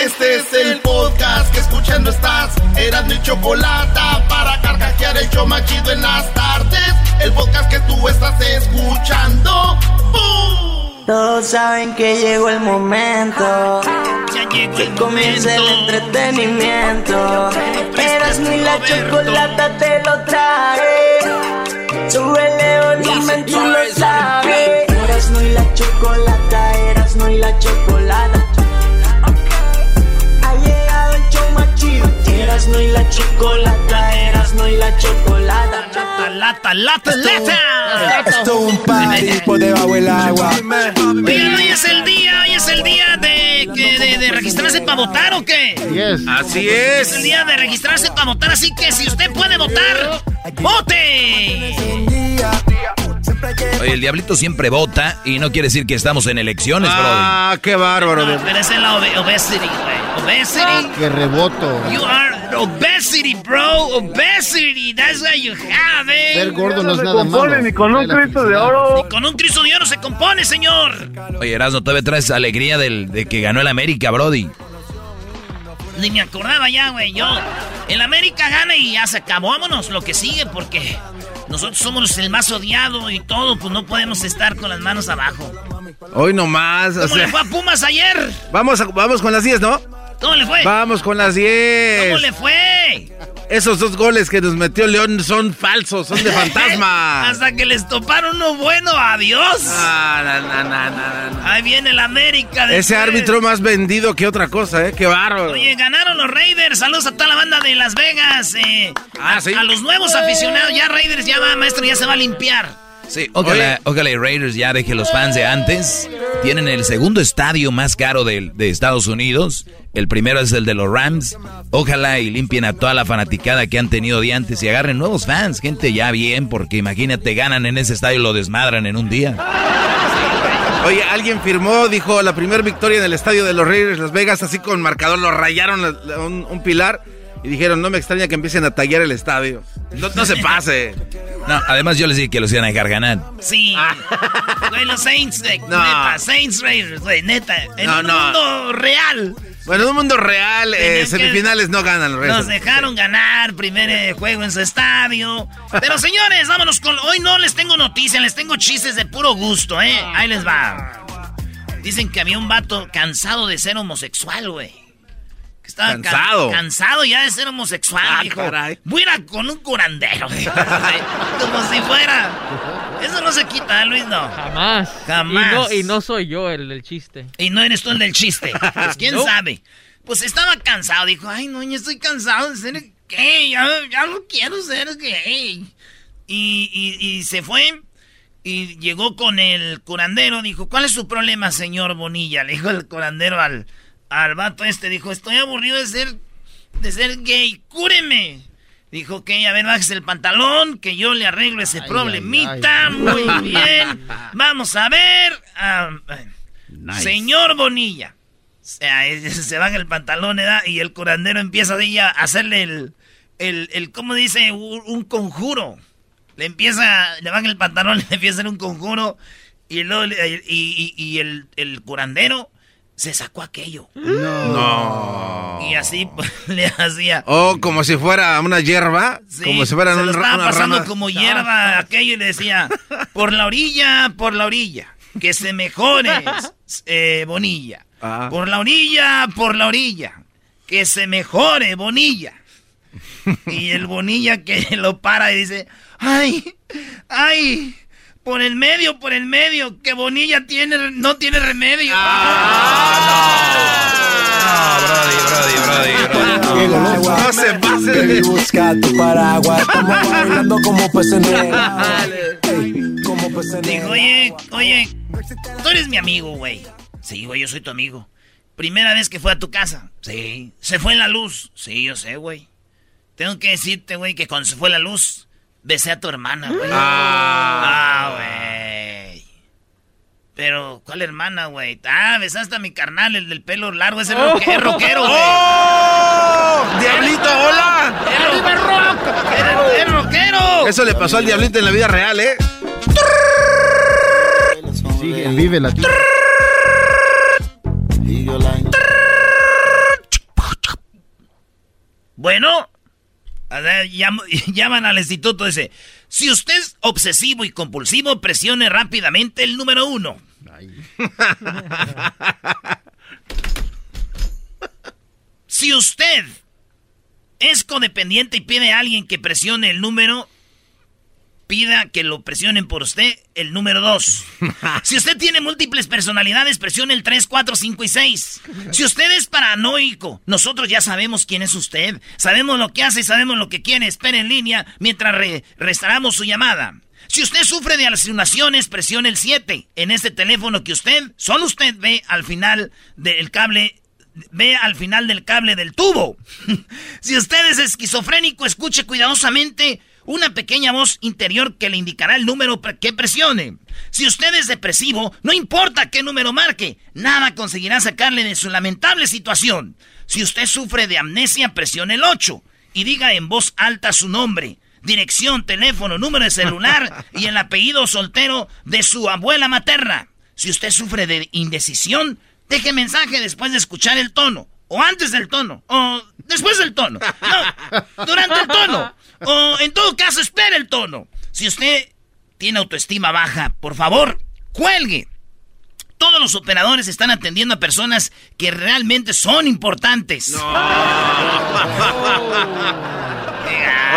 Este es el podcast que escuchando estás. Eran mi chocolate para carcajear el show machido en las tardes. El podcast que tú estás escuchando. ¡Bum! Todos saben que llegó el momento. Ya llegó Que el comience el entretenimiento. Eras ni la chocolata te lo trae. Súbele volumen, tú lo sabes. Eras no y la chocolata, eras no y la chocolata. Chido. Eras no y la chocolata, eras no y la chocolata. Lata, lata, lata, lata. Esto es un party por debajo del agua. Oigan, hoy es el día, hoy es el día de, que- de, de registrarse para votar o qué? Así Es el es. día de registrarse para votar, así que si usted puede votar, ¡vote! Oye, el diablito siempre vota y no quiere decir que estamos en elecciones, Ah, qué bárbaro. No, pero es la obe- obesity, güey. Obesity. Que reboto. You are obesity, bro. Obesity. That's what you have, eh. Ser gordo no es nada malo. ni con un Cristo de oro. Con un Cristo de oro se compone, señor. Brody. Oye, Erasmo, todavía traes alegría del, de que ganó el América, Brody. Ni me acordaba ya, güey. Yo, el América gana y ya se acabó. Vámonos lo que sigue porque nosotros somos el más odiado y todo, pues no podemos estar con las manos abajo. Hoy nomás. O ¿Cómo le fue a Pumas ayer? vamos, a- vamos con las 10, ¿no? ¿Cómo le fue? Vamos con las ¿Cómo 10. le fue? Esos dos goles que nos metió León son falsos, son de fantasma. Hasta que les toparon uno bueno, adiós. Ah, na, na, na. Ahí viene el América. Ese árbitro más vendido que otra cosa, ¿eh? Qué bárbaro. Oye, ganaron los Raiders. Saludos a toda la banda de Las Vegas. eh, Ah, a, ¿sí? a los nuevos aficionados. Ya Raiders, ya va, maestro, ya se va a limpiar. Sí, ojalá, ojalá y Raiders ya deje los fans de antes. Tienen el segundo estadio más caro de, de Estados Unidos. El primero es el de los Rams. Ojalá y limpien a toda la fanaticada que han tenido de antes y agarren nuevos fans, gente ya bien, porque imagínate, ganan en ese estadio y lo desmadran en un día. Oye, alguien firmó, dijo, la primera victoria en el estadio de los Raiders Las Vegas, así con marcador, lo rayaron un, un pilar y dijeron, no me extraña que empiecen a tallar el estadio. No, no se pase. No, además yo les dije que los iban a dejar ganar. Sí. Güey, los Saints, de, Ah. No. neta. Saints Raiders, güey, neta. En No, un no. mundo real. Bueno, en un mundo real, eh, semifinales no ganan los Nos dejaron ganar primer eh, juego en su estadio. Pero señores, vámonos con. Hoy no les tengo noticias, les tengo chistes de puro gusto, ¿eh? Ahí les va. Dicen que había un vato cansado de ser homosexual, güey. Que estaba ca- ¿Cansado? cansado ya de ser homosexual, Ah, dijo. caray. Voy a ir a con un curandero. Como si fuera. Eso no se quita, ¿eh, Luis, no. Jamás. Jamás. Y no, y no soy yo el del chiste. Y no eres tú el del chiste. Pues quién No. sabe. Pues estaba cansado. Dijo, ay, no, ya estoy cansado de ser gay. Ya, ya no quiero ser gay. Y, y- y se fue. Y llegó con el curandero. Dijo, ¿cuál es su problema, señor Bonilla? Le dijo el curandero al, al vato este. Dijo, estoy aburrido de ser, de ser gay. Cúreme. Dijo, ok, a ver, bájese el pantalón, que yo le arreglo ese problemita. ay. Muy bien. Vamos a ver. Señor Bonilla. Eh, se baja el pantalón ¿verdad? y el curandero empieza ahí a hacerle el, el, el ¿cómo dice? Un, un conjuro. Le empieza, le baja el pantalón, le empieza a hacer un conjuro y, luego y, y- y el, el curandero se sacó aquello. No. Y así pues, le hacía. Oh, como si fuera una hierba. Sí, como si fuera se un, estaba una pasando rama. como hierba aquello y le decía, por la orilla, por la orilla, que se mejore, eh, Bonilla. Ah. Por la orilla, por la orilla, que se mejore Bonilla. Y el Bonilla que lo para y dice, ay, ay, por el medio, por el medio, que Bonilla tiene, no tiene remedio. Ah, Brody, Brody, Brody, Brody. No se pase. busca tu paraguas. Estamos bailando como peces en Como en Dijo, oye, oye, tú eres mi amigo, güey. Sí, güey, yo soy tu amigo. Primera vez que fue a tu casa. Sí. ¿Se fue la luz? Sí, yo sé, güey. Tengo que decirte, güey, que cuando se fue la luz, besé a tu hermana, güey. Ah, güey. Pero, ¿cuál hermana, güey? Ah, besaste a mi carnal, el del pelo largo, ese roque- es rockero, güey. ¡Oh! ¡Diablito, hola! ¡Arriba el rock! ¡Era- ¡Es rockero! Eso le pasó al diablito en la vida real, ¿eh? Sí, en Vive Latino. Bueno, llaman al instituto dice, si usted es obsesivo y compulsivo, presione rápidamente el número uno. si usted es codependiente y pide a alguien que presione el número, pida que lo presionen por usted el número 2. Si usted tiene múltiples personalidades, presione el 3, 4, 5 y 6. Si usted es paranoico, nosotros ya sabemos quién es usted. Sabemos lo que hace y sabemos lo que quiere. Espere en línea mientras re- restauramos su llamada. Si usted sufre de alucinaciones, presione el 7. En este teléfono que usted, solo usted ve al final del cable ve al final del cable del tubo. si usted es esquizofrénico, escuche cuidadosamente una pequeña voz interior que le indicará el número que presione. Si usted es depresivo, no importa qué número marque, nada conseguirá sacarle de su lamentable situación. Si usted sufre de amnesia, presione el 8 y diga en voz alta su nombre, dirección, teléfono, número de celular y el apellido soltero de su abuela materna. Si usted sufre de indecisión, deje mensaje después de escuchar el tono, o antes del tono, o después del tono, no, durante el tono, o en todo caso espere el tono. Si usted tiene autoestima baja, por favor, cuelgue. Todos los operadores están atendiendo a personas que realmente son importantes.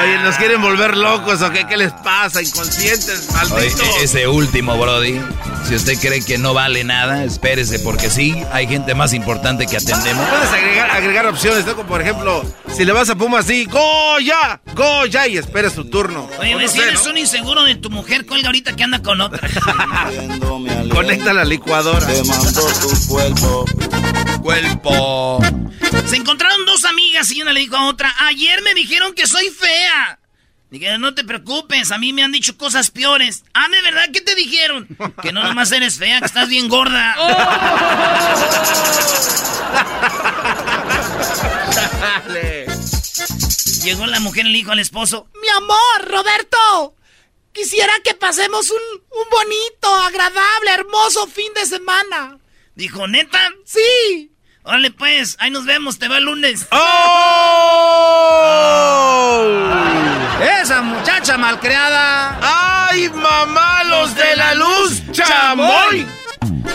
Oye, ¿nos quieren volver locos o qué? ¿Qué les pasa? Inconscientes, Oye, malditos. e- ese último, Brody. Si usted cree que no vale nada, espérese, porque sí, hay gente más importante que atendemos. Puedes agregar, agregar opciones, ¿no? Como por ejemplo, si le vas a Pumas, sí, ¡Goya! ¡Goya! Y esperes tu turno. Oye, no si sé, eres ¿no? un inseguro de tu mujer, cuelga ahorita que anda con otra. Conecta la licuadora. Cuerpo. Se encontraron dos amigas y una le dijo a otra, ayer me dijeron que soy fea. Dije, no te preocupes, a mí me han dicho cosas peores. Ah, ¿de verdad qué te dijeron? Que no nomás eres fea, que estás bien gorda. Llegó la mujer y le dijo al esposo, Mi amor, Roberto. Quisiera que pasemos un, un bonito, agradable, hermoso fin de semana. Dijo, ¿neta? Sí. Órale pues, ahí nos vemos, te veo el lunes. ¡Oh! Esa muchacha malcriada. ¡Ay, mamá, los de la luz, chamoy!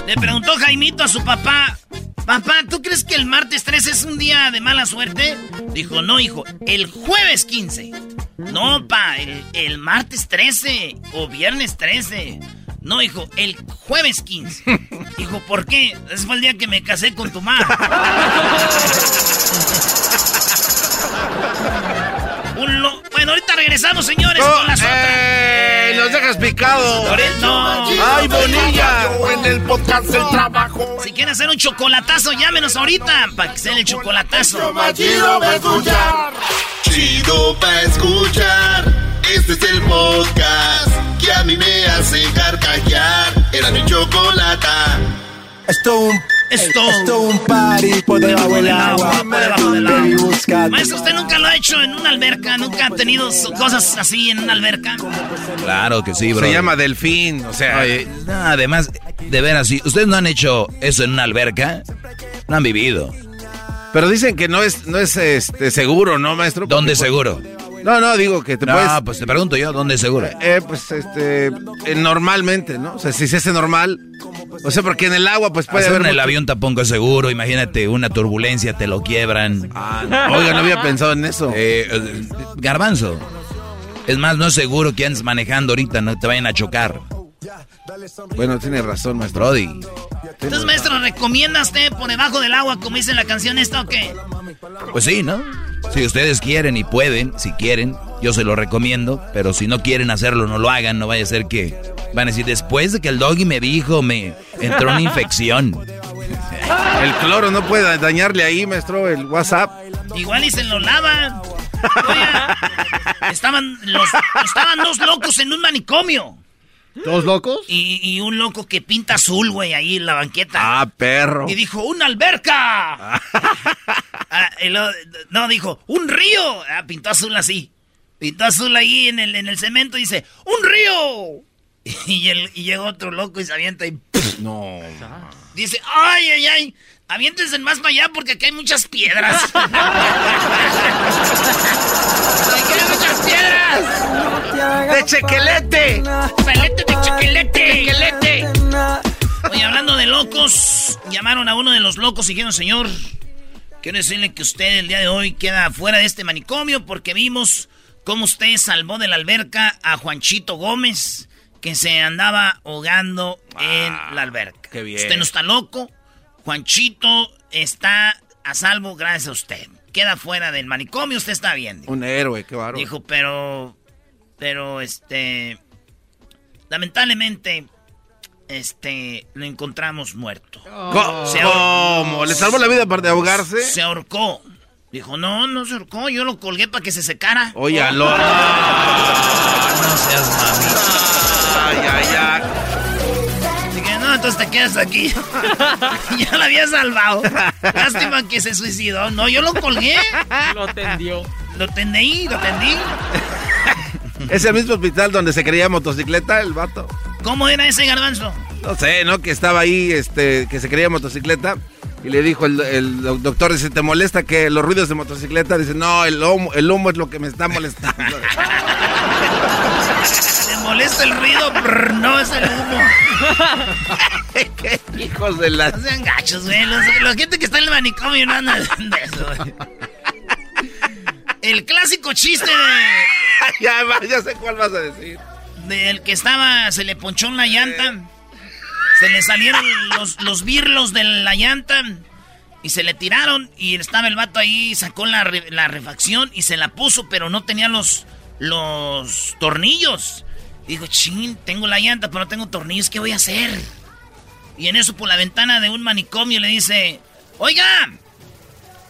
Le preguntó Jaimito a su papá, papá, ¿tú crees que el martes 13 es un día de mala suerte? Dijo, no, hijo, el jueves 15. No, pa, el, el martes 13 o viernes 13. No, hijo, el jueves 15. Dijo, ¿por qué? Ese fue el día que me casé con tu. Un lo- Bueno, ahorita regresamos, señores, con las otras. ¡Ey! ¡Nos dejas picado! No. ¡Ay, Bonilla! En el podcast del trabajo. Si quieren hacer un chocolatazo, llámenos ahorita para que sea el chocolatazo. Chido va a escuchar. Chido va a escuchar. Este es el podcast que a mí me hace carcajear. Era mi chocolata. Esto un Esto. Esto un party por debajo del agua. Por debajo del agua. Maestro, ¿usted nunca lo ha hecho en una alberca? ¿Nunca ha tenido cosas así en una alberca? Claro que sí, bro. Se llama delfín, o sea... Oye, no, además, de veras, si ustedes no han hecho eso en una alberca, no han vivido. Pero dicen que no es, no es este, seguro, ¿no, maestro? ¿Dónde pues, seguro? No, no, digo que te No, puedes... pues te pregunto yo, ¿dónde seguro? Eh, pues, este, eh, normalmente, ¿no? O sea, si se hace normal, O sea, porque en el agua pues puede Hacer haber... en el avión tampoco es seguro. Imagínate una turbulencia, te lo quiebran. Ah, no. Oiga, no había pensado en eso. Eh, eh, garbanzo. Es más, no es seguro que andes manejando ahorita, no te vayan a chocar. Bueno, tiene razón, maestro. Brody. Entonces, maestro, ¿recomienda usted por debajo del agua, como dice la canción esta o qué? Pues sí, ¿no? Si ustedes quieren y pueden, si quieren, yo se lo recomiendo. Pero si no quieren hacerlo, no lo hagan. No vaya a ser que van a decir, después de que el doggy me dijo, me entró una infección. El cloro no puede dañarle ahí, maestro, el WhatsApp. Igual y se lo lavan. Oiga, estaban, los, estaban dos locos en un manicomio. ¿Dos locos? Y, y un loco que pinta azul, güey, ahí en la banqueta. Ah, perro. Y dijo, ¡una alberca! Ah, no, dijo, ¡un río! Ah, pintó azul así. Pintó azul ahí en el, en el cemento y dice, ¡un río! Y, el, y llega otro loco y se avienta y No. dice, ¡ay, ay, ay! Aviéntense más para allá porque aquí hay muchas piedras. aquí hay muchas piedras. ¡De chequelete! ¡Pelete de chequelete! ¡Chequelete! Oye, hablando de locos, llamaron a uno de los locos y dijeron, señor, quiero decirle que usted el día de hoy queda fuera de este manicomio porque vimos cómo usted salvó de la alberca a Juanchito Gómez, que se andaba ahogando en la alberca. qué bien. Usted no está loco, Juanchito está a salvo gracias a usted. Queda fuera del manicomio, usted está bien. dijo. Un héroe, qué bárbaro. Dijo, pero. Pero, este. Lamentablemente. Este. Lo encontramos muerto. ¿Cómo? Se ¿Cómo? ¿Le salvó la vida para de ahogarse? Se ahorcó. Dijo, no, no se ahorcó. Yo lo colgué para que se secara. Oye, aló. No seas mami. Ay, ay, ay. Entonces te quedas aquí. ya la había salvado. Lástima que se suicidó. No, yo lo colgué. Lo tendió. Lo tendí, lo tendí. ¿Es el mismo hospital donde se creía motocicleta el vato? ¿Cómo era ese garbanzo? No sé, ¿no? Que estaba ahí, este, que se creía motocicleta. Y le dijo el, el doctor, dice, ¿te molesta que los ruidos de motocicleta? Dice, no, el humo, el humo es lo que me está molestando. ¿Te molesta el ruido? Brr, no, es el humo. ¿Qué hijos de la... No sean gachos, güey. Los, la gente que está en el manicomio no anda de eso, güey. El clásico chiste de, ya, ya sé cuál vas a decir. del que estaba, se le ponchó en la llanta. Se le salieron los, los birlos de la llanta. Y se le tiraron. Y estaba el vato ahí, sacó la, la refacción y se la puso, pero no tenía los, los tornillos. Dijo, chin, tengo la llanta, pero no tengo tornillos, ¿qué voy a hacer? Y en eso por la ventana de un manicomio le dice, oiga,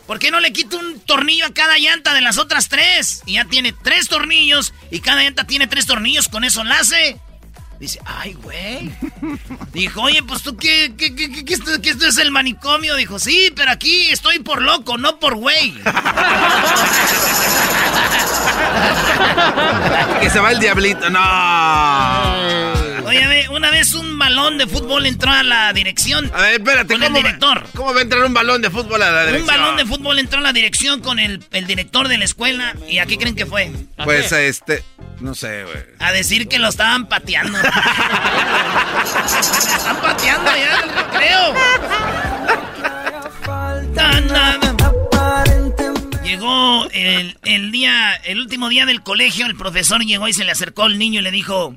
¿por qué no le quito un tornillo a cada llanta de las otras tres? Y ya tiene tres tornillos y cada llanta tiene tres tornillos, con eso enlace. Dice, ay, güey. Dijo, oye, pues tú, ¿qué, qué, qué, qué, qué esto, qué esto es el manicomio? Dijo, sí, pero aquí estoy por loco, no por güey. Que se va el diablito. No. Oye, ve, una vez un balón de fútbol entró a la dirección. A ver, espérate. Con el ¿cómo va- director. ¿Cómo va a entrar un balón de fútbol a la Un dirección? balón de fútbol entró a la dirección con el, el director de la escuela. ¿Y a qué creen que fue? Pues, este... No sé, güey. A decir que lo estaban pateando. están pateando ya na. Llegó el, el día, el último día del colegio, el profesor llegó y se le acercó al niño y le dijo,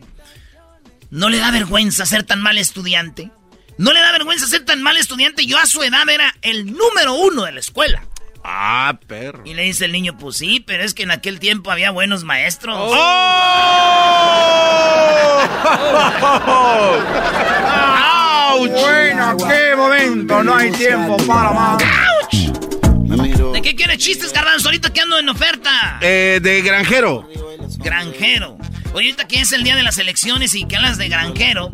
¿no le da vergüenza ser tan mal estudiante? ¿No le da vergüenza ser tan mal estudiante? Yo a su edad era el número uno de la escuela. Ah, perro. Y le dice el niño, pues sí, pero es que en aquel tiempo había buenos maestros. Bueno, qué momento, no hay tiempo para más. ¿De qué quieres chistes, garbanzo? Ahorita que ando en oferta. Eh, de granjero. Granjero. Oye, ahorita que es el día de las elecciones y que hablas de granjero.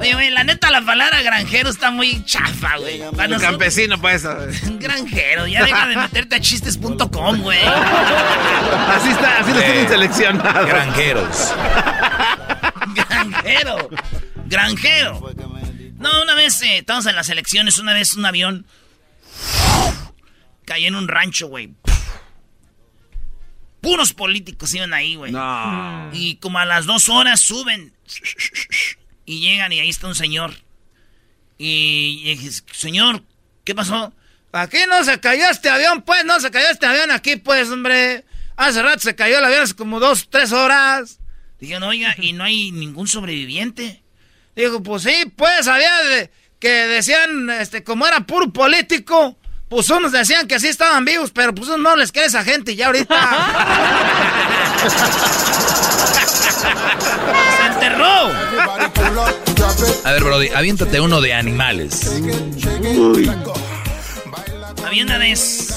Oye, güey, la neta, la palabra granjero está muy chafa, güey. Para nosotros- campesino, pues. Granjero, ya deja de meterte a chistes.com, güey. Así está, así lo Eh, tienen seleccionado. Granjeros. Granjero. Granjero. No, una vez eh, estábamos en las elecciones, una vez un avión cayó en un rancho, güey. Puros políticos iban ahí, güey. No. Y como a las dos horas suben. Y llegan y ahí está un señor. Y, y dije, señor, ¿qué pasó? Aquí no se cayó este avión, pues, no se cayó este avión aquí, pues, hombre. Hace rato se cayó el avión hace como dos, tres horas. Dije, no, oiga, y no hay ningún sobreviviente. Dijo, pues sí, pues, había de- que decían, este, como era puro político, pues unos decían que sí estaban vivos, pero pues no les queda esa gente ya ahorita. se enterró. A ver, Brody, aviéntate uno de animales. Había una vez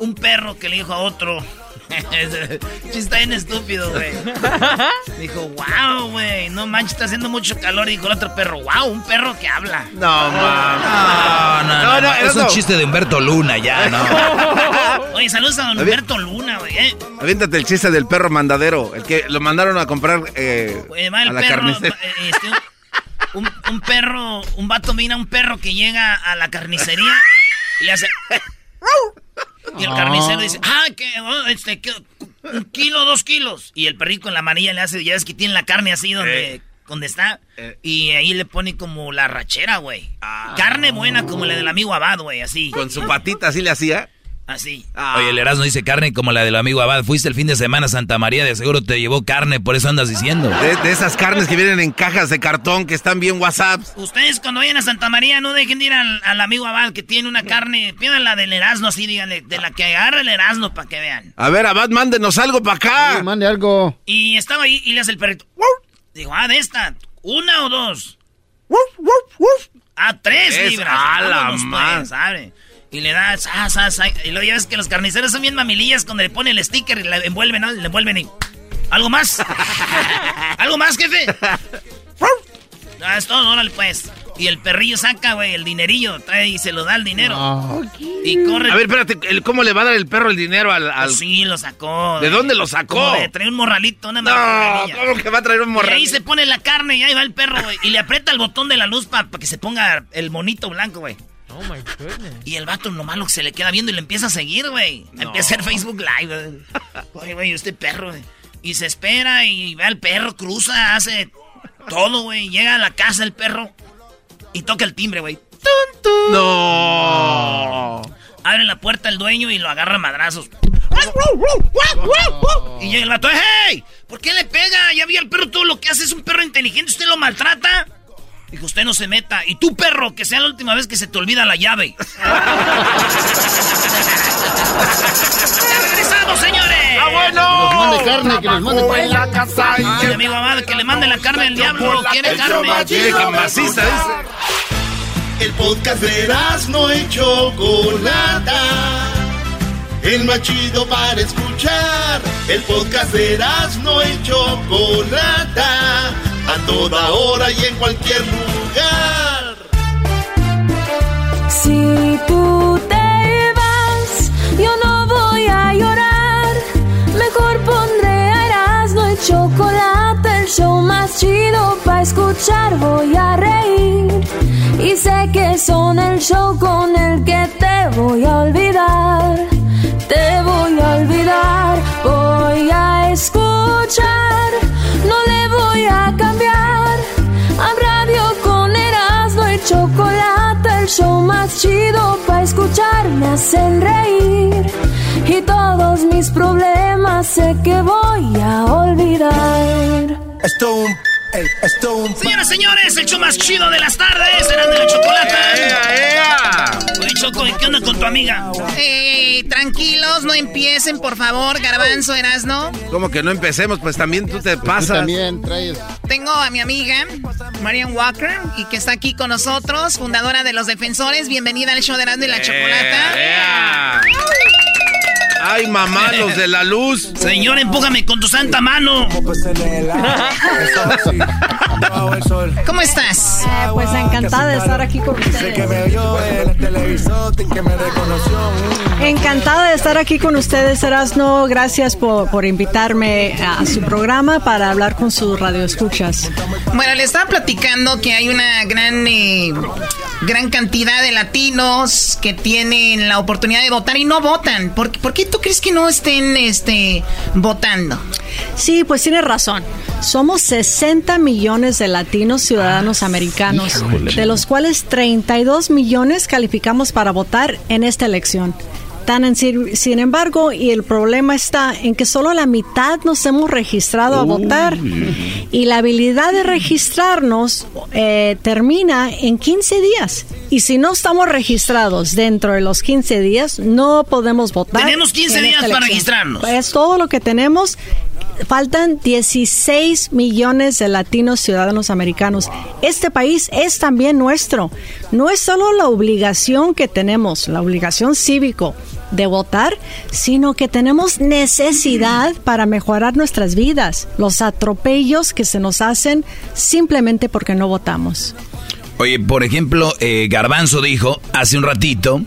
un perro que le dijo a otro. Está bien estúpido, güey. Dijo, wow, güey, no manches, está haciendo mucho calor. Y dijo el otro perro, wow, un perro que habla. No, mames. No, no, no, no, es un chiste de Humberto Luna, ya, no. Oye, saludos a don Humberto Luna, güey. eh. Aviéntate el chiste del perro mandadero, el que lo mandaron a comprar eh, Oye, va el a la va, eh, este, un, un perro, un vato mira a un perro que llega a la carnicería y le hace... Y el carnicero dice, ah, que oh, este, que, un kilo, dos kilos. Y el perrico en la manilla le hace, ya ves que tiene la carne así donde, Eh. donde está. Eh. Y ahí le pone como la rachera, güey. Carne buena como la del amigo Abad, güey, así. Con su patita así le hacía. Así. Oye, el Erasmo dice carne como la del amigo Abad. Fuiste el fin de semana a Santa María, de seguro te llevó carne, por eso andas diciendo. De, de esas carnes que vienen en cajas de cartón que están bien WhatsApps. Ustedes cuando vayan a Santa María no dejen de ir al, al amigo Abad que tiene una carne, pidan la del Erasmo así, díganle, de la que agarra el Erasmo para que vean. A ver, Abad, mándenos algo para acá. mande algo. Y estaba ahí y le hace el perrito. Digo, ah, de esta, una o dos. Ah, tres libras. a la pues, ¿sabe? Y le da, sa, sa, sa, y luego ya ves que los carniceros son bien mamilillas cuando le ponen el sticker y le envuelven, ¿no? Le envuelven y... ¿Algo más? ¿Algo más, jefe? Ah, es todo, órale, pues. Y el perrillo saca, güey, el dinerillo, trae y se lo da el dinero. Y corre. A ver, espérate, el- ¿cómo le va a dar el perro el dinero al...? al- Pues sí, lo sacó. ¿De dónde lo sacó? De- trae un morralito, una No. ¿cómo que va a traer un Y ahí se pone la carne y ahí va el perro, güey. Y le aprieta el botón de la luz para que se ponga el monito blanco, güey. Oh my goodness. Y el vato nomás lo que se le queda viendo y le empieza a seguir, güey. Empieza a hacer Facebook Live, güey. Oye, güey, este perro, güey. Y se espera y ve al perro, cruza, hace todo, güey. Llega a la casa el perro y toca el timbre, güey. No. Abre la puerta el dueño y lo agarra a madrazos. Y llega el vato, ¡hey! ¿Por qué le pega? Ya vi al perro todo lo que hace, es un perro inteligente, ¿usted lo maltrata? Dijo, usted no se meta. Y tú, perro, que sea la última vez que se te olvida la llave. ¡Ya regresamos, señores! ¡Ah, bueno! Que les mande carne, que les mande en la casa y Ay, amigo amado, que le mande la carne al diablo. ¿Quiere carne? Quiere que maciza, dice. El podcast de no y Chocolata. El más chido para escuchar. El podcast de no y Chocolata. A toda hora y en cualquier lugar. Si tú te vas, yo no voy a llorar. Mejor pondré Erasmo y chocolate, el show más chido para escuchar. Voy a reír y sé que son el show con el que te voy a olvidar. Te voy a olvidar, voy a escuchar, a cambiar. A radio con Erasmo y chocolate, el show más chido para escuchar me hacen reír. Y todos mis problemas sé que voy a olvidar. Esto un Señoras, señores, el show más chido de las tardes. Serán de la chocolata. ¡Ea, ea! Oye, Choco, ¿y qué onda con tu amiga? Eh, tranquilos, no empiecen, por favor, Garbanzo, Erasno. ¿Cómo que no empecemos? Pues también tú te Tú pasas. también traes. Tengo a mi amiga, Marian Walker, y que está aquí con nosotros, fundadora de Los Defensores. Bienvenida al show de Erasmo y la Chocolata. ¡Ea, ea! ¡Ay, mamá, los de la luz! Señor, empújame con tu santa mano. pues. ¿Cómo estás? pues encantada de estar aquí con ustedes. me oyó en el televisor y que me reconoció. Encantada de estar aquí con ustedes, Erasno. Gracias por, por invitarme a su programa para hablar con sus radioescuchas. Bueno, le estaba platicando que hay una gran eh, gran cantidad de latinos que tienen la oportunidad de votar y no votan. ¿Por, por qué tú crees que no estén este, votando? Sí, pues tienes razón. Somos 60 millones de latinos ciudadanos americanos, de los cuales 32 millones calificamos para votar en esta elección. Tan en, sin embargo, y el problema está en que solo la mitad nos hemos registrado a votar y la habilidad de registrarnos eh, termina en 15 días. Y si no estamos registrados dentro de los 15 días, no podemos votar. Tenemos 15 días para registrarnos. Es todo lo que tenemos faltan 16 millones de latinos ciudadanos americanos. Este país es también nuestro. No es solo la obligación que tenemos, la obligación cívico de votar, sino que tenemos necesidad para mejorar nuestras vidas, los atropellos que se nos hacen simplemente porque no votamos. Oye, por ejemplo, eh, Garbanzo dijo hace un ratito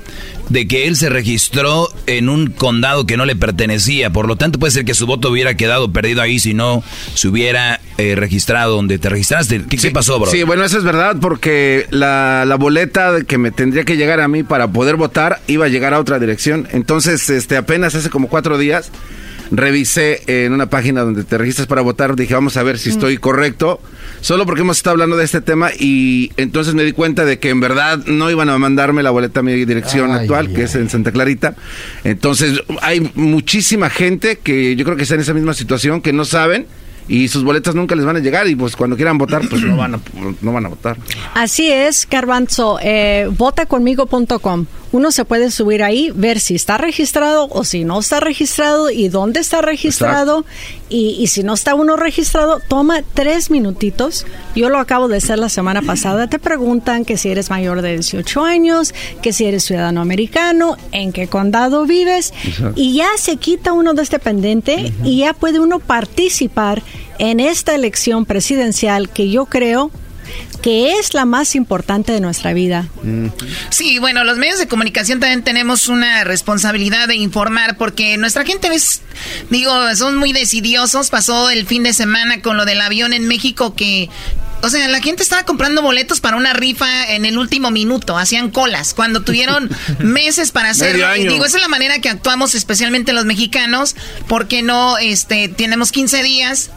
de que él se registró en un condado que no le pertenecía. Por lo tanto, puede ser que su voto hubiera quedado perdido ahí si no se hubiera eh, registrado donde te registraste. ¿Qué, pasó, bro? Sí, bueno, eso es verdad porque la, la, boleta que me tendría que llegar a mí para poder votar iba a llegar a otra dirección. Entonces, este, apenas hace como cuatro días revisé en una página donde te registras para votar, dije, vamos a ver si estoy correcto, solo porque hemos estado hablando de este tema y entonces me di cuenta de que en verdad no iban a mandarme la boleta a mi dirección actual, que es en Santa Clarita. Entonces hay muchísima gente que yo creo que está en esa misma situación, que no saben y sus boletas nunca les van a llegar y pues cuando quieran votar pues no van a, no van a votar. Así es, Carbanzo, eh, votaconmigo.com. Uno se puede subir ahí, ver si está registrado o si no está registrado y dónde está registrado. Y, y, si no está uno registrado, toma tres minutitos. Yo lo acabo de hacer la semana pasada. Te preguntan que si eres mayor de 18 años, que si eres ciudadano americano, en qué condado vives. Y ya se quita uno de este pendiente y ya puede uno participar en esta elección presidencial que yo creo que es la más importante de nuestra vida. Sí, bueno, los medios de comunicación también tenemos una responsabilidad de informar porque nuestra gente es, digo, son muy decidiosos. Pasó el fin de semana con lo del avión en México que o sea, la gente estaba comprando boletos para una rifa en el último minuto, hacían colas, cuando tuvieron meses para hacerlo. Y digo, esa es la manera que actuamos especialmente los mexicanos, porque no este tenemos 15 días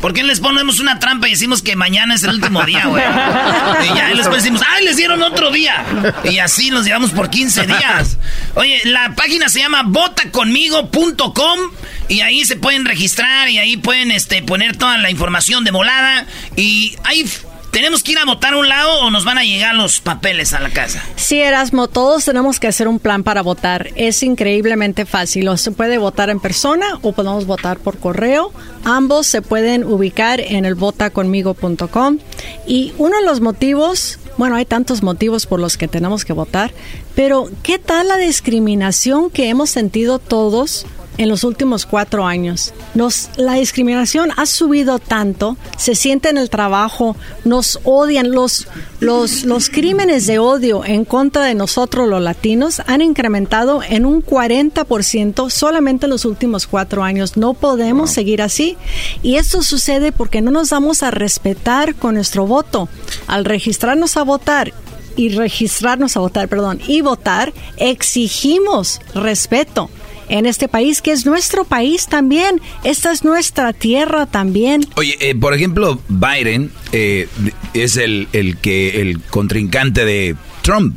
¿Por qué les ponemos una trampa y decimos que mañana es el último día, güey? Y ya después decimos, ¡ay, les dieron otro día! Y así nos llevamos por 15 días. Oye, la página se llama votaconmigo.com y ahí se pueden registrar y ahí pueden este, poner toda la información de volada. Y hay ¿Tenemos que ir a votar a un lado o nos van a llegar los papeles a la casa? Sí, Erasmo, todos tenemos que hacer un plan para votar. Es increíblemente fácil. O se puede votar en persona o podemos votar por correo. Ambos se pueden ubicar en el votaconmigo.com. Y uno de los motivos, bueno, hay tantos motivos por los que tenemos que votar, pero ¿qué tal la discriminación que hemos sentido todos? En los últimos cuatro años. Nos, la discriminación ha subido tanto, se siente en el trabajo, nos odian, los, los, los crímenes de odio en contra de nosotros los latinos han incrementado en un 40% solamente en los últimos cuatro años. No podemos seguir así. Y esto sucede porque no nos damos a respetar con nuestro voto. Al registrarnos a votar y registrarnos a votar, perdón, y votar, exigimos respeto en este país, que es nuestro país también. Esta es nuestra tierra también. Oye, eh, por ejemplo, Biden eh, es el, el, que, el contrincante de Trump.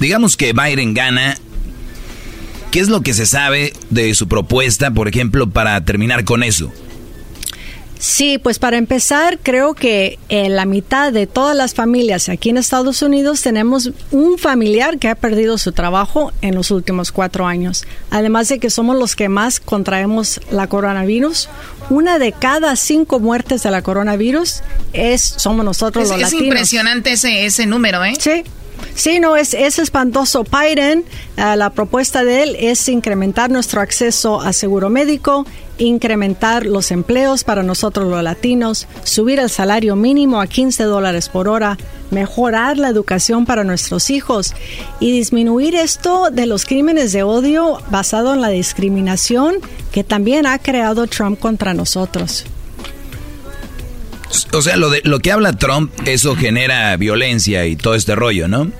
Digamos que Biden gana. ¿Qué es lo que se sabe de su propuesta, por ejemplo, para terminar con eso? Sí, pues para empezar, creo que en la mitad de todas las familias aquí en Estados Unidos tenemos un familiar que ha perdido su trabajo en los últimos cuatro años. Además de que somos los que más contraemos la coronavirus, una de cada cinco muertes de la coronavirus es somos nosotros los latinos. Es impresionante ese, ese número, ¿eh? Sí. Sí, no, es, es espantoso. Biden, uh, la propuesta de él es incrementar nuestro acceso a seguro médico, incrementar los empleos para nosotros los latinos, subir el salario mínimo a 15 dólares por hora, mejorar la educación para nuestros hijos y disminuir esto de los crímenes de odio basado en la discriminación que también ha creado Trump contra nosotros. O sea, lo, de, lo que habla Trump, eso genera violencia y todo este rollo, ¿no?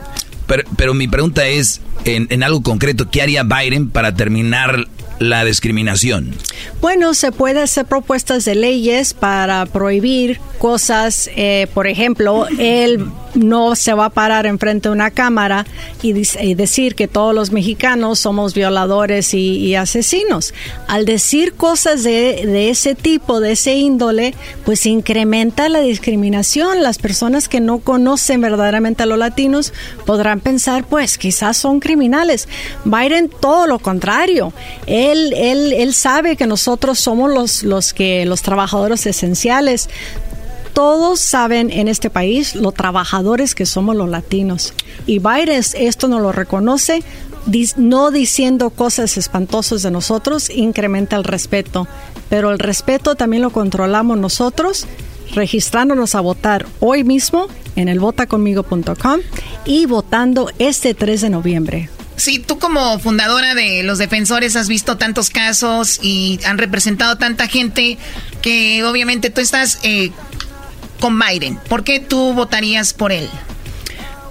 Pero, pero mi pregunta es, en, en algo concreto, ¿qué haría Biden para terminar la discriminación? Bueno, se puede hacer propuestas de leyes para prohibir cosas, eh, por ejemplo, él no se va a parar enfrente de una cámara y, decir que todos los mexicanos somos violadores y, asesinos. Al decir cosas de, ese tipo, de ese índole, pues incrementa la discriminación. Las personas que no conocen verdaderamente a los latinos podrán pensar, pues quizás son criminales. Biden todo lo contrario. Él, sabe que nosotros somos los, que los trabajadores esenciales. Todos saben en este país los trabajadores que somos los latinos. Y Biden esto no lo reconoce, no diciendo cosas espantosas de nosotros, incrementa el respeto. Pero el respeto también lo controlamos nosotros registrándonos a votar hoy mismo en el votaconmigo.com y votando este 3 de noviembre. Sí, tú como fundadora de los defensores has visto tantos casos y han representado tanta gente que obviamente tú estás eh, con Biden. ¿Por qué tú votarías por él?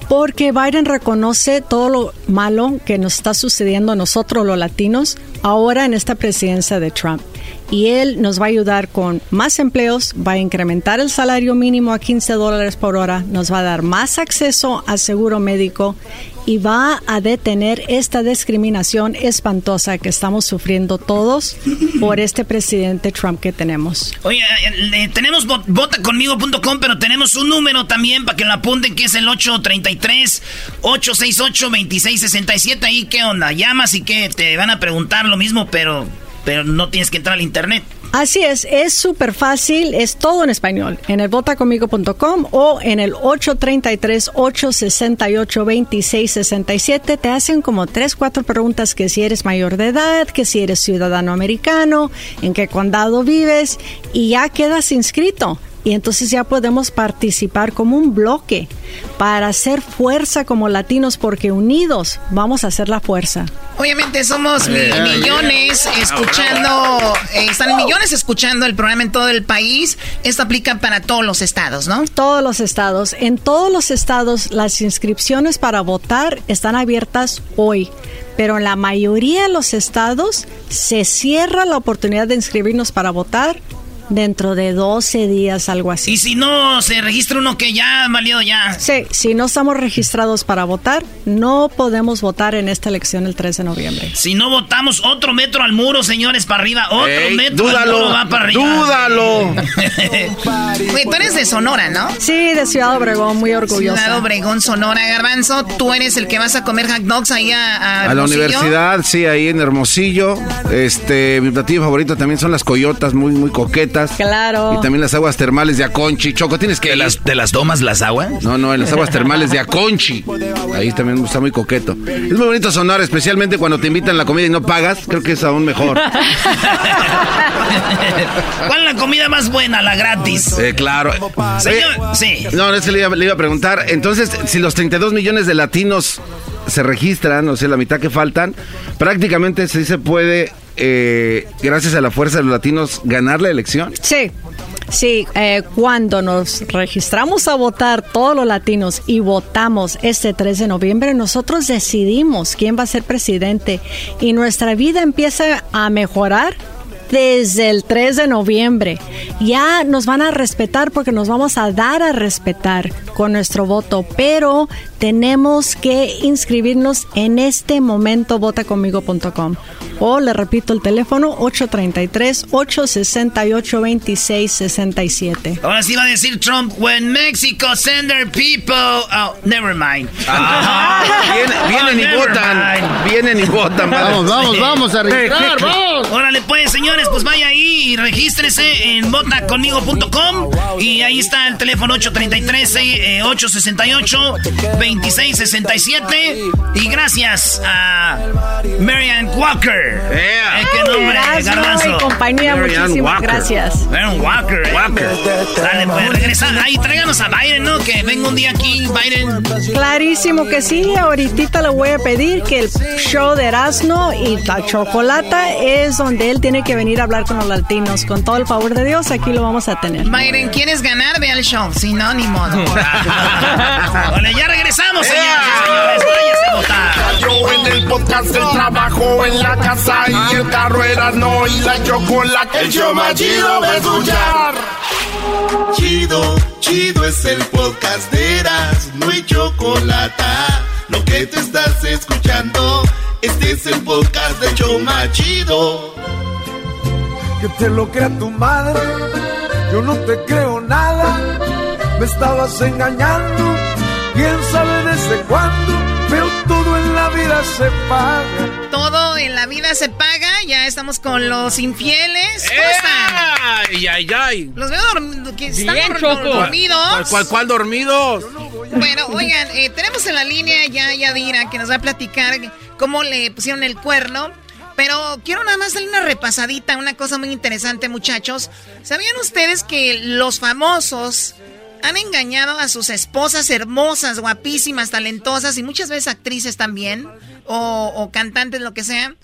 Porque Biden reconoce todo lo malo que nos está sucediendo a nosotros los latinos ahora en esta presidencia de Trump. Y él nos va a ayudar con más empleos, va a incrementar el salario mínimo a 15 dólares por hora, nos va a dar más acceso a seguro médico y va a detener esta discriminación espantosa que estamos sufriendo todos por este presidente Trump que tenemos. Oye, eh, eh, tenemos vo- votaconmigo.com, pero tenemos un número también para que lo apunten, que es el 833-868-2667. Ahí, ¿qué onda? Llamas y que te van a preguntar lo mismo, pero, pero no tienes que entrar al internet. Así es, es súper fácil, es todo en español, en el votaconmigo.com o en el 833-868-2667. Te hacen como tres, cuatro preguntas que si eres mayor de edad, que si eres ciudadano americano, en qué condado vives y ya quedas inscrito. Y entonces ya podemos participar como un bloque para hacer fuerza como latinos porque unidos vamos a hacer la fuerza. Obviamente somos Yeah, millones yeah. escuchando, eh, están millones escuchando el programa en todo el país. Esto aplica para todos los estados, ¿no? Todos los estados. En todos los estados las inscripciones para votar están abiertas hoy. Pero en la mayoría de los estados se cierra la oportunidad de inscribirnos para votar dentro de 12 días, algo así. Y si no se registra uno que ya valió ya. Sí, si no estamos registrados para votar, no podemos votar en esta elección el 3 de noviembre. Si no votamos, otro metro al muro, señores, para arriba. Otro Ey, metro dúdalo, al muro va para arriba. dúdalo. Güey, tú eres de Sonora, ¿no? Sí, de Ciudad Obregón, muy orgullosa. Ciudad Obregón, Sonora, Garbanzo. Tú eres el que vas a comer hot dogs ahí a, a A la universidad, sí, ahí en Hermosillo. Este, mi platillo favorito también son las coyotas, muy, muy coquetas. Claro. Y también las aguas termales de Aconchi. Choco, tienes que. ¿Te las, ¿Te las tomas las aguas? No, no, en las aguas termales de Aconchi. Ahí también está muy coqueto. Es muy bonito sonar, especialmente cuando te invitan la comida y no pagas. Creo que es aún mejor. ¿Cuál es la comida más buena? La gratis. Eh, claro. Señor, sí. No, no es que le iba, le iba a preguntar. Entonces, si los 32 millones de latinos se registran, o sea, la mitad que faltan, prácticamente sí se puede, eh, gracias a la fuerza de los latinos, ganar la elección. Sí, sí, eh, cuando nos registramos a votar todos los latinos y votamos este 3 de noviembre, nosotros decidimos quién va a ser presidente y nuestra vida empieza a mejorar desde el 3 de noviembre. Ya nos van a respetar porque nos vamos a dar a respetar con nuestro voto, pero tenemos que inscribirnos en este momento votaconmigo.com. O le repito el teléfono 833-868-2667. Ahora sí va a decir Trump, when Mexico send their people... Oh, never mind. Ah, vienen- vienen y never votan. mind. Vienen y votan. Vamos, vamos, vamos a registrar, vamos. Órale pues, señores, pues vaya ahí y regístrese en botaconmigo.com y ahí está el teléfono 833-868-2667 y gracias a Marianne Walker. Yeah. Eh, qué nombre, Erasmo garbanzo. y compañía, Marianne muchísimas Walker. gracias. Aaron Walker. Walker. Dale, pues regresa. Ahí, tráiganos a Biden, ¿no? Que venga un día aquí, Biden. Clarísimo que sí, ahorita le voy a pedir que el show de Erasmo y la Chocolata es donde él tiene que venir a hablar con los latinos. Con todo el favor de Dios, aquí lo vamos a tener. Byron, ¿quieres ganar? Ve al show. Si no, ni modo. Vale, ya regresamos, señores y señores. A votar. Yo en el podcast, el trabajo en la casa y el carro era no y la chocolate. El show más chido de escuchar. Chido, chido es el podcast de Eras, no hay chocolate. Lo que te estás escuchando, este es el podcast de Choma Chido. Que te lo crea tu madre, yo no te creo nada. Me estabas engañando, quién sabe desde cuándo, la vida se paga. Todo en la vida se paga. Ya estamos con los infieles. ¿Cómo están? Ay, ay, ay. Los veo dormidos. Bien, Choco. dormidos. ¿Cuál, cuál, cuál dormidos? Bueno, oigan, eh, tenemos en la línea ya a Yadira que nos va a platicar cómo le pusieron el cuerno. Pero quiero nada más darle una repasadita, una cosa muy interesante, muchachos. ¿Sabían ustedes que los famosos han engañado a sus esposas hermosas, guapísimas, talentosas y muchas veces actrices también, o, o cantantes, lo que sea?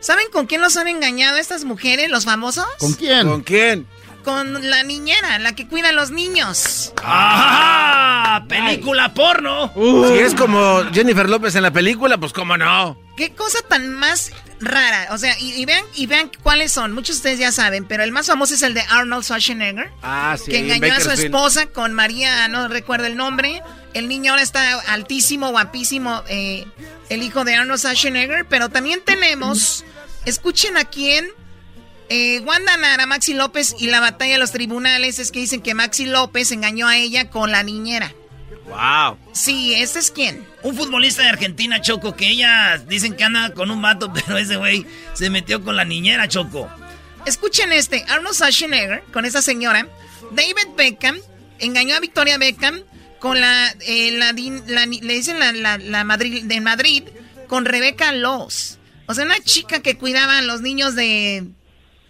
¿Saben con quién los han engañado estas mujeres, los famosos? quién? ¿Con quién? Con la niñera, la que cuida a los niños. ¡Ah! Película porno. Si es como Jennifer López en la película, pues cómo no. Qué cosa tan más rara. O sea, y, y vean, y vean cuáles son. Muchos de ustedes ya saben, pero el más famoso es el de Arnold Schwarzenegger. Ah, sí. que en engañó a su esposa con María, no recuerdo el nombre. El niño ahora está altísimo, guapísimo, eh, el hijo de Arnold Schwarzenegger. Pero también tenemos, escuchen a quién, eh, Wanda Nara, Maxi López y la batalla de los tribunales es que dicen que Maxi López engañó a ella con la niñera. Wow. Sí, ¿este es quién? Un futbolista de Argentina, Choco, que ella dicen que anda con un vato, pero ese güey se metió con la niñera, Choco. Escuchen este, Arnold Schwarzenegger con esa señora, David Beckham engañó a Victoria Beckham con la, eh, la le dicen la, la, la Madrid, de Madrid con Rebecca Laws. O sea, una chica que cuidaba a los niños de,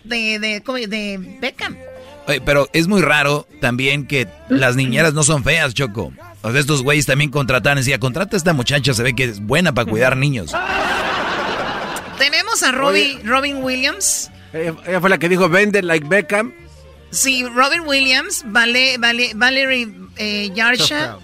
de, de, de Beckham. Oye, pero es muy raro también que las niñeras no son feas, Choco. O sea, estos güeyes también contratan, decía, contrata a esta muchacha, se ve que es buena para cuidar niños. Tenemos a Robin, Robin Williams. Ella, ella fue la que dijo, vende like Beckham. Sí, Robin Williams, Vale, Vale, Valerie eh, Yarsha.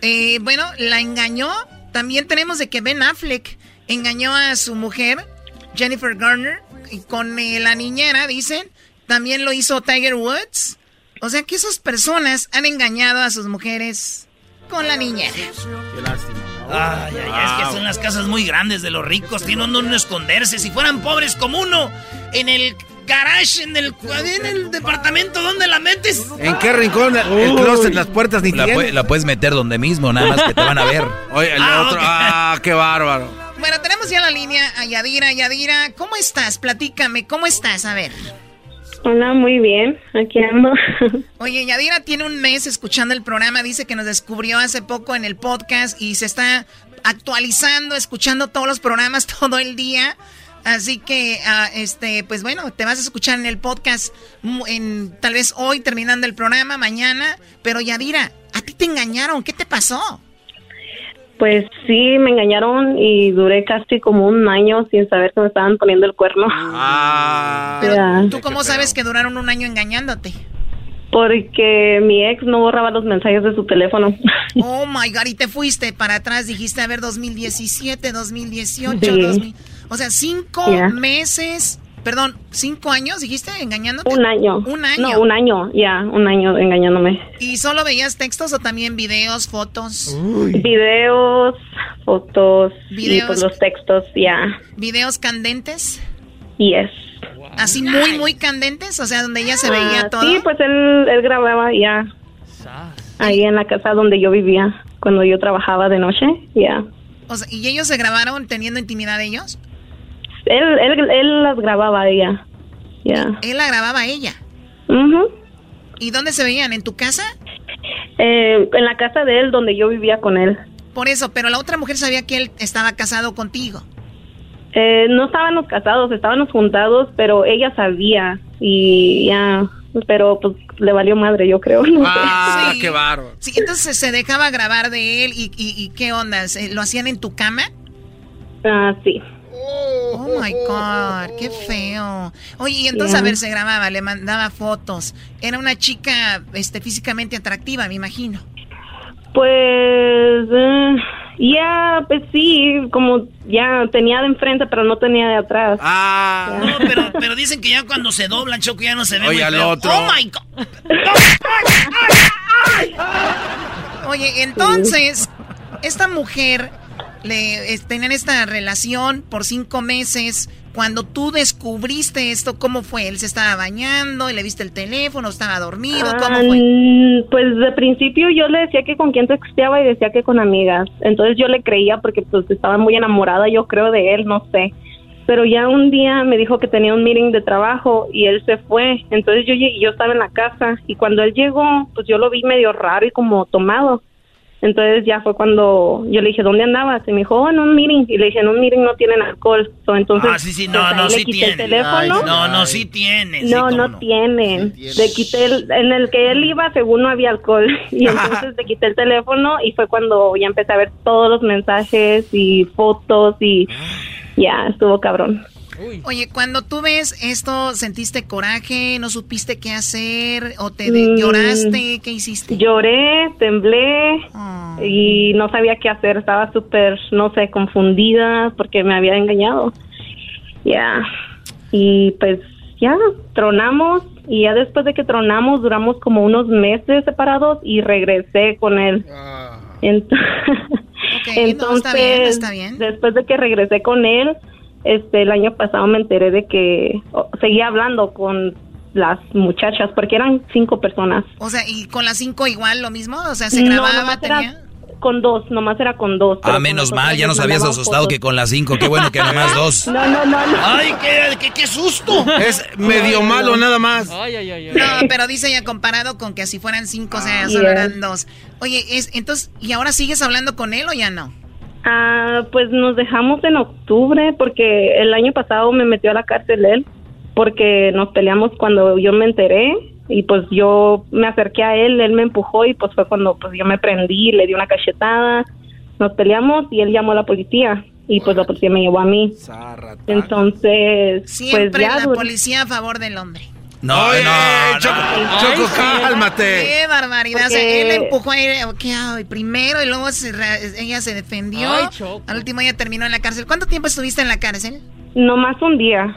Eh, bueno, la engañó. También tenemos de que Ben Affleck engañó a su mujer, Jennifer Garner, y con eh, la niñera, dicen. También lo hizo Tiger Woods. O sea que esas personas han engañado a sus mujeres con la niñera. Qué lástima. Ay, ay, ay, es que son las casas muy grandes de los ricos, tienen donde esconderse. Si fueran pobres como uno, en el garage, en el, en el departamento, ¿dónde la metes? ¿En qué rincón? El Uy. closet, las puertas ni La, la puedes meter donde mismo, nada más que te van a ver. Oye, el Ah, otro, ok. ah, qué bárbaro. Bueno, tenemos ya la línea a Yadira. Yadira, ¿cómo estás? Platícame, ¿cómo estás? A ver. Hola, muy bien, aquí ando. Oye, Yadira tiene un mes escuchando el programa, dice que nos descubrió hace poco en el podcast y se está actualizando, escuchando todos los programas todo el día. Así que, ah, este, pues bueno, te vas a escuchar en el podcast en tal vez hoy terminando el programa, mañana. Pero Yadira, a ti te engañaron, ¿qué te pasó? Pues sí, me engañaron y duré casi como un año sin saber que me estaban poniendo el cuerno. Ah. Ya. ¿Tú cómo sabes que duraron un año engañándote? Porque mi ex no borraba los mensajes de su teléfono. Oh my God, y te fuiste para atrás, dijiste, a ver, 2017, 2018, Sí. 2000. O sea, cinco meses, perdón, cinco años, dijiste, engañándote. Un año. Un año. No, un año, ya, un año engañándome. ¿Y solo veías textos o también videos, fotos? Videos, fotos y Videos. pues los textos, ya. ¿Videos candentes? Yes. Así muy, muy candentes, o sea, donde ella se veía Ah, todo. Sí, pues él, él grababa ya. Ahí en la casa donde yo vivía, cuando yo trabajaba de noche, ya. O sea, ¿Y ellos se grabaron teniendo intimidad de ellos? Él, él, él las grababa a ella, ya. Él la grababa a ella. Ujú. ¿Y dónde se veían? ¿En tu casa? Eh, en la casa de él donde yo vivía con él. Por eso, pero la otra mujer sabía que él estaba casado contigo. Eh, no estábamos casados, estábamos juntados, pero ella sabía y ya, pero pues le valió madre, yo creo. no sé. Ah, Sí. qué bárbaro. Sí, entonces se dejaba grabar de él y, y- y qué onda, ¿Se- ¿lo hacían en tu cama? Ah, sí. Oh my God, qué feo. Oye, y entonces a ver, se grababa, le mandaba fotos. Era una chica este, físicamente atractiva, me imagino. Pues, eh, ya, pues sí, como ya tenía de enfrente, pero no tenía de atrás. Ah. No, pero, pero dicen que ya cuando se doblan, Choco, ya no se ve Oye, muy al feo. otro. Oh my God. Oye, entonces, esta mujer le tenían esta relación por cinco meses. Cuando tú descubriste esto, ¿cómo fue? ¿Él se estaba bañando y le viste el teléfono? ¿Estaba dormido? ¿Cómo Pues de principio yo le decía que con quién texteaba y decía que con amigas. Entonces yo le creía porque pues estaba muy enamorada, yo creo de él, no sé. Pero ya un día me dijo que tenía un meeting de trabajo y él se fue. Entonces yo yo estaba en la casa y cuando él llegó, pues yo lo vi medio raro y como tomado. Entonces ya fue cuando yo le dije, ¿dónde andabas? Y me dijo, oh, en un meeting. Y le dije, en un meeting no tienen alcohol. So, entonces, Ah, sí, sí, pues, no, no, le sí quité tiene. el teléfono. No, no, sí tiene. sí, No, no, tienen. Le quité el, en el que él iba, según no había alcohol. Y entonces le quité el teléfono y fue cuando ya empecé a ver todos los mensajes y fotos y ya, estuvo cabrón. Oye, cuando tú ves esto, ¿sentiste coraje? ¿No supiste qué hacer? ¿O te de- Mm, lloraste? ¿Qué hiciste? Lloré, temblé Ah. y no sabía qué hacer. Estaba súper, no sé, confundida porque me había engañado. Ya. Y pues ya, tronamos. Y ya después de que tronamos, duramos como unos meses separados y regresé con él. Ent- no, está bien, está bien. después de que regresé con él, este, el año pasado me enteré de que seguía hablando con las muchachas, porque eran cinco personas. O sea, ¿y con las cinco igual lo mismo? O sea, ¿se No, grababa? nomás tenía... con dos, nomás era con dos. Ah, menos mal, ya nos habías asustado fotos. que con las cinco. Qué bueno que nomás dos. No, no, no, no. Ay, qué, qué, qué susto. Es medio malo nada más. Ay, ay, ay, ay. No, pero dice ya comparado con que así fueran cinco, o sea, Ah, solo eran dos. Oye, es, entonces, ¿y ahora sigues hablando con él o ya no? Ah, pues nos dejamos en octubre porque el año pasado me metió a la cárcel él porque nos peleamos cuando yo me enteré y pues yo me acerqué a él, él me empujó y pues fue cuando pues yo me prendí, le di una cachetada, nos peleamos y él llamó a la policía y pues la policía me llevó a mí. Entonces, Siempre pues ya la policía a favor del hombre. No, Oye, no, Choco, no. Choco, cálmate. Qué barbaridad. O sea, él la empujó a ir, ¿qué hago? primero y luego se ella se defendió. Ay, Choco. Al último ella terminó en la cárcel. ¿Cuánto tiempo estuviste en la cárcel? nomás un día.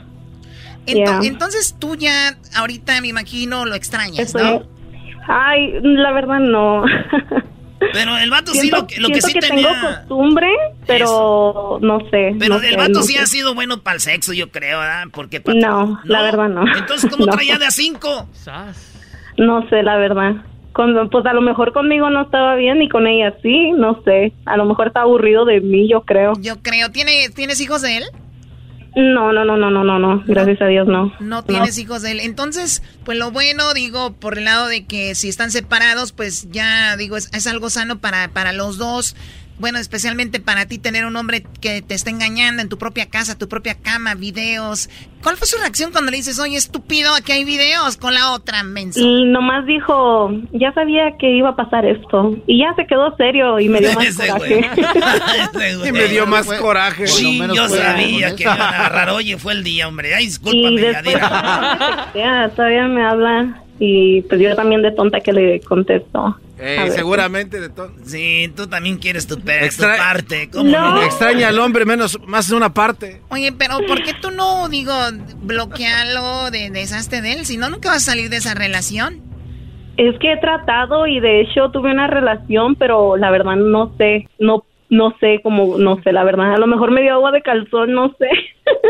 Entonces tú ya ahorita me imagino lo extrañas, Estoy- ¿no? Ay, la verdad no. Pero el vato sí lo que, lo que siento sí que tenía. tengo costumbre, pero no sé. Pero no el sé, vato no sí sé. ha sido bueno para el sexo, yo creo, ¿verdad? Porque No, la verdad no. Entonces, ¿cómo No. traía de a cinco? No sé, la verdad. Con- pues a lo mejor conmigo no estaba bien y con ella sí, no sé. A lo mejor está aburrido de mí, yo creo. Yo creo. ¿Tiene, ¿Tienes hijos de él? No, no, no, no, no, no, no. Gracias a Dios no. No tienes hijos de él. Entonces, pues lo bueno, digo, por el lado de que si están separados, pues ya, digo, es, es algo sano para, para los dos. Bueno, especialmente para ti tener un hombre que te está engañando en tu propia casa, tu propia cama, videos. ¿Cuál fue su reacción cuando le dices, oye, estúpido, aquí hay videos con la otra mensa? Y nomás dijo, ya sabía que iba a pasar esto. Y ya se quedó serio y me dio más coraje. Y me dio más coraje. Sí, menos yo sabía que iban a agarrar. Oye, fue el día, hombre. Ay, y discúlpame, después Yadira. ya, todavía me habla. Y pues yo también de tonta que le contesto. Seguramente de todo. Sí, tú también quieres tu, pe- tu parte. ¿Cómo No. no? Extraña al hombre menos, más de una parte. Oye, pero ¿por qué tú no, digo, bloquealo, de, deshazte de él? Si no, nunca vas a salir de esa relación. Es que he tratado y de hecho tuve una relación, pero la verdad no sé, no no sé cómo, no sé, la verdad, a lo mejor me dio agua de calzón, no sé.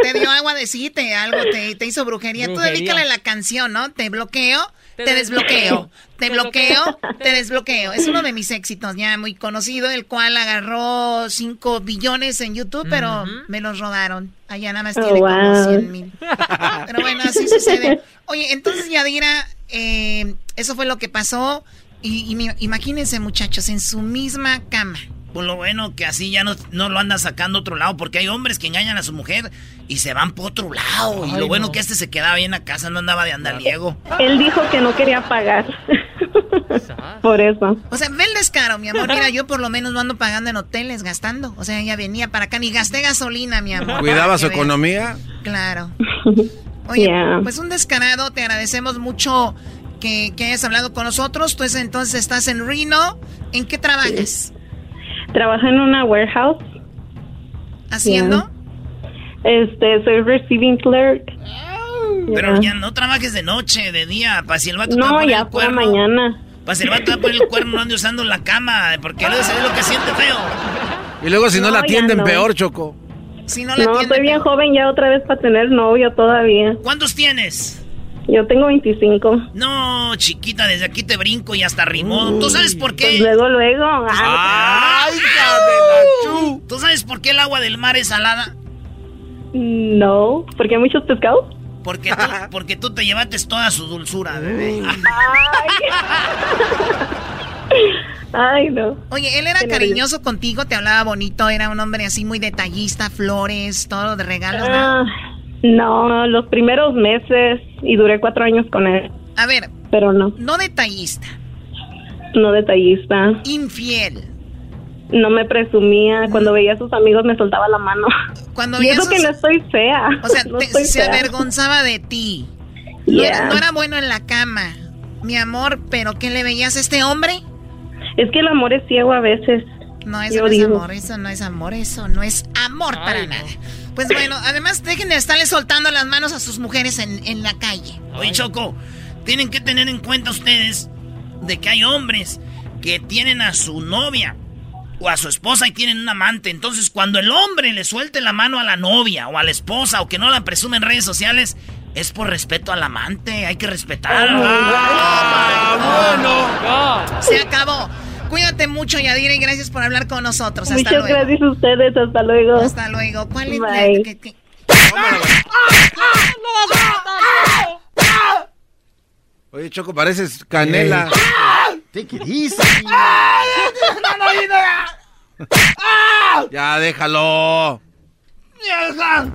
Te dio agua de sí, te, algo te, te hizo brujería. Tú Brujería. dedícale la canción, ¿no? Te bloqueo, te, Te desbloqueo, desbloqueo. te bloqueo, te desbloqueo. Es uno de mis éxitos ya muy conocido, el cual agarró 5 billones en YouTube, pero me los rodaron. Allá nada más Oh, tiene como wow. 100 mil. Pero bueno, así sucede. Oye, entonces Yadira, eh, eso fue lo que pasó. Y, y imagínense muchachos, en su misma cama. Pues lo bueno que así ya no, no lo anda sacando a otro lado, porque hay hombres que engañan a su mujer y se van por otro lado. y lo bueno no. que este se quedaba bien a casa, no andaba de andaliego. Él dijo que no quería pagar. Por eso. O sea, ve el descaro, mi amor. Mira, yo por lo menos no ando pagando en hoteles, gastando. O sea, ella venía para acá, ni gasté gasolina, mi amor. Cuidaba su economía. Claro. Oye, Yeah. pues un descarado, te agradecemos mucho que, que hayas hablado con nosotros. Tú es- entonces estás en Reno. ¿En qué trabajas? Trabajo en una warehouse. ¿Haciendo? Este, soy receiving clerk. Pero Yeah. ya no trabajes de noche, de día, para si el vato te No, pone ya el fue cuerno. mañana. Para si el vato te va a poner el cuerno, no ande usando la cama, porque se ve lo que siente feo. Y luego si no, No, la atienden no. peor, Choco. Si no No, estoy bien joven ya otra vez para tener novio todavía. ¿Cuántos tienes? Yo tengo 25. No, chiquita, desde aquí te brinco y hasta rimó. ¿Tú sabes por qué? Pues luego, luego. ¡Ay, hija de la chu! ¿Tú sabes por qué el agua del mar es salada? No, porque hay muchos pescados. Porque tú, porque tú te llevaste toda su dulzura, bebé. Ay, no. Oye, él era Qué cariñoso contigo, te hablaba bonito, era un hombre así muy detallista, flores, todo de regalos. ¿no? Ah, no, los primeros meses y duré cuatro años con él. A ver, Pero no, no detallista, no detallista. infiel. No me presumía. Cuando veía a sus amigos me soltaba la mano. Cuando y veía eso sus- que no estoy fea. O sea, No te- estoy se fea. avergonzaba de ti. No, era, no era bueno en la cama, mi amor, pero ¿qué le veías a este hombre? Es que el amor es ciego a veces. No, eso Yo no es amor, eso no es amor, eso no es amor para nada. Pues bueno, además dejen de estarle soltando las manos a sus mujeres en, en la calle. Oye, Choco, tienen que tener en cuenta ustedes de que hay hombres que tienen a su novia o a su esposa y tienen un amante. Entonces, cuando el hombre le suelte la mano a la novia o a la esposa o que no la presume en redes sociales, es por respeto al amante. Hay que respetar. Ah, bueno. Se acabó. Cuídate mucho, Yadira, y gracias por hablar con nosotros. Hasta Muchas luego. gracias a ustedes. Hasta luego. Hasta luego. ¿Cuál es la- Bye. que- que- Oye, Choco, pareces canela. Take it easy. Ya, déjalo.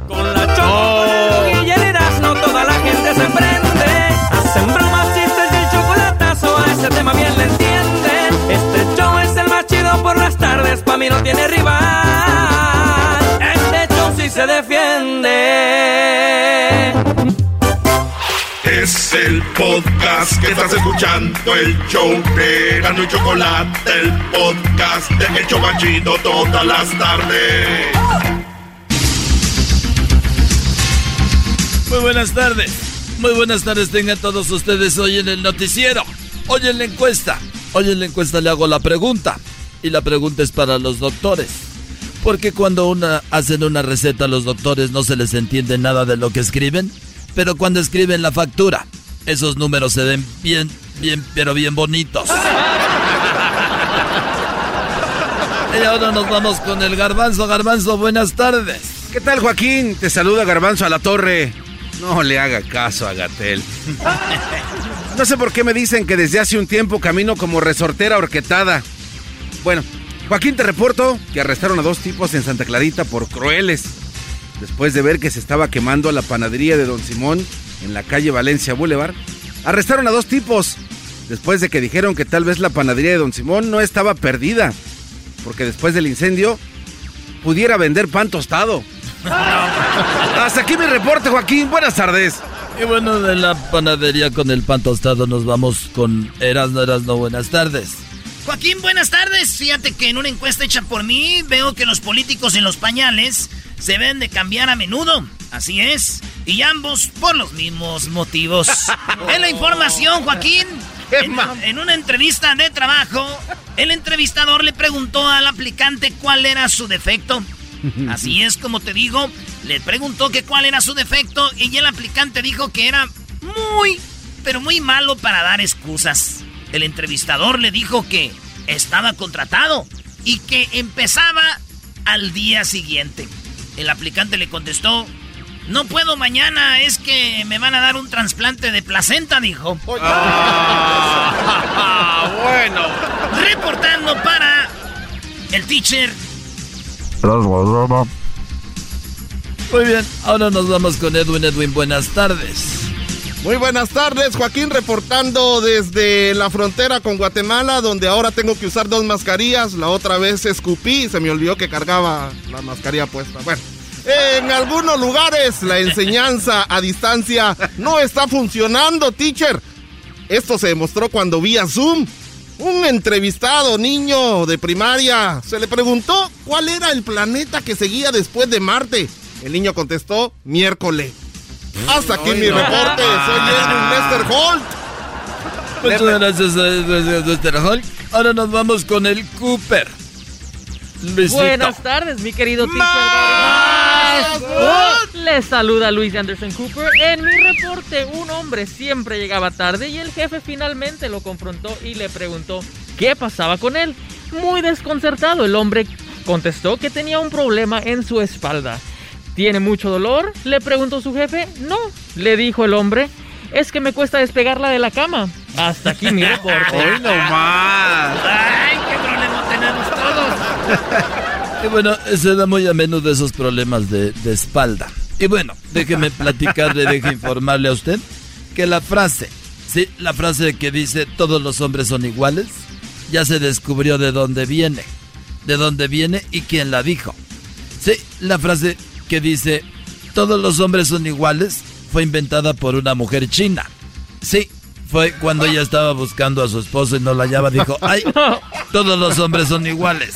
Con la choco y el Erasmo toda la gente se prende. Hacen bromas, chistes y el chocolatazo a ese tema bien le entienden. Este show es el más chido por las tardes, pa' mí no tiene rival. Este show sí se defiende. Es el podcast que estás escuchando, el show de Gano y Chocolate, el podcast de El Chobachito todas las tardes. Muy buenas tardes. Muy buenas tardes tengan todos ustedes hoy en el noticiero. Hoy en la encuesta. Hoy en la encuesta le hago la pregunta. Y la pregunta es para los doctores. Porque cuando una, hacen una receta los doctores no se les entiende nada de lo que escriben? Pero cuando escriben la factura, esos números se ven bien, bien, pero bien bonitos. Y ahora nos vamos con el garbanzo. Garbanzo, buenas tardes. ¿Qué tal, Joaquín? Te saluda Garbanzo a la torre. No le haga caso a Gatel. No sé por qué me dicen que desde hace un tiempo camino como resortera horquetada. Bueno, Joaquín, te reporto que arrestaron a dos tipos en Santa Clarita por crueles. Después de ver que se estaba quemando la panadería de Don Simón en la calle Valencia Boulevard, arrestaron a dos tipos. Después de que dijeron que tal vez la panadería de Don Simón no estaba perdida. Porque después del incendio pudiera vender pan tostado. Hasta aquí mi reporte, Joaquín. Buenas tardes. Y bueno, de la panadería con el pan tostado nos vamos con Erasno, Erasno, buenas tardes. Joaquín, buenas tardes. Fíjate que en una encuesta hecha por mí veo que los políticos en los pañales se ven de cambiar a menudo. Así es. Y ambos por los mismos motivos. En la información, Joaquín. En, en una entrevista de trabajo, el entrevistador le preguntó al aplicante cuál era su defecto. Así es como te digo, le preguntó que cuál era su defecto y el aplicante dijo que era muy, pero muy malo para dar excusas. El entrevistador le dijo que estaba contratado y que empezaba al día siguiente. El aplicante le contestó, no puedo mañana, es que me van a dar un trasplante de placenta, dijo. bueno. Reportando para el teacher. Muy bien, ahora nos vamos con Edwin. Edwin, buenas tardes. Muy buenas tardes, Joaquín reportando desde la frontera con Guatemala, donde ahora tengo que usar dos mascarillas. La otra vez escupí y se me olvidó que cargaba la mascarilla puesta. Bueno, en algunos lugares la enseñanza a distancia no está funcionando, teacher. Esto se demostró cuando vía Zoom. Un entrevistado niño de primaria se le preguntó cuál era el planeta que seguía después de Marte. El niño contestó miércoles. Hasta aquí mi reporte. Soy Edwin Lester Holt. Muchas gracias, eh, Mr. Hulk. Ahora nos vamos con el Cooper. Luisito. Buenas tardes, mi querido teacher. Les saluda Luis Anderson Cooper. En mi reporte, un hombre siempre llegaba tarde y el jefe finalmente lo confrontó y le preguntó qué pasaba con él. Muy desconcertado, el hombre contestó que tenía un problema en su espalda. ¿Tiene mucho dolor? Le preguntó su jefe. No, le dijo el hombre. Es que me cuesta despegarla de la cama. Hasta aquí mi reporte. Hoy nomás. Ay, qué problema tenemos todos. Y bueno, se da muy a menudo esos problemas de, de espalda. Y bueno, déjeme platicarle, déjeme informarle a usted que la frase, sí, la frase que dice todos los hombres son iguales, ya se descubrió de dónde viene, de dónde viene y quién la dijo. Sí, la frase que dice todos los hombres son iguales fue inventada por una mujer china. Sí, fue cuando ella estaba buscando a su esposo y no la hallaba, dijo, ay, todos los hombres son iguales.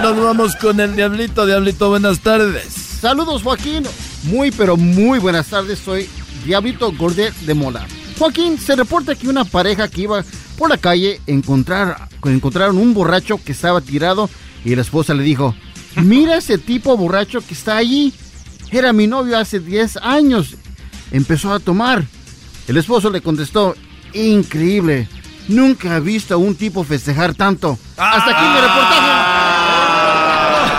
Nos vamos con el Diablito. Diablito, buenas tardes. Saludos, Joaquín. Muy, pero muy buenas tardes. Soy Diablito Gordet de Mola. Joaquín, se reporta que una pareja que iba por la calle encontrar, encontraron un borracho que estaba tirado y la esposa le dijo, mira ese tipo borracho que está allí. Era mi novio hace 10 años. Empezó a tomar. El esposo le contestó, increíble. Nunca he visto a un tipo festejar tanto. Hasta aquí mi reportaje.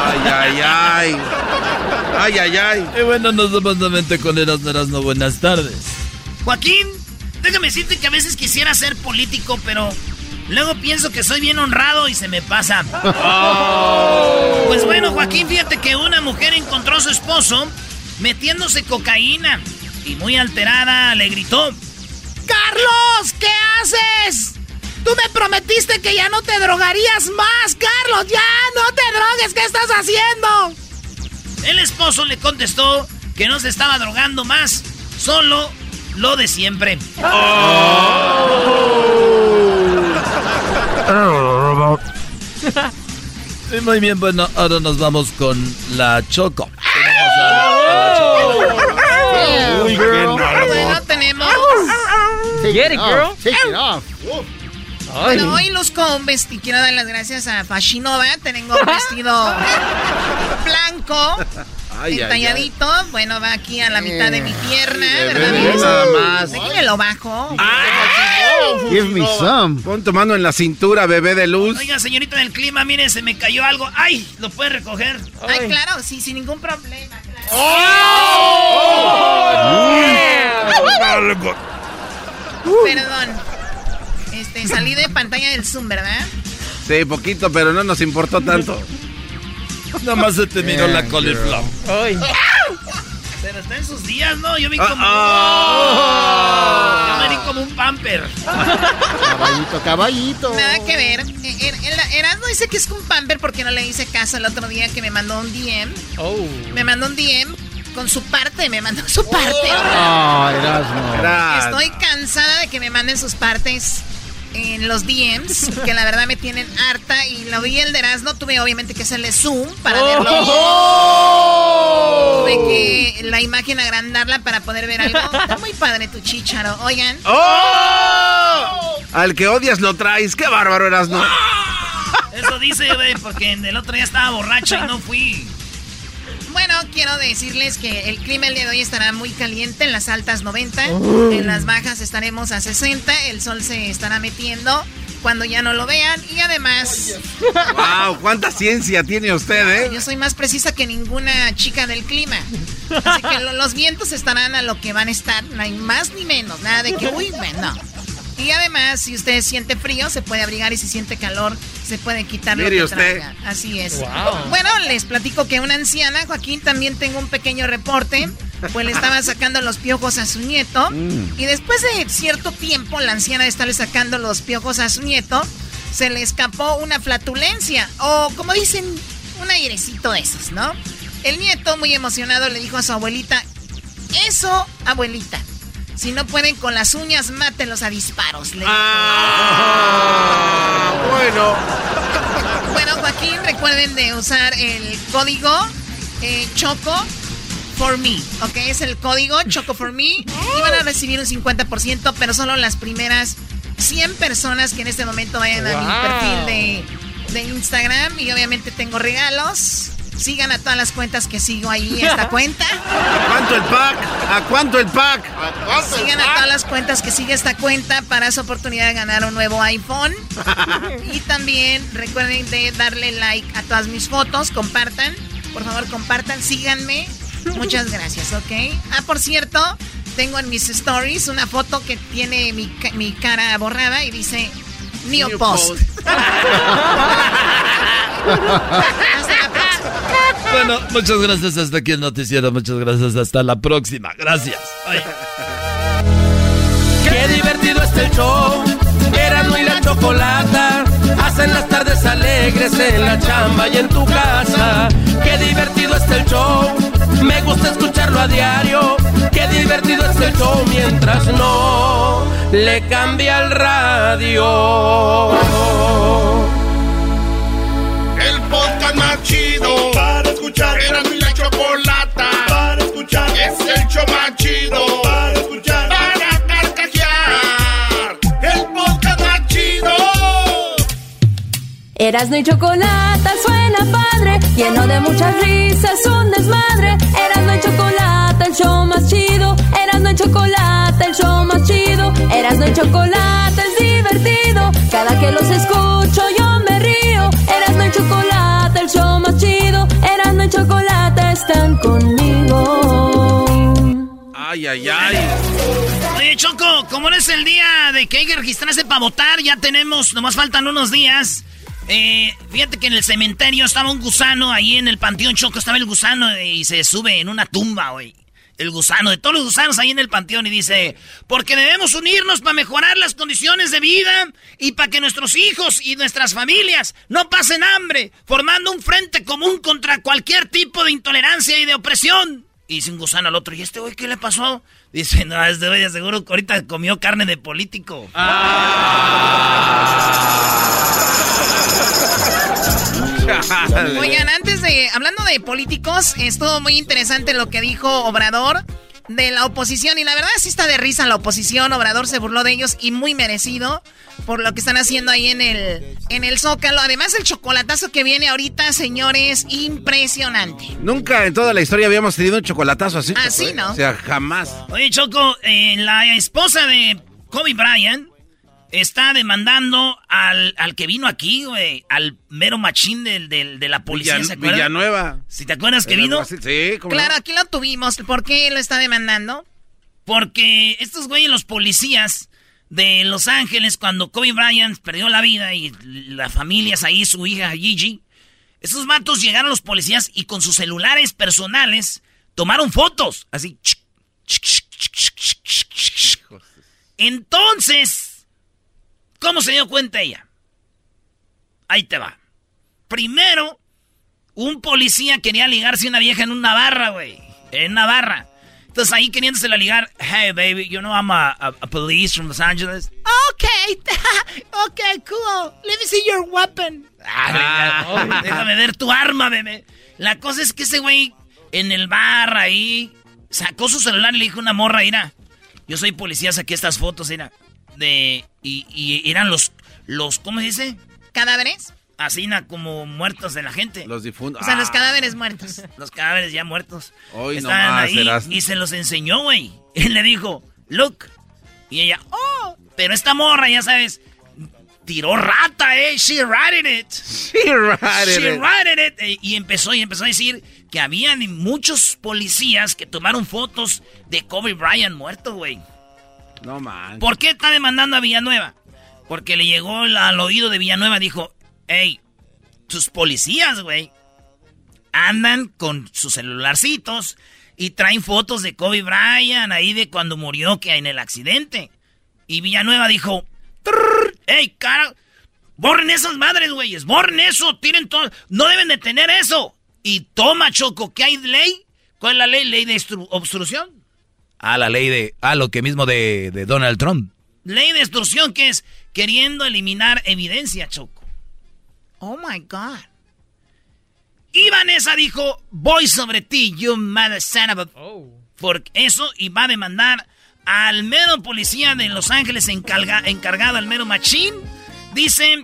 Ay, ay, ay. Ay, ay, ay. Y bueno, nos vamos nuevamente con Erasmo Erasmo. Buenas tardes. Joaquín, déjame decirte que a veces quisiera ser político, pero luego pienso que soy bien honrado y se me pasa. Pues bueno, Joaquín, fíjate que una mujer encontró a su esposo metiéndose cocaína y muy alterada le gritó. ¡Carlos! ¿Qué haces? Tú me prometiste que ya no te drogarías más, Carlos. Ya no te drogues. ¿Qué estás haciendo? El esposo le contestó que no se estaba drogando más, solo lo de siempre. Sí, muy bien, bueno, ahora nos vamos con la Choco. Tenemos a la, a la Choco. Uy, girl. Bueno, tenemos. Take Get it girl. Take it off. Bueno, hoy luzco un vestido. Quiero dar las gracias a Fashinova. Tengo un vestido blanco. Ay, ay, entalladito, bueno, va aquí a la mitad de mi pierna, de ¿verdad? nada más. Déjenme lo bajo. Give me some. Pon tu mano en la cintura, bebé de luz. Oiga, señorita del clima, mire, se me cayó algo. ¡Ay! ¿Lo puede recoger? Ay, claro, sí, sin ningún problema. claro. Perdón. Este, salí de pantalla del Zoom, ¿verdad? Sí, poquito, pero no nos importó tanto. Nada más se te miró la coliflor. Ay. Pero está en sus días, ¿no? Yo vi Ah, como... ah. Yo me vi como un pamper. Caballito, caballito. Nada que ver. Er- el- Erasmo dice que es un pamper porque no le hice caso el otro día que me mandó un DM. Oh. Me mandó un DM con su parte, me mandó su parte. Ah, Erasmo. Era- Estoy cansada de que me manden sus partes en los DMs, que la verdad me tienen harta y lo vi el de Erasmo, tuve obviamente que hacerle zoom para verlo bien. Tuve que la imagen agrandarla para poder ver algo. Está muy padre tu chicharo. Oigan, ¡Oh! Al que odias lo traes. ¡Qué bárbaro eras, no! Eso dice, güey, porque el otro día estaba borracho y no fui. Bueno, quiero decirles que el clima el día de hoy estará muy caliente en las altas 90, en las bajas estaremos a 60, el sol se estará metiendo cuando ya no lo vean y además ¡Wow! ¡Cuánta ciencia tiene usted, eh! yo soy más precisa que ninguna chica del clima. Así que lo- los vientos estarán a lo que van a estar, no hay más ni menos, nada de que, uy, bueno, no. Y además, si usted siente frío, se puede abrigar y si siente calor, se puede quitar lo Mire que usted. traiga. Así es. Wow. Bueno, les platico que una anciana, Joaquín, también tengo un pequeño reporte. Pues le estaba sacando los piojos a su nieto. Mm. Y después de cierto tiempo, la anciana de estarle sacando los piojos a su nieto, se le escapó una flatulencia. O como dicen, un airecito de esos, ¿no? El nieto, muy emocionado, le dijo a su abuelita: Eso, abuelita. Si no pueden con las uñas, mátenlos a disparos. Le. Ah, bueno. Bueno, Joaquín, recuerden de usar el código eh, Choco for me, ¿ok? Es el código Choco for me y van a recibir un 50%, pero solo las primeras 100 personas que en este momento vayan a mi perfil de, de Instagram y obviamente tengo regalos. Sigan a todas las cuentas que sigo ahí esta cuenta. ¿A cuánto el pack? ¿A cuánto el pack? Sigan a todas las cuentas que sigue esta cuenta para su oportunidad de ganar un nuevo iPhone. Y también recuerden de darle like a todas mis fotos, compartan. Por favor, compartan, síganme. Muchas gracias, ¿ok? Ah, por cierto, tengo en mis stories una foto que tiene mi, mi cara borrada y dice New, New Post. Bueno, muchas gracias. Hasta aquí el noticiero. Muchas gracias. Hasta la próxima. Gracias. Qué divertido está el show. Erasmo y la chocolata hacen las tardes alegres en la chamba y en tu casa. Qué divertido está el show. Me gusta escucharlo a diario. Qué divertido está el show mientras no le cambia el radio. Escuchar. Era mi la chocolata para escuchar. Es el show más chido para escuchar. Para carcajear. El podcast más chido. Erasno y chocolate suena padre, lleno de muchas risas, un desmadre. Erasno y chocolate, el show más chido. Erasno y chocolate, el show más chido. Erasno y chocolate es divertido. Cada que los escucho yo están conmigo. Ay, ay, ay. Oye, Choco, como no es el día de que hay que registrarse para votar, ya tenemos, nomás faltan unos días. Eh, fíjate que en el cementerio estaba un gusano, ahí en el panteón Choco estaba el gusano eh, y se sube en una tumba, güey. El gusano, de todos los gusanos ahí en el panteón y dice, porque debemos unirnos para mejorar las condiciones de vida y para que nuestros hijos y nuestras familias no pasen hambre, formando un frente común contra cualquier tipo de intolerancia y de opresión. Y dice un gusano al otro, ¿y este güey qué le pasó? Dice, no, este güey seguro que ahorita comió carne de político. Oigan, antes de, hablando de políticos, estuvo muy interesante lo que dijo Obrador de la oposición. Y la verdad sí está de risa la oposición. Obrador se burló de ellos y muy merecido por lo que están haciendo ahí en el, en el Zócalo. Además, el chocolatazo que viene ahorita, señores, impresionante. Nunca en toda la historia habíamos tenido un chocolatazo así. Así, ¿eh? ¿no? O sea, jamás. Oye, Choco, eh, la esposa de Kobe Bryant está demandando al, al que vino aquí, güey, al mero machín del, del- de la policía, Villan- ¿se acuerdan? Villanueva. Si te acuerdas que vino. Sí, ¿cómo no? Claro, aquí lo tuvimos. ¿Por qué lo está demandando? Porque estos güeyes, los policías de Los Ángeles, cuando Kobe Bryant perdió la vida y las familias ahí, su hija Gigi, esos matos llegaron los policías y con sus celulares personales tomaron fotos. Así. Entonces, ¿cómo se dio cuenta ella? Ahí te va. Primero, un policía quería ligarse a una vieja en una barra, güey. En una barra. Entonces ahí queriéndosela ligar, hey baby, you know I'm a, a- a police from Los Angeles. Okay, okay, cool. Let me see your weapon. Ah, déjame ver tu arma, bebé. La cosa es que ese güey en el bar ahí sacó su celular y le dijo a una morra, mira, yo soy policía, saqué estas fotos, mira, de y, y eran los los ¿cómo se dice? ¿Cadáveres? Así como muertos de la gente. Los difuntos. O sea, los Ah. cadáveres muertos. Los cadáveres ya muertos. Hoy Estaban nomás, ahí y se los enseñó, güey. Él le dijo, look. Y ella, oh. Pero esta morra, ya sabes, tiró rata, eh. She ratted it. She ratted She it. ratted it. Eh, Y empezó, y empezó a decir que habían muchos policías que tomaron fotos de Kobe Bryant muerto, güey. No man. ¿Por qué está demandando a Villanueva? Porque le llegó al oído de Villanueva, dijo, hey, tus policías, güey, andan con sus celularcitos y traen fotos de Kobe Bryant ahí de cuando murió que en el accidente. Y Villanueva dijo, hey, cara, borren esas madres, güeyes, borren eso, tiren todo, no deben de tener eso. Y toma, Choco, ¿qué hay ley? ¿Cuál es la ley? ¿Ley de obstrucción? Ah, la ley de, ah, lo que mismo de, de Donald Trump. Ley de extorsión que es queriendo eliminar evidencia, Choco. Oh my God. Y Vanessa dijo, voy sobre ti, you mother son of a... Por eso, y va a demandar al mero policía de Los Ángeles encargado, al mero machín. Dice,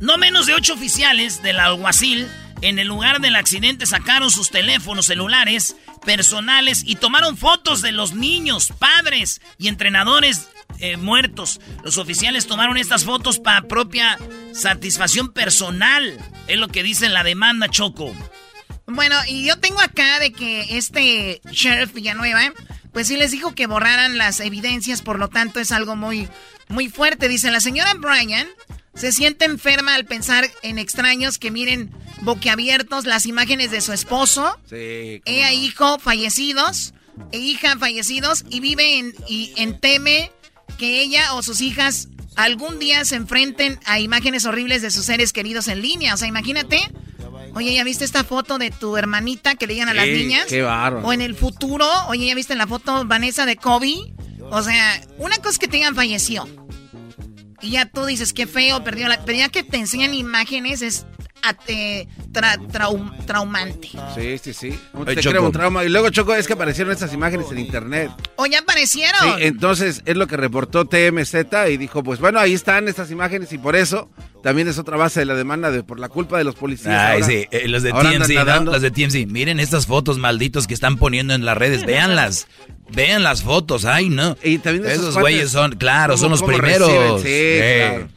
no menos de ocho oficiales del alguacil en el lugar del accidente sacaron sus teléfonos celulares personales y tomaron fotos de los niños, padres y entrenadores eh, muertos. Los oficiales tomaron estas fotos para propia satisfacción personal. Es lo que dice la demanda, Choco. Bueno, y yo tengo acá de que este sheriff Villanueva, pues sí les dijo que borraran las evidencias, por lo tanto es algo muy, muy fuerte. Dice la señora Bryan se siente enferma al pensar en extraños que miren boquiabiertos las imágenes de su esposo, sí, ella hijo fallecidos, e hija fallecidos, y vive en, y en teme que ella o sus hijas algún día se enfrenten a imágenes horribles de sus seres queridos en línea. O sea, imagínate. Oye, ¿ya viste esta foto de tu hermanita que le digan a las niñas? Qué barro. O en el futuro, oye, ¿ya viste la foto Vanessa de Kobe? O sea, una cosa es que te fallecido. Y ya tú dices, qué feo, perdió la... Pero que te enseñan imágenes es traumante. Sí, sí, sí. Te un trauma. Y luego, Choco, es que aparecieron estas imágenes en internet. ¿O ya aparecieron? Sí, entonces es lo que reportó TMZ y dijo, pues bueno, ahí están estas imágenes y por eso también es otra base de la demanda de por la culpa de los policías. Ay, sí, eh, los de TMZ, ¿no? Los de TMZ. Miren estas fotos malditos que están poniendo en las redes, véanlas. Vean las fotos, ay no. Y también esos güeyes son, claro, son los primeros. Sí, claro.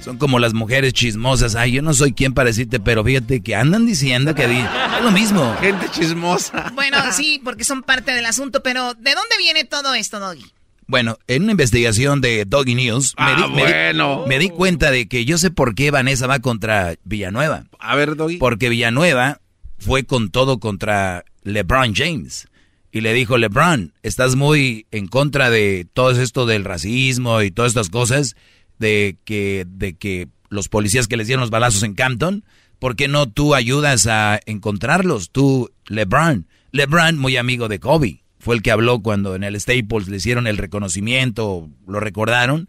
Son como las mujeres chismosas. Ay, yo no soy quien para decirte, pero fíjate que andan diciendo que es lo mismo. Gente chismosa. Bueno, sí, porque son parte del asunto, pero ¿de dónde viene todo esto, Doggy? Bueno, en una investigación de Doggy News, me, ah, di, me, di, cuenta de que yo sé por qué Vanessa va contra Villanueva. A ver, Doggy. Porque Villanueva fue con todo contra LeBron James. Y le dijo, LeBron, estás muy en contra de todo esto del racismo y todas estas cosas de que, de que los policías que les dieron los balazos en Campton, ¿por qué no tú ayudas a encontrarlos? Tú, LeBron. LeBron, muy amigo de Kobe, fue el que habló cuando en el Staples le hicieron el reconocimiento, lo recordaron.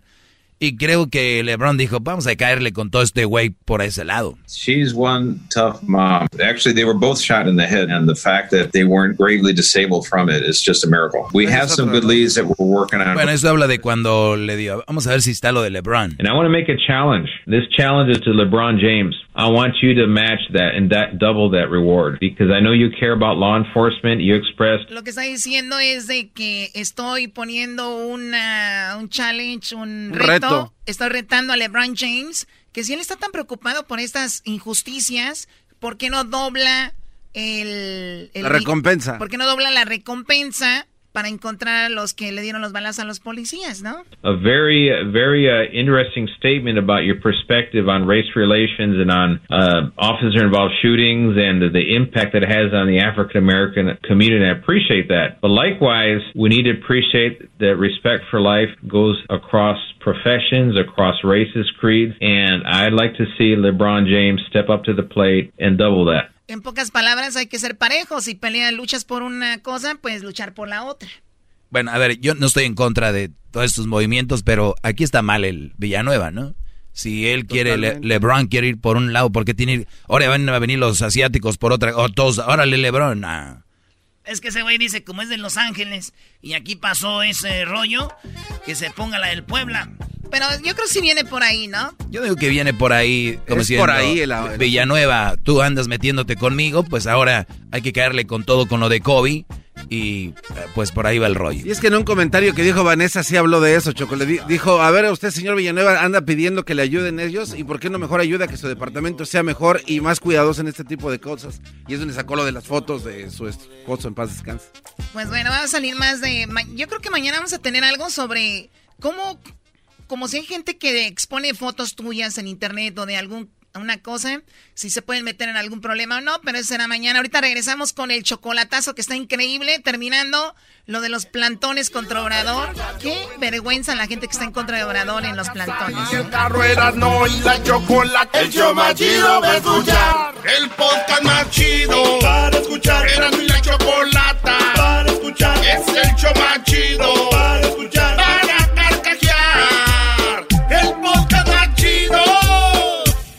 Y creo que LeBron dijo, vamos a caerle con todo este güey por ese lado. She's one tough mom. Actually, they were both shot in the head, and the fact that they weren't gravely disabled from it is just a miracle. We have some good leads that we're working on. Bueno, eso habla de cuando le dio. Vamos a ver si está lo de LeBron. And I want to make a challenge. This challenge is to LeBron James. I want you to match that and that double that reward because I know you care about law enforcement. You expressed. Lo que está diciendo es de que estoy poniendo una, un challenge, un reto. Estoy retando a LeBron James que si él está tan preocupado por estas injusticias, ¿por qué no dobla el, el la recompensa? ¿Por qué no dobla la recompensa? Para encontrar a los que le dieron los a los policías, ¿no? A very, very uh, interesting statement about your perspective on race relations and on uh, officer-involved shootings and the, the impact that it has on the African American community. I appreciate that, but likewise, we need to appreciate that respect for life goes across professions, across races, creeds, and I'd like to see LeBron James step up to the plate and double that. En pocas palabras, hay que ser parejos. Si peleas, luchas por una cosa, pues luchar por la otra. Bueno, a ver, yo no estoy en contra de todos estos movimientos, pero aquí está mal el Villanueva, ¿no? Si él quiere, LeBron quiere ir por un lado, ¿por qué tiene ir? Ahora van a venir los asiáticos por otra, o todos, órale LeBron. Es que ese güey dice, como es de Los Ángeles, y aquí pasó ese rollo, que se ponga la del Puebla. Pero yo creo que sí viene por ahí, ¿no? Yo digo que viene por ahí, como si por ahí Villanueva, tú andas metiéndote conmigo, pues ahora hay que caerle con todo con lo de Kobe. y eh, pues por ahí va el rollo. Y es que en un comentario que dijo Vanessa sí habló de eso, Choco. Le di- dijo, a ver, usted, señor Villanueva, anda pidiendo que le ayuden ellos y por qué no mejor ayuda a que su departamento sea mejor y más cuidadoso en este tipo de cosas. Y es donde sacó lo de las fotos de su esposo en paz descanse. Pues bueno, va a salir más de... ma- Yo creo que mañana vamos a tener algo sobre cómo... Como si hay gente que expone fotos tuyas en internet o de algún una cosa, si se pueden meter en algún problema o no, pero eso será mañana. Ahorita regresamos con el chocolatazo que está increíble, terminando lo de los plantones contra Obrador. Qué vergüenza la gente que está en contra de Obrador en los plantones. El carro era no y la chocolate. El show más chido para escuchar. El podcast más chido para escuchar. Era y la chocolata para escuchar. Es el show más chido para escuchar.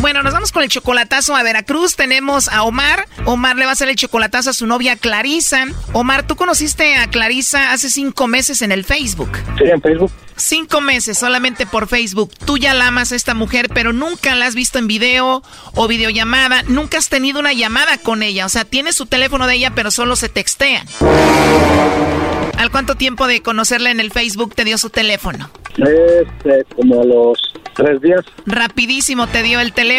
Bueno, nos vamos con el chocolatazo a Veracruz. Tenemos a Omar. Omar le va a hacer el chocolatazo a su novia Clarisa. Omar, tú conociste a Clarisa hace cinco meses en el Facebook. Sí, en Facebook. Cinco meses solamente por Facebook. Tú ya la amas a esta mujer, pero nunca la has visto en video o videollamada. Nunca has tenido una llamada con ella. O sea, tienes su teléfono de ella, pero solo se textean. ¿Al cuánto tiempo de conocerla en el Facebook te dio su teléfono? Este, como a los tres días. Rapidísimo te dio el teléfono,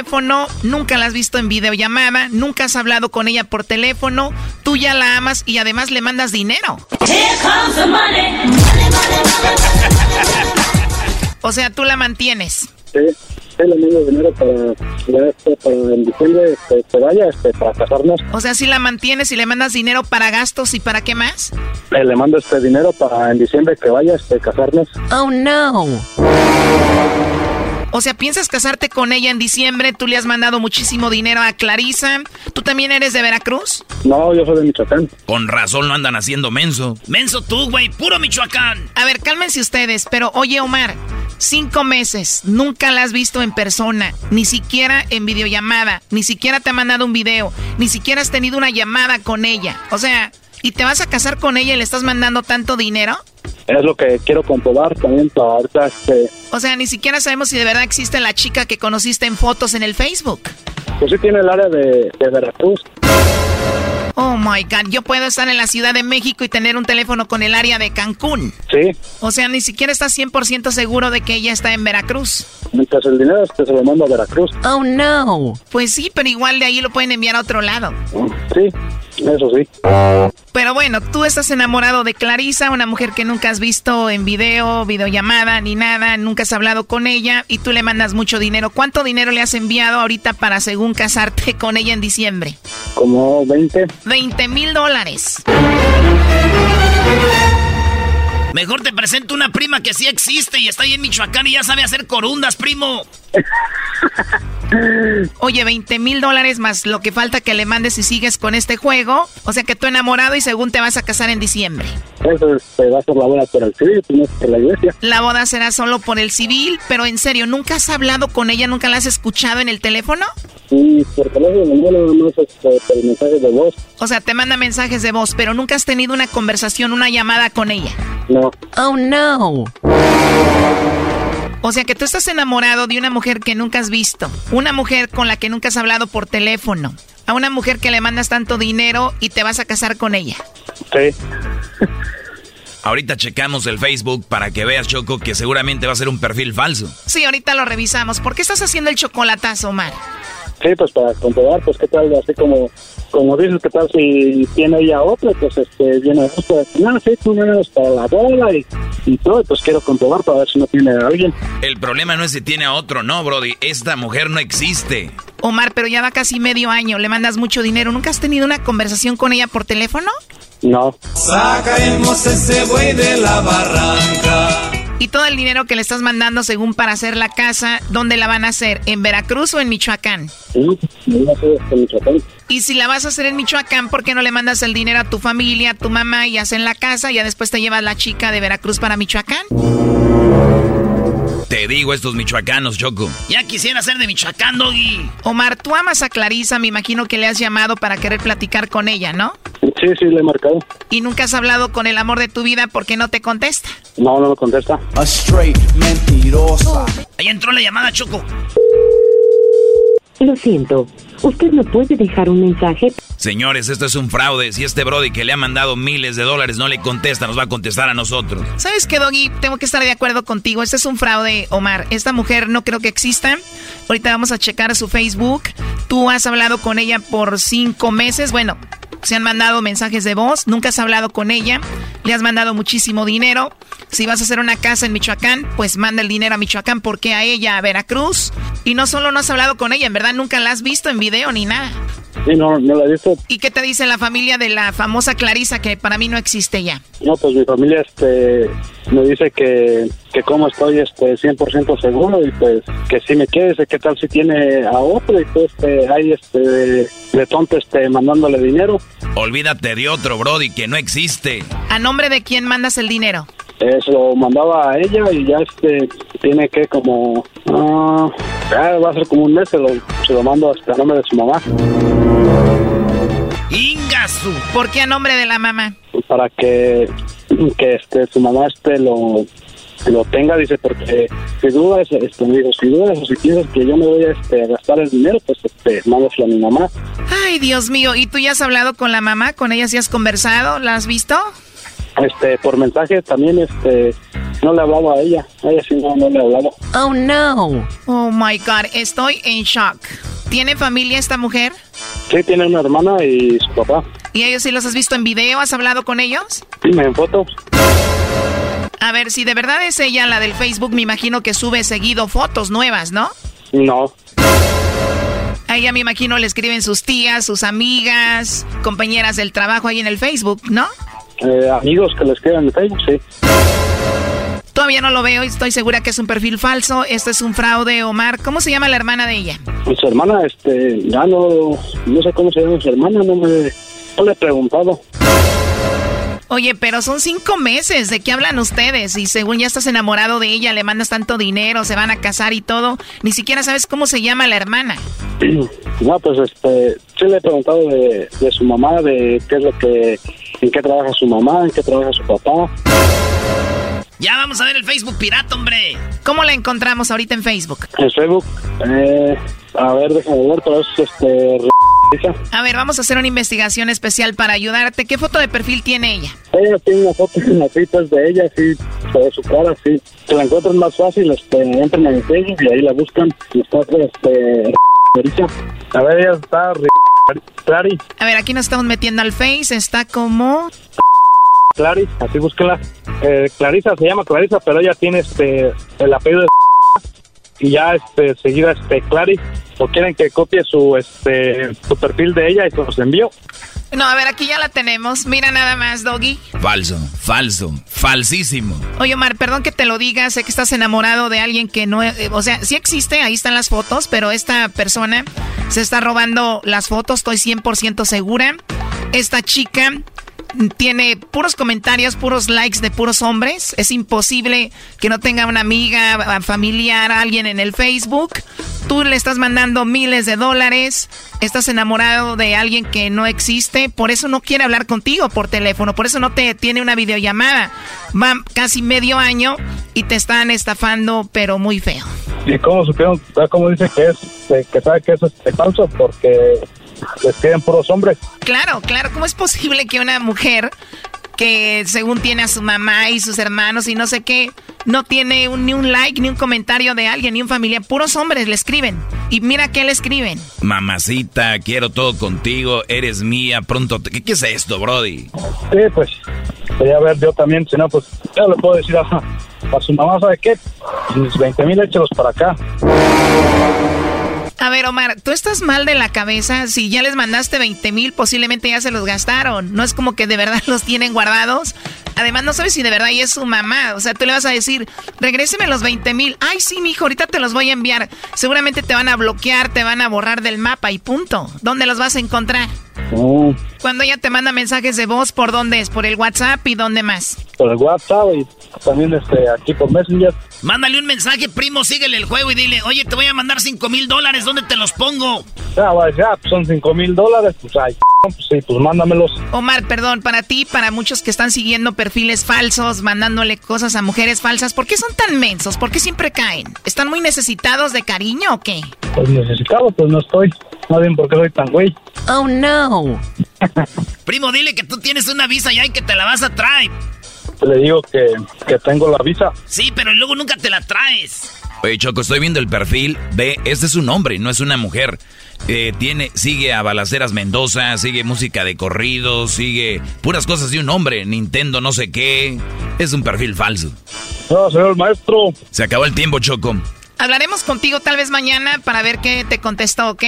nunca la has visto en videollamada, nunca has hablado con ella por teléfono, tú ya la amas y además le mandas dinero. O sea, tú la mantienes. Sí, sí, le mando dinero para, este, para en diciembre este, que vaya este, para casarnos. O sea, si la mantienes y le mandas dinero para gastos y para qué más? Eh, le mando este dinero para en diciembre que vaya este, casarnos. Oh no. O sea, ¿piensas casarte con ella en diciembre? Tú le has mandado muchísimo dinero a Clarisa. ¿Tú también eres de Veracruz? No, yo soy de Michoacán. Con razón lo andan haciendo menso. Menso tú, güey, puro Michoacán. A ver, cálmense ustedes, pero oye, Omar, cinco meses, nunca la has visto en persona, ni siquiera en videollamada, ni siquiera te ha mandado un video, ni siquiera has tenido una llamada con ella. O sea, ¿y te vas a casar con ella y le estás mandando tanto dinero? Es lo que quiero comprobar también para ahorita este, O sea, ni siquiera sabemos si de verdad existe la chica que conociste en fotos en el Facebook. pues sí tiene el área de, de Veracruz. Oh my God, yo puedo estar en la Ciudad de México y tener un teléfono con el área de Cancún. Sí, O sea, ni siquiera estás 100% seguro de que ella está en Veracruz. mientras el dinero este, se lo mando a Veracruz. Oh no. Pues sí, pero igual de ahí lo pueden enviar a otro lado. Sí, eso sí. Pero bueno, tú estás enamorado de Clarisa, una mujer que nunca has visto en video, videollamada, ni nada, nunca has hablado con ella y tú le mandas mucho dinero. ¿Cuánto dinero le has enviado ahorita para según casarte con ella en diciembre? Como 20. 20 mil dólares. Mejor te presento una prima que sí existe y está ahí en Michoacán y ya sabe hacer corundas, primo. Oye, 20 mil dólares más lo que falta que le mandes si sigues con este juego. O sea que tú enamorado y según te vas a casar en diciembre. Eso este, va a ser la boda por el civil, no es por la iglesia. La boda será solo por el civil, pero en serio, ¿nunca has hablado con ella? ¿Nunca la has escuchado en el teléfono? Y por teléfono no nada más este, por mensaje de voz. O sea, te manda mensajes de voz, pero nunca has tenido una conversación, una llamada con ella. No. Oh, no. O sea que tú estás enamorado de una mujer que nunca has visto, una mujer con la que nunca has hablado por teléfono, a una mujer que le mandas tanto dinero y te vas a casar con ella. Sí. Ahorita checamos el Facebook para que veas, Choco, que seguramente va a ser un perfil falso. Sí, ahorita lo revisamos. ¿Por qué estás haciendo el chocolatazo, Omar? Sí, pues para comprobar, pues qué tal, así como, como dices, qué tal si tiene ella otra, pues este, viene otra, no, sí, tú vienes para la boda y, y todo, pues quiero comprobar para ver si no tiene a alguien. El problema no es si tiene a otro, no, Brody. Esta mujer no existe. Omar, pero ya va casi medio año, le mandas mucho dinero. ¿Nunca has tenido una conversación con ella por teléfono? No. Sacaremos ese buey de la barranca. Y todo el dinero que le estás mandando según para hacer la casa, ¿dónde la van a hacer? ¿En Veracruz o en Michoacán? Sí, en Michoacán. Y si la vas a hacer en Michoacán, ¿por qué no le mandas el dinero a tu familia, a tu mamá y hacen la casa y ya después te llevas la chica de Veracruz para Michoacán? Te digo estos michoacanos, Choco. Ya quisiera ser de Michoacán, Doggy. Omar, tú amas a Clarisa, me imagino que le has llamado para querer platicar con ella, ¿no? Sí, sí, le he marcado. Y nunca has hablado con el amor de tu vida porque no te contesta. No, no me contesta. A straight mentirosa. Ahí entró la llamada, Choco. Lo siento, usted no puede dejar un mensaje. Señores, esto es un fraude. Si este Brody que le ha mandado miles de dólares no le contesta, nos va a contestar a nosotros. ¿Sabes qué, Doggy? Tengo que estar de acuerdo contigo. Este es un fraude, Omar. Esta mujer no creo que exista. Ahorita vamos a checar su Facebook. Tú has hablado con ella por cinco meses. Bueno, se han mandado mensajes de voz. Nunca has hablado con ella. Le has mandado muchísimo dinero. Si vas a hacer una casa en Michoacán, pues manda el dinero a Michoacán. porque a ella a Veracruz? Y no solo no has hablado con ella, en verdad nunca la has visto en video ni nada. Sí, no, no la he visto. ¿Y qué te dice la familia de la famosa Clarisa que para mí no existe ya? No, pues mi familia este, me dice que, que como estoy este, 100% seguro y pues que si me quiere, dice, ¿qué tal si tiene a otro? Y pues este, hay este, de, de tonto este, mandándole dinero. Olvídate de otro Brody que no existe. ¿A nombre de quién mandas el dinero? Eso mandaba a ella y ya este tiene que como ah, ya va a ser como un mes se lo, se lo mando hasta a nombre de su mamá Ingasu. ¿Por qué a nombre de la mamá? para que que este su mamá este lo lo tenga dice porque si dudas este me dijo si dudas o si quieres que yo me voy a este a gastar el dinero pues este mándaselo a mi mamá Ay, Dios mío. ¿Y tú ya has hablado con la mamá? ¿Con ella sí has conversado? ¿La has visto? Este por mensaje también este no le hablaba a ella a ella sí no, no le hablaba Oh, no. Oh, my God. Estoy en shock. ¿Tiene familia esta mujer? sí tiene una hermana y su papá ¿Y ellos sí los has visto en video? ¿Has hablado con ellos? dime en fotos A ver, si de verdad es ella la del Facebook, me imagino que sube seguido fotos nuevas, ¿no? no A ella me imagino le escriben sus tías, sus amigas, compañeras del trabajo ahí en el Facebook, ¿no? Eh, amigos que les quedan en Facebook sí Todavía no lo veo y estoy segura que es un perfil falso. Esto es un fraude, Omar. ¿Cómo se llama la hermana de ella? Su hermana, este, ya no, no sé cómo se llama su hermana, no me, no le he preguntado. Oye, pero son cinco meses. ¿De qué hablan ustedes? Y según ya estás enamorado de ella, le mandas tanto dinero, se van a casar y todo. Ni siquiera sabes cómo se llama la hermana. No, pues, este, sí le he preguntado de, de su mamá, de qué es lo que, en qué trabaja su mamá, en qué trabaja su papá. Ya vamos a ver el Facebook pirata, hombre. ¿Cómo la encontramos ahorita en Facebook? En Facebook, eh, a ver, déjame ver, pero es, este, A ver, vamos a hacer una investigación especial para ayudarte. ¿Qué foto de perfil tiene ella? Ella tiene una foto en las citas de ella, sí, de su cara, sí. Si la encuentran más fácil, este, entran en Facebook y ahí la buscan. Y está, este, r- A ver, ella está, Clary, A ver, aquí nos estamos metiendo al Face. Está como... Clary, así búsquela. Eh, Clarisa, se llama Clarisa, pero ella tiene, este, el apellido de y ya, este, seguida, este, Clary. O quieren que copie su, este, su perfil de ella y se los envío. No, a ver, aquí ya la tenemos. Mira nada más, Doggy. Falso, falso, falsísimo. Oye, Omar, perdón que te lo diga, sé que estás enamorado de alguien que no... eh, o sea, sí existe, ahí están las fotos, pero esta persona se está robando las fotos, estoy 100% segura. Esta chica tiene puros comentarios, puros likes de puros hombres. Es imposible que no tenga una amiga, familiar, alguien en el Facebook. Tú le estás mandando miles de dólares, estás enamorado de alguien que no existe, por eso no quiere hablar contigo por teléfono, por eso no te tiene una videollamada. Va casi medio año y te están estafando, pero muy feo. ¿Y cómo supieron? Ah, ¿Cómo dice que es, que sabe que eso es falso? Porque les piden puros hombres. Claro, claro, ¿cómo es posible que una mujer que según tiene a su mamá y sus hermanos y no sé qué, no tiene un- ni un like, ni un comentario de alguien, ni un familiar? Puros hombres le escriben. Y mira qué le escriben. Mamacita, quiero todo contigo, eres mía, pronto... te- ¿Qué, qué es esto, Brody? Sí, pues, quería ver yo también, si no, pues, ya le puedo decir a, a su mamá, ¿sabe qué? Mis 20 mil échelos para acá. A ver, Omar, tú estás mal de la cabeza. Si ya les mandaste 20 mil, posiblemente ya se los gastaron. No es como que de verdad los tienen guardados. Además, no sabes si de verdad ella es su mamá. O sea, tú le vas a decir, regréseme los 20 mil. Ay, sí, mijo, ahorita te los voy a enviar. Seguramente te van a bloquear, te van a borrar del mapa y punto. ¿Dónde los vas a encontrar? Oh, Cuando ella te manda mensajes de voz, ¿por dónde es? ¿Por el WhatsApp y dónde más? por el WhatsApp y también este, aquí por Messenger. Mándale un mensaje, primo, síguele el juego y dile, oye, te voy a mandar 5 mil dólares, ¿dónde te los pongo? Ya, ya, pues son cinco mil dólares, pues ay, pues sí, pues mándamelos. Omar, perdón, para ti, para muchos que están siguiendo perfiles falsos, mandándole cosas a mujeres falsas, ¿por qué son tan mensos? ¿Por qué siempre caen? ¿Están muy necesitados de cariño o qué? Pues necesitado, pues no estoy. No bien porque soy tan güey. Oh, no. Primo, dile que tú tienes una visa ya y que te la vas a traer. Le digo que, que tengo la visa. Sí, pero luego nunca te la traes. Oye, Choco, estoy viendo el perfil. Ve, este es un hombre, no es una mujer. Eh, tiene, sigue a Balaceras Mendoza, sigue música de corrido, sigue puras cosas de un hombre, Nintendo no sé qué. Es un perfil falso. No, señor maestro. Se acabó el tiempo, Choco. Hablaremos contigo tal vez mañana para ver qué te contestó, ¿ok?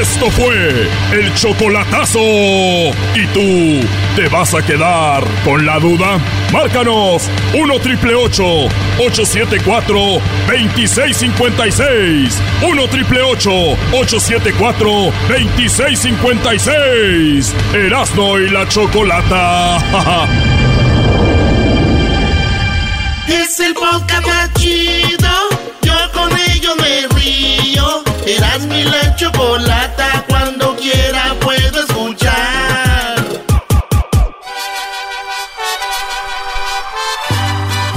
Esto fue el chocolatazo. ¿Y tú te vas a quedar con la duda? Márcanos 1 triple 874 2656. 1 triple 874 2656. Erasno y la chocolata. Es el podcast chido. Yo con ello me río. Eras mi la chocolata. Cuando quiera puedo escuchar.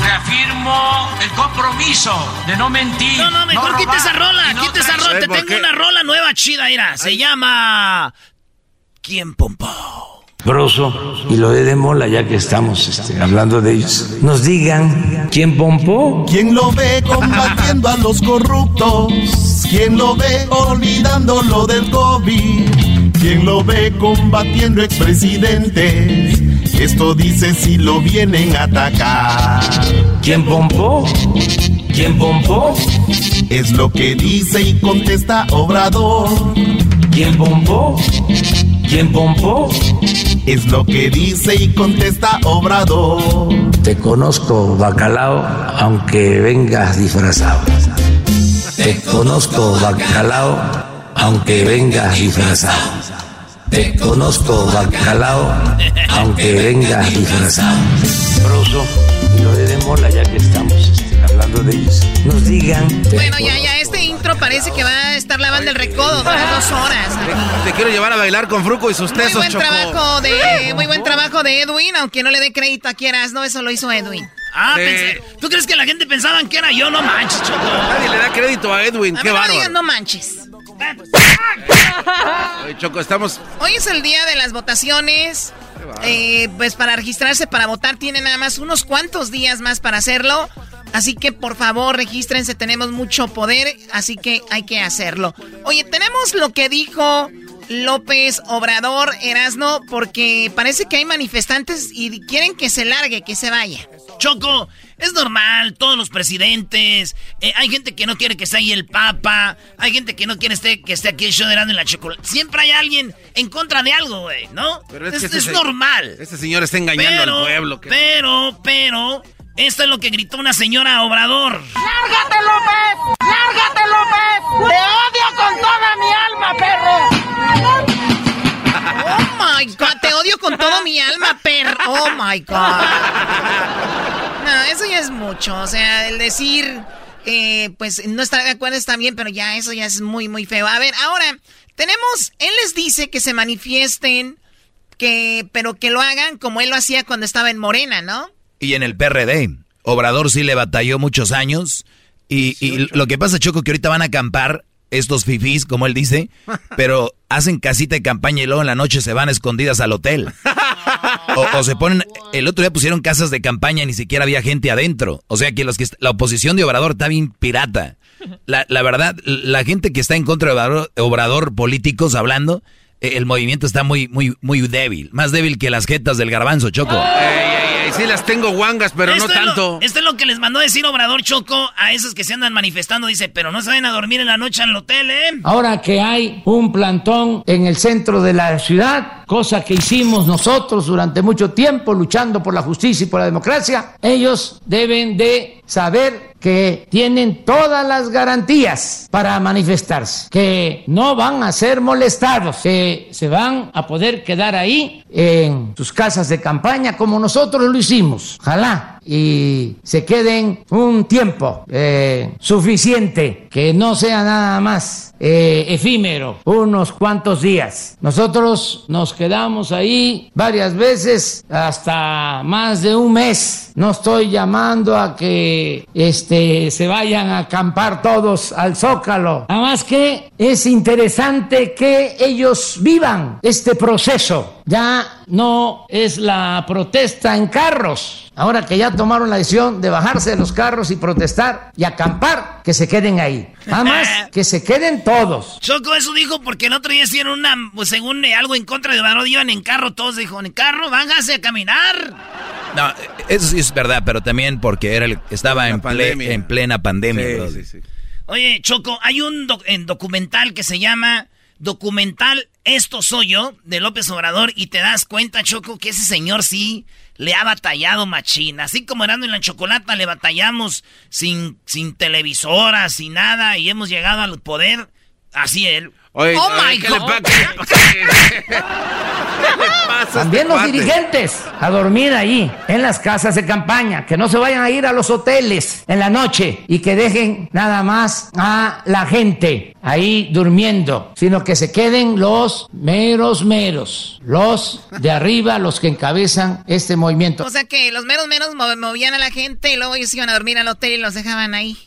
Reafirmo el compromiso de no mentir. No, no, mejor quita esa rola, no quita esa rola. Te tengo una rola nueva chida, mira. Se llama... ¿Quién pompó? Broso y lo de Mola, ya que estamos este, hablando de ellos, nos digan quién pompó. ¿Quién lo ve combatiendo a los corruptos? ¿Quién lo ve olvidando lo del COVID? ¿Quién lo ve combatiendo expresidentes? Esto dice si lo vienen a atacar. ¿Quién pompó? ¿Quién pompó? Es lo que dice y contesta Obrador. ¿Quién pompó? ¿Quién pompó? Es lo que dice y contesta Obrador. Te conozco, bacalao, aunque vengas disfrazado. Te conozco, bacalao, aunque vengas disfrazado. Te conozco, bacalao, aunque vengas disfrazado. Broso y lo de Mola, ya que estamos este, hablando de ellos, nos digan. Bueno, ya, ya, intro parece que va a estar la banda del recodo, dura dos horas. Te quiero llevar a bailar con Fruco y sus Muy tesos, buen Choco. trabajo de, muy buen trabajo de Edwin, aunque no le dé crédito a quieras, no, eso lo hizo Edwin. Ah, pensé- ¿tú crees que la gente pensaban que era yo? No manches, Choco. Nadie le da crédito a Edwin, A qué ver, no bárbaro. digas no manches. Oye, Choco, estamos... Hoy es el día de las votaciones. Eh, pues para registrarse para votar tienen nada más unos cuantos días más para hacerlo. Así que por favor regístrense, tenemos mucho poder, así que hay que hacerlo. Oye, tenemos lo que dijo López Obrador Erasno, porque parece que hay manifestantes y quieren que se largue, que se vaya. Choco, es normal, todos los presidentes. eh, hay gente que no quiere que esté ahí el Papa. Hay gente que no quiere esté- que esté aquí el show de y la chocolate. Siempre hay alguien en contra de algo, güey, ¿no? Pero es que es ese se- normal. Este señor está engañando Pero, al pueblo. que- pero, pero, esto es lo que gritó una señora Obrador. ¡Lárgate, López! ¡Lárgate, López! ¡Te odio con toda mi alma, perro! Oh my god, te odio con todo mi alma, perro. Oh my god. No, eso ya es mucho. O sea, el decir, eh, pues no estar de acuerdo está bien, pero ya eso ya es muy, muy feo. A ver, ahora, tenemos, él les dice que se manifiesten, que, pero que lo hagan como él lo hacía cuando estaba en Morena, ¿no? Y en el PRD, Obrador sí le batalló muchos años. Y, y lo que pasa, Choco, que ahorita van a acampar estos fifís, como él dice, pero hacen casita de campaña y luego en la noche se van escondidas al hotel. O, o se ponen, el otro día pusieron casas de campaña y ni siquiera había gente adentro. O sea que los que la oposición de Obrador está bien pirata. La, la verdad, la gente que está en contra de Obrador, Obrador, políticos hablando, eh, el movimiento está muy, muy, muy débil. Más débil que las jetas del garbanzo, Choco. Sí las tengo guangas, pero no Esto es lo- tanto. esto es lo que les mandó decir Obrador Choco a esos que se andan manifestando. Dice, pero no se vayan a dormir en la noche al hotel, ¿eh? Ahora que hay un plantón en el centro de la ciudad, cosa que hicimos nosotros durante mucho tiempo luchando por la justicia y por la democracia, ellos deben de saber que tienen todas las garantías para manifestarse, que no van a ser molestados, que se van a poder quedar ahí en sus casas de campaña como nosotros lo hicimos. Ojalá y se queden un tiempo eh, suficiente, que no sea nada más eh, efímero, unos cuantos días. Nosotros nos quedamos ahí varias veces, hasta más de un mes. No estoy llamando a que este, se vayan a acampar todos al zócalo. Nada más que es interesante que ellos vivan este proceso. Ya no es la protesta en carros. Ahora que ya tomaron la decisión de bajarse de los carros y protestar y acampar, que se queden ahí. Además, que se queden todos. Choco eso dijo porque el otro día hicieron una, pues, según eh, algo en contra de Obrador, iban en carro todos, dijo, en carro, vángase a caminar. No, eso sí es verdad, pero también porque era el- estaba en, ple- pandemia. en plena pandemia. Sí, sí, sí. Oye, Choco, hay un doc- en documental que se llama Documental Esto Soy Yo, de López Obrador, y te das cuenta, Choco, que ese señor sí le ha batallado machín. Así como Erasmo en la Chocolata le batallamos sin, sin televisora, sin nada, y hemos llegado al poder, así él. Oye, oh oye, my ¿qué le God. le qué le pasa También este los dirigentes a dormir ahí, en las casas de campaña, que no se vayan a ir a los hoteles en la noche y que dejen nada más a la gente ahí durmiendo, sino que se queden los meros meros, los de arriba, los que encabezan este movimiento. O sea que los meros menos mo- movían a la gente y luego ellos iban a dormir al hotel y los dejaban ahí.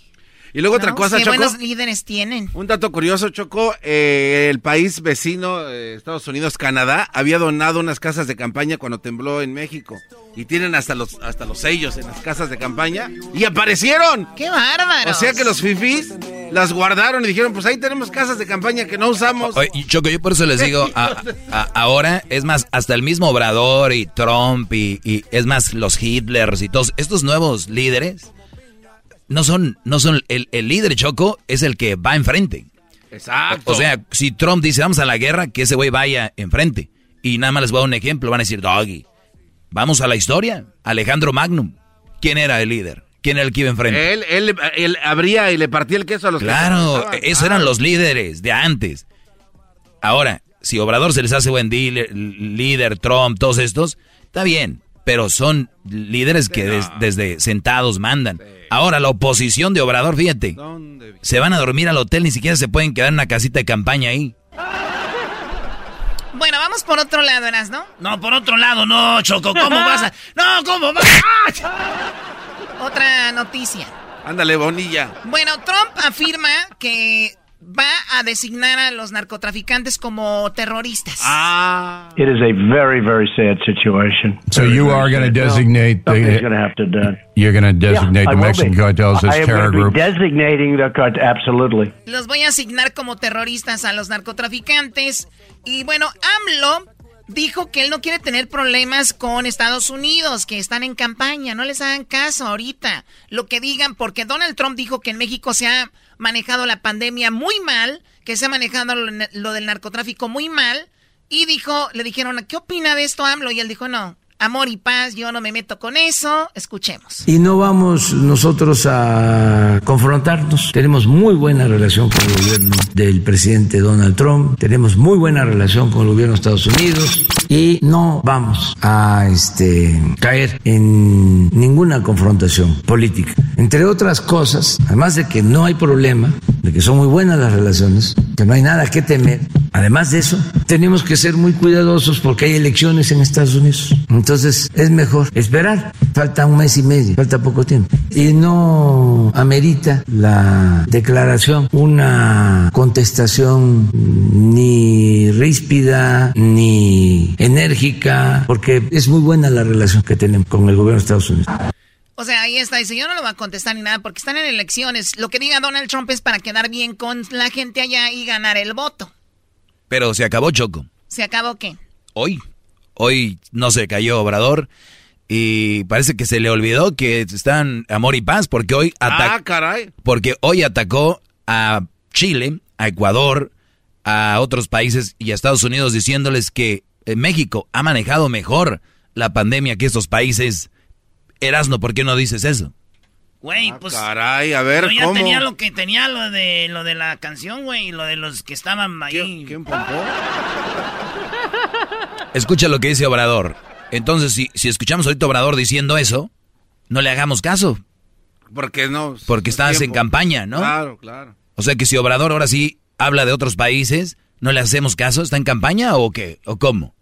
Y luego otra cosa, Qué Choco. buenos líderes tienen. Un dato curioso, Choco. eh, el país vecino, eh, Estados Unidos, Canadá, había donado unas casas de campaña cuando tembló en México. Y tienen hasta los, hasta los sellos en las casas de campaña. ¡Y aparecieron! ¡Qué bárbaro! O sea que los fifís las guardaron y dijeron, pues ahí tenemos casas de campaña que no usamos. Oye, Choco, yo por eso les digo, a- a- ahora, es más, hasta el mismo Obrador y Trump y, y es más, los Hitlers y todos, estos nuevos líderes, no son, no son, el, el líder Choco es el que va enfrente. Exacto. O sea, si Trump dice vamos a la guerra, que ese güey vaya enfrente. Y nada más les voy a dar un ejemplo, van a decir, Doggy, vamos a la historia. Alejandro Magnum, ¿quién era el líder? ¿Quién era el que iba enfrente? Él, él, él abría y le partía el queso a los que Claro, pasaban. esos eran los líderes de antes. Ahora, si Obrador se les hace buen dealer- líder, Trump, todos estos, está bien, pero son líderes que des- desde sentados mandan. Ahora, la oposición de Obrador, fíjate, se van a dormir al hotel, ni siquiera se pueden quedar en una casita de campaña ahí. Bueno, vamos por otro lado, Eras, ¿no? No, por otro lado, no, Choco, ¿cómo vas a...? No, ¿cómo vas a...? Otra noticia. Ándale, Bonilla. Bueno, Trump afirma que va a designar a los narcotraficantes como terroristas. Ah. It is a very, very sad situation. So you are going to designate Something's the going to have to done. you're going to designate Yeah, I the Mexican be. cartels I as am terror groups. designating the cart- absolutely. Los voy a asignar como terroristas a los narcotraficantes. Y bueno, AMLO dijo que él no quiere tener problemas con Estados Unidos, que están en campaña. No les hagan caso ahorita. Lo que digan, porque Donald Trump dijo que en México se ha manejado la pandemia muy mal, que se ha manejado lo, del narcotráfico muy mal. Y dijo, le dijeron, ¿qué opina de esto AMLO? Y él dijo, no, amor y paz, yo no me meto con eso. Escuchemos. Y no vamos nosotros a confrontarnos. Tenemos muy buena relación con el gobierno del presidente Donald Trump, tenemos muy buena relación con el gobierno de Estados Unidos y no vamos a este, caer en ninguna confrontación política. Entre otras cosas, además de que no hay problema, de que son muy buenas las relaciones, que no hay nada que temer, además de eso, tenemos que ser muy cuidadosos porque hay elecciones en Estados Unidos. Entonces es mejor esperar. Falta un mes y medio, falta poco tiempo. Y no amerita la declaración una contestación ni ríspida ni enérgica, porque es muy buena la relación que tenemos con el gobierno de Estados Unidos. O sea, ahí está, dice, yo no lo voy a contestar ni nada porque están en elecciones. Lo que diga Donald Trump es para quedar bien con la gente allá y ganar el voto. Pero se acabó Choco. ¿Se acabó qué? Hoy, hoy no se cayó Obrador. Y parece que se le olvidó que están amor y paz porque hoy, ah, caray. porque hoy atacó a Chile, a Ecuador, a otros países y a Estados Unidos diciéndoles que eh, México ha manejado mejor la pandemia que estos países. Erasno, ¿por qué no dices eso? Güey, Ah, pues. caray, a ver, yo ya ¿cómo? tenía lo que tenía lo de lo de la canción, güey, y lo de los que estaban ahí. ¿Quién pompó? Escucha lo que dice Obrador. Entonces, si, si escuchamos ahorita Obrador diciendo eso, no le hagamos caso. Porque no. Porque estás en campaña, ¿no? Claro, claro. O sea que si Obrador ahora sí habla de otros países, ¿no le hacemos caso? ¿Está en campaña o qué? ¿O cómo?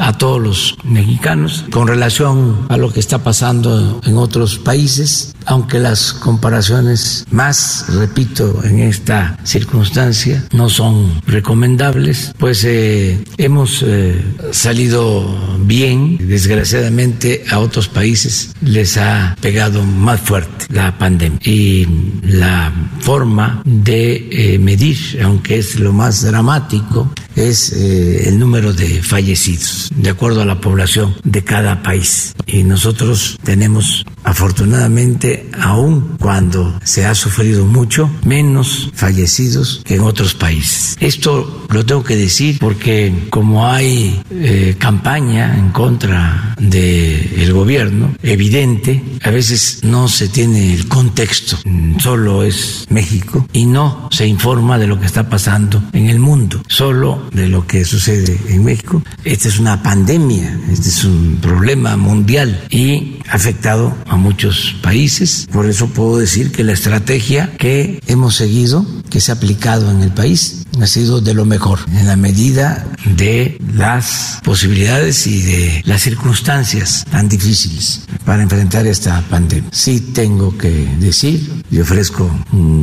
A todos los mexicanos con relación a lo que está pasando en otros países, aunque las comparaciones más, repito, en esta circunstancia no son recomendables, pues eh, hemos eh, salido bien, desgraciadamente a otros países les ha pegado más fuerte la pandemia y la forma de eh, medir, aunque es lo más dramático, es el número de fallecidos de acuerdo a la población de cada país. Y nosotros tenemos, afortunadamente, aun cuando se ha sufrido mucho, menos fallecidos que en otros países. Esto lo tengo que decir porque como hay eh, campaña en contra del gobierno, evidente, a veces no se tiene el contexto, solo es México y no se informa de lo que está pasando en el mundo, solo de lo que sucede en México. Esta es una pandemia, este es un problema mundial. Y afectado a muchos países. Por eso puedo decir que la estrategia que hemos seguido, que se ha aplicado en el país, ha sido de lo mejor, en la medida de las posibilidades y de las circunstancias tan difíciles para enfrentar esta pandemia. Sí tengo que decir y ofrezco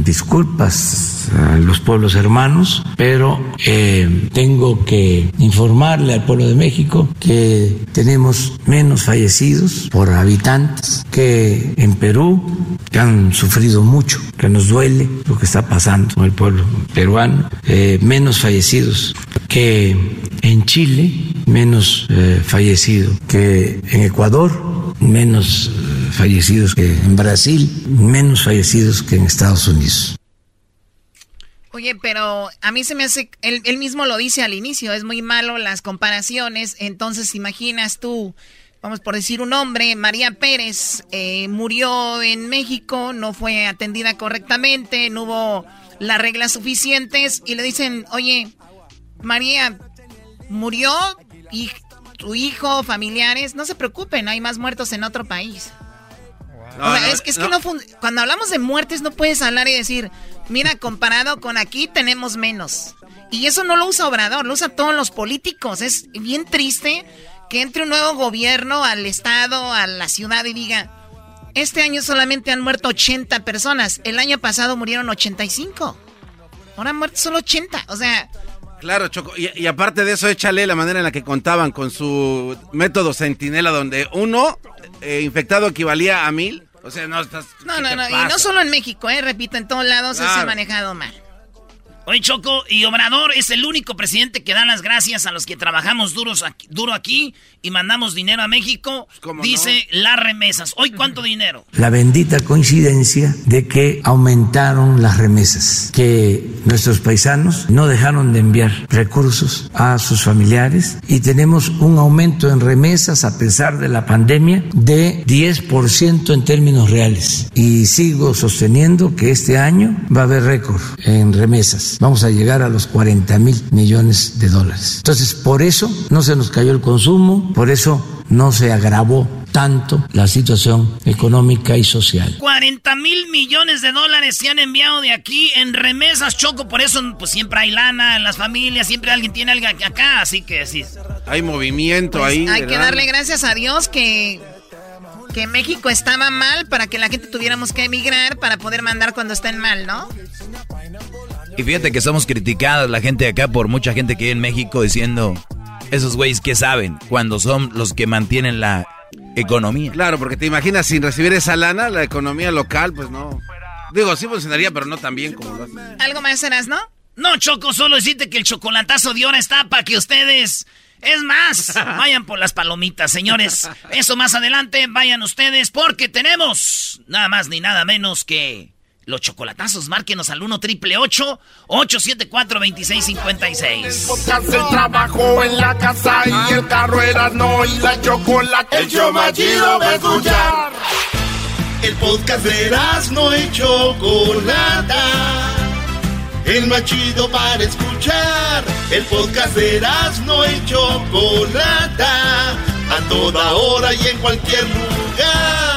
disculpas a los pueblos hermanos, pero eh, tengo que informarle al pueblo de México que tenemos menos fallecidos por que en Perú, que han sufrido mucho, que nos duele lo que está pasando con el pueblo peruano, eh, menos fallecidos que en Chile, menos eh, fallecidos que en Ecuador, menos eh, fallecidos que en Brasil, menos fallecidos que en Estados Unidos. Oye, pero a mí se me hace, él, él mismo lo dice al inicio, es muy malo las comparaciones, entonces imaginas tú, vamos por decir un hombre, María Pérez, eh, murió en México, no fue atendida correctamente, no hubo las reglas suficientes y le dicen, oye, María, murió y tu hijo, familiares, no se preocupen, hay más muertos en otro país. No, o sea, no, es que, es no. que no fun- cuando hablamos de muertes no puedes hablar y decir, mira, comparado con aquí tenemos menos. Y eso no lo usa Obrador, lo usa todos los políticos. Es bien triste que entre un nuevo gobierno al estado, a la ciudad y diga, este año solamente han muerto 80 personas, el año pasado murieron 85. Ahora han muerto solo 80, o sea... Claro, Choco. Y, y aparte de eso, échale la manera en la que contaban con su método centinela, donde uno eh, infectado equivalía a mil. O sea, no estás. No, ¿qué no, no, y no solo en México, eh, repito, en todos lados se ha manejado mal. Oye, Choco, y Obrador es el único presidente que da las gracias a los que trabajamos duros aquí- duro aquí y mandamos dinero a México. Dice las remesas. Hoy, ¿cuánto dinero? la bendita coincidencia de que aumentaron las remesas, que nuestros paisanos no dejaron de enviar recursos a sus familiares y tenemos un aumento en remesas a pesar de la pandemia de 10% en términos reales. Y sigo sosteniendo que este año va a haber récord en remesas. Vamos a llegar a los 40 mil millones de dólares. Entonces, por eso no se nos cayó el consumo, por eso no se agravó tanto la situación económica y social. 40 mil millones de dólares se han enviado de aquí en remesas, Choco. Por eso, pues siempre hay lana en las familias, siempre alguien tiene algo acá. Así que sí. Hay movimiento Pues ahí. hay que darle gracias a Dios que, que México estaba mal para que la gente tuviéramos que emigrar para poder mandar cuando estén mal, ¿no? Y fíjate que somos criticadas la gente de acá por mucha gente que hay en México diciendo, esos güeyes que saben cuando son los que mantienen la economía. Claro, porque te imaginas sin recibir esa lana, la economía local, pues no. Digo, sí funcionaría, pero no tan bien como lo hace. ¿Algo más serás, no? No, Choco, solo decirte que el chocolatazo de hora está para que ustedes Es más, vayan por las palomitas, señores. Eso más adelante, vayan ustedes porque tenemos nada más ni nada menos que los chocolatazos. Márquenos al 1 triple 874 2656. Podcast el trabajo en la casa y el carro era no y la chocolate. El show más chido va a escuchar. El podcast de no y Chocolata. El más chido para escuchar. El podcast de no y Chocolata. A toda hora y en cualquier lugar.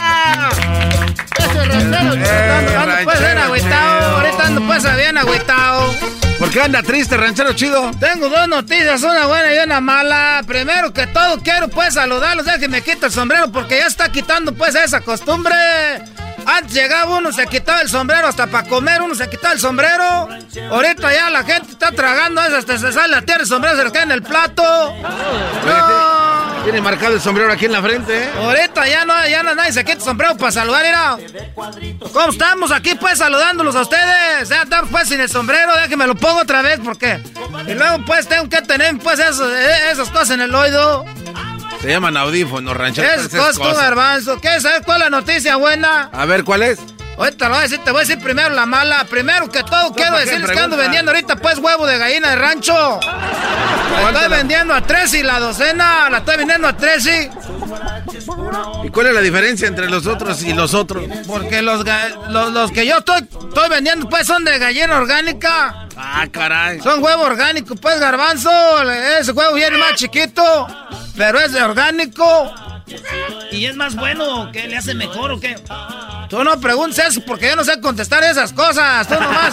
ranchero chido ando pues bien agüitao. Ahorita ando pues bien agüitao. ¿Por qué anda triste, ranchero chido? Tengo dos noticias, una buena y una mala. Primero que todo, quiero pues saludarlos. Ya que me quita el sombrero porque ya está quitando pues esa costumbre. Antes llegaba uno, se quitaba el sombrero hasta para comer, uno se quitaba el sombrero. Ahorita ya la gente está tragando, hasta se sale la tierra, el sombrero se le queda en el plato. No. Tiene marcado el sombrero aquí en la frente, ¿eh? Ahorita ya no, ya no nadie se quita el sombrero para saludar, mira. ¿Cómo estamos aquí pues saludándolos a ustedes? Ya estamos pues sin el sombrero, déjenme lo pongo otra vez porque. Y luego pues tengo que tener pues eso- eh, esas cosas en el oído. Se llaman audífonos, ranchero. Esas cosas, tú, garbanzo. ¿Quieres saber cuál es la noticia buena? A ver, ¿cuál es? Ahorita lo voy a decir, te voy a decir primero la mala. Primero que todo, quiero ¿para qué decirles que ando vendiendo ahorita pues huevo de gallina de rancho. La estoy vendiendo a tres y la docena, la estoy vendiendo a tres y. ¿Y cuál es la diferencia entre los otros y los otros? Porque los, los, los que yo estoy, estoy vendiendo pues son de gallina orgánica. Ah, caray. Son huevo orgánico, pues garbanzo. Ese huevo viene más chiquito, pero es de orgánico. ¿Y es más bueno? ¿Qué le hace mejor o qué? Tú no preguntes eso porque yo no sé contestar esas cosas. Tú nomás.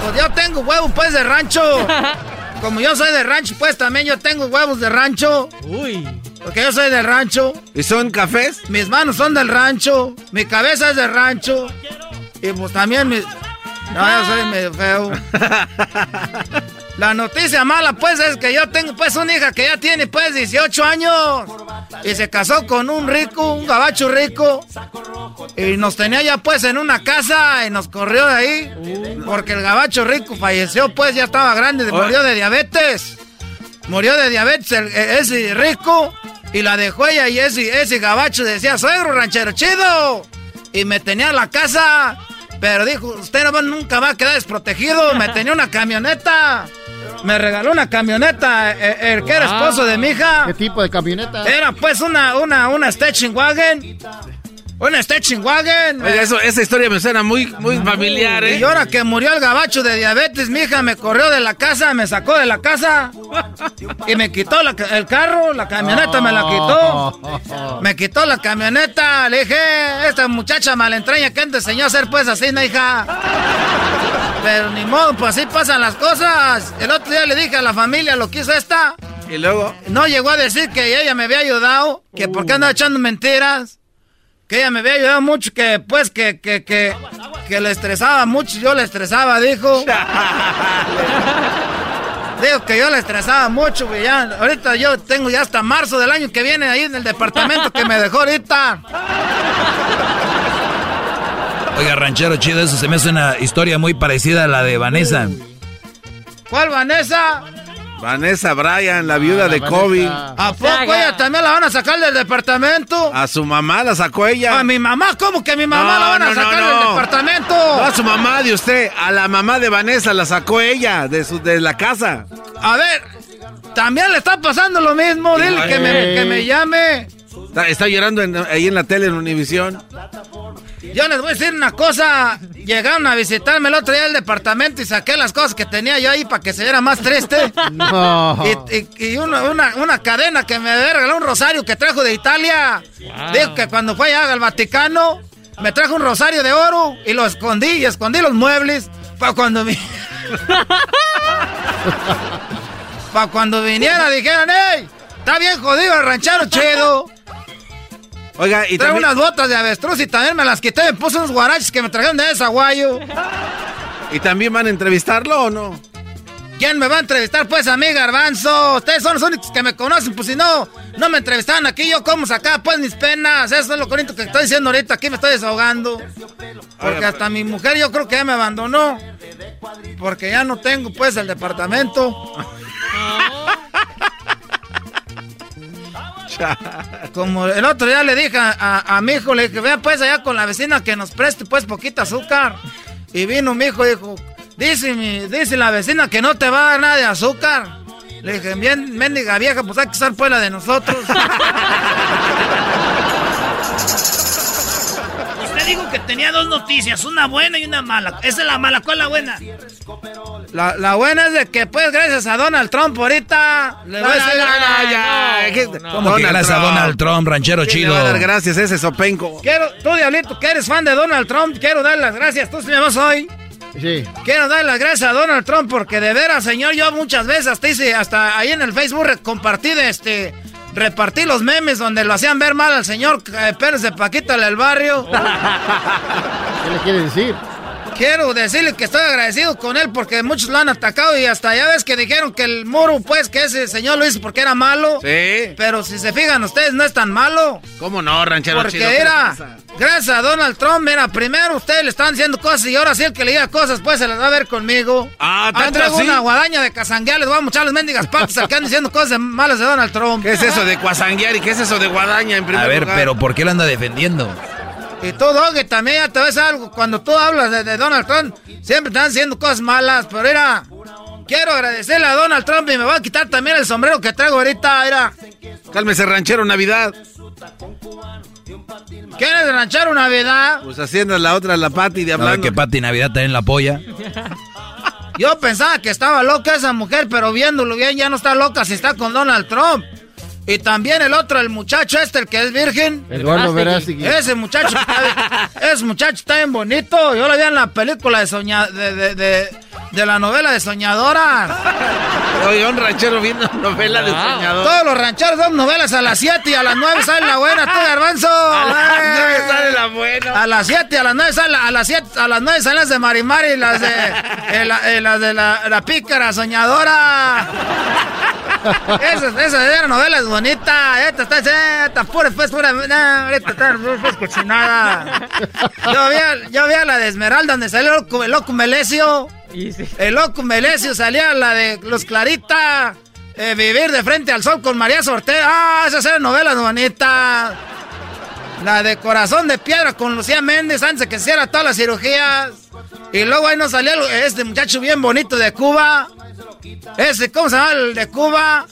pues yo tengo huevos pues de rancho. Como yo soy de rancho, pues también yo tengo huevos de rancho. Uy. Porque yo soy del rancho. ¿Y son cafés? Mis manos son del rancho. Mi cabeza es del rancho. Y pues también mi... No, yo soy medio feo. La noticia mala, pues, es que yo tengo, pues, una hija que ya tiene, pues, 18 años. Y se casó con un rico, un gabacho rico. Y nos tenía ya, pues, en una casa y nos corrió de ahí. Porque el gabacho rico falleció, pues, ya estaba grande, murió de diabetes. Murió de diabetes e- ese rico. Y la dejó ella y ese, ese gabacho decía, suegro ranchero chido. Y me tenía en la casa. Pero dijo, usted no nunca va a quedar desprotegido. Me tenía una camioneta. Me regaló una camioneta, eh, el que era esposo de mi hija. ¿Qué tipo de camioneta? Era pues una, una, una station wagon. Una station wagon. Eso, esa historia me suena muy, muy familiar, ¿eh? Y ahora que murió el gabacho de diabetes, mi hija me corrió de la casa, me sacó de la casa y me quitó la el carro, la camioneta me la quitó. Me quitó la camioneta, le dije, esta muchacha malentraña que te enseñó a hacer pues así, ¿no, hija? Pero ni modo, pues así pasan las cosas. El otro día le dije a la familia lo que hizo esta. Y luego. No llegó a decir que ella me había ayudado, que por qué andaba echando mentiras. Que ella me había ayudado mucho, que pues que, que, que, que le estresaba mucho, yo le estresaba, dijo. Digo que yo le estresaba mucho, güey. Ya, ahorita yo tengo ya hasta marzo del año que viene ahí en el departamento que me dejó ahorita. Oiga, ranchero chido, eso se me hace una historia muy parecida a la de Vanessa. ¿Cuál, Vanessa? Vanessa Bryan, la viuda de Kobe. ¿A poco ella también la van a sacar del departamento? A su mamá la sacó ella. ¿A mi mamá? ¿Cómo que a mi mamá la van a sacar del departamento? No a su mamá de usted, a la mamá de Vanessa la sacó ella de, su, de la casa. A ver, también le está pasando lo mismo. Dile que me, que me llame. Está, está llorando en- ahí en la tele en Univisión. Yo les voy a decir una cosa. Llegaron a visitarme el otro día al departamento y saqué las cosas que tenía yo ahí para que se viera más triste. No. Y, y- y una, una- una cadena que me había regalado un rosario que trajo de Italia. Dijo que cuando fue allá al Vaticano me trajo un rosario de oro y lo escondí y escondí los muebles para cuando vi- para cuando viniera dijeran, ¡Ey! Está bien jodido el ranchero chido. Oiga, y Traigo también- unas botas de avestruz y también me las quité. Me puse unos guaraches que me trajeron de Desaguayo. ¿Y también van a entrevistarlo o no? ¿Quién me va a entrevistar? Pues a mí, Garbanzo. Ustedes son los únicos que me conocen. Pues si no, no me entrevistaban aquí, yo cómo sacaba pues mis penas. Eso es lo bonito que estoy diciendo ahorita. Aquí me estoy desahogando. Porque hasta mi mujer yo creo que ya me abandonó. Porque ya no tengo pues el departamento. Como el otro día le dije a, a- a mi hijo, le dije, vea pues allá con la vecina que nos preste pues poquita azúcar. Y vino mi hijo y dijo, dice, mi, dice la vecina que no te va a dar nada de azúcar. Le dije, bien, mendiga vieja, pues hay que usar pues la de nosotros. Dijo que tenía dos noticias, una buena y una mala. Esa es la mala, ¿cuál es la buena? La, la buena es de que pues gracias a Donald Trump ahorita le voy a No, decir- no, no, ya. ¿Qué- ¿Cómo que gracias a Donald Trump, ranchero ¿Quién chido? le a dar gracias a ese sopenco? Quiero, tú Diablito, que eres fan de Donald Trump, quiero dar las gracias, tú sí me vas hoy. Sí. Quiero dar las gracias a Donald Trump porque de veras, señor, yo muchas veces hasta hice, hasta ahí en el Facebook compartí de este, repartí los memes donde lo hacían ver mal al señor eh, Pérez de Paquita del barrio. ¿Qué le quiere decir? Quiero decirle que estoy agradecido con él porque muchos lo han atacado y hasta ya ves que dijeron que el muro, pues, que ese señor lo hizo porque era malo. Sí. Pero si se fijan ustedes, no es tan malo. ¿Cómo no, ranchero Porque chido? ¿Qué era, gracias a Donald Trump, mira, primero ustedes le están diciendo cosas y ahora sí el que le diga cosas, pues se las va a ver conmigo. Ah, Ahí ¿tanto traigo así? una guadaña de casanguear, les voy a mochar las mendigas patas al que andan diciendo cosas malas de Donald Trump. ¿Qué es eso de cuasanguear y qué es eso de guadaña en primer A ver, lugar? pero ¿por qué lo anda defendiendo? Y tú, Doggy, también ya te ves algo. Cuando tú hablas de, de Donald Trump, siempre están diciendo cosas malas. Pero mira, quiero agradecerle a Donald Trump y me voy a quitar también el sombrero que traigo ahorita. Mira, Cálmese, ranchero, Navidad. ¿quieres ranchar una Navidad? Pues haciendo la otra, la Pati de A ver hablando. que Pati Navidad también la apoya. Yo pensaba que estaba loca esa mujer, pero viéndolo bien ya no está loca si está con Donald Trump. Y también el otro, el muchacho este, el que es virgen. Eduardo Verástegui. Ese muchacho, está- ese muchacho está bien bonito. Yo lo vi en la película de soña, de, de, de, de la novela de Soñadora. Oye, un ranchero viendo novela de soñador. Todos los rancheros son novelas a las 7 y a las 9 sale la buena, tú garbanzo. A las Eh. nueve sale la buena. A las 7 y a las 9 sale, a las 7, a las 9 salen las de Marimar y las de, eh, la- eh, las de la, la pícara soñadora. Esas, esas eran novelas bonitas. Esta está, esta pura, pues, pura, no, ahorita está, pues, cochinada. Yo vi, yo vi a la de Esmeralda donde salió el loco, el El loco Melesio salía la de Los Clarita. eh, vivir de frente al sol con María Sortera. Ah, esas eran novelas bonitas. La de Corazón de Piedra con Lucía Méndez antes de que hiciera todas las cirugías. Y luego ahí nos salía este muchacho bien bonito de Cuba. Ese, ¿cómo se llama el de Cuba?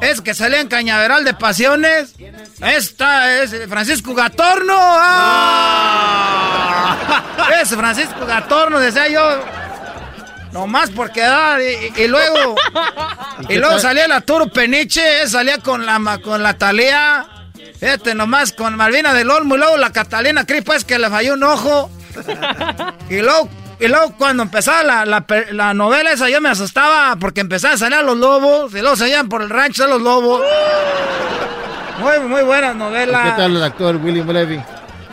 Es que salía en Cañaveral de Pasiones. Esta es Francisco Gatorno. ¡Ah! Ese Francisco Gatorno, decía yo. Nomás por quedar. Y, luego. Y luego salía la Turo Peniche. esa Salía con la, con la Talía. Este nomás con Malvina del Olmo. Y luego la Catalina Cris, pues que le falló un ojo. Y luego, y luego cuando empezaba la, la novela esa, yo me asustaba porque empezaban a salir los lobos. Y luego salían por el rancho de los lobos. Muy, muy buena novela. ¿Qué tal el actor William Levy?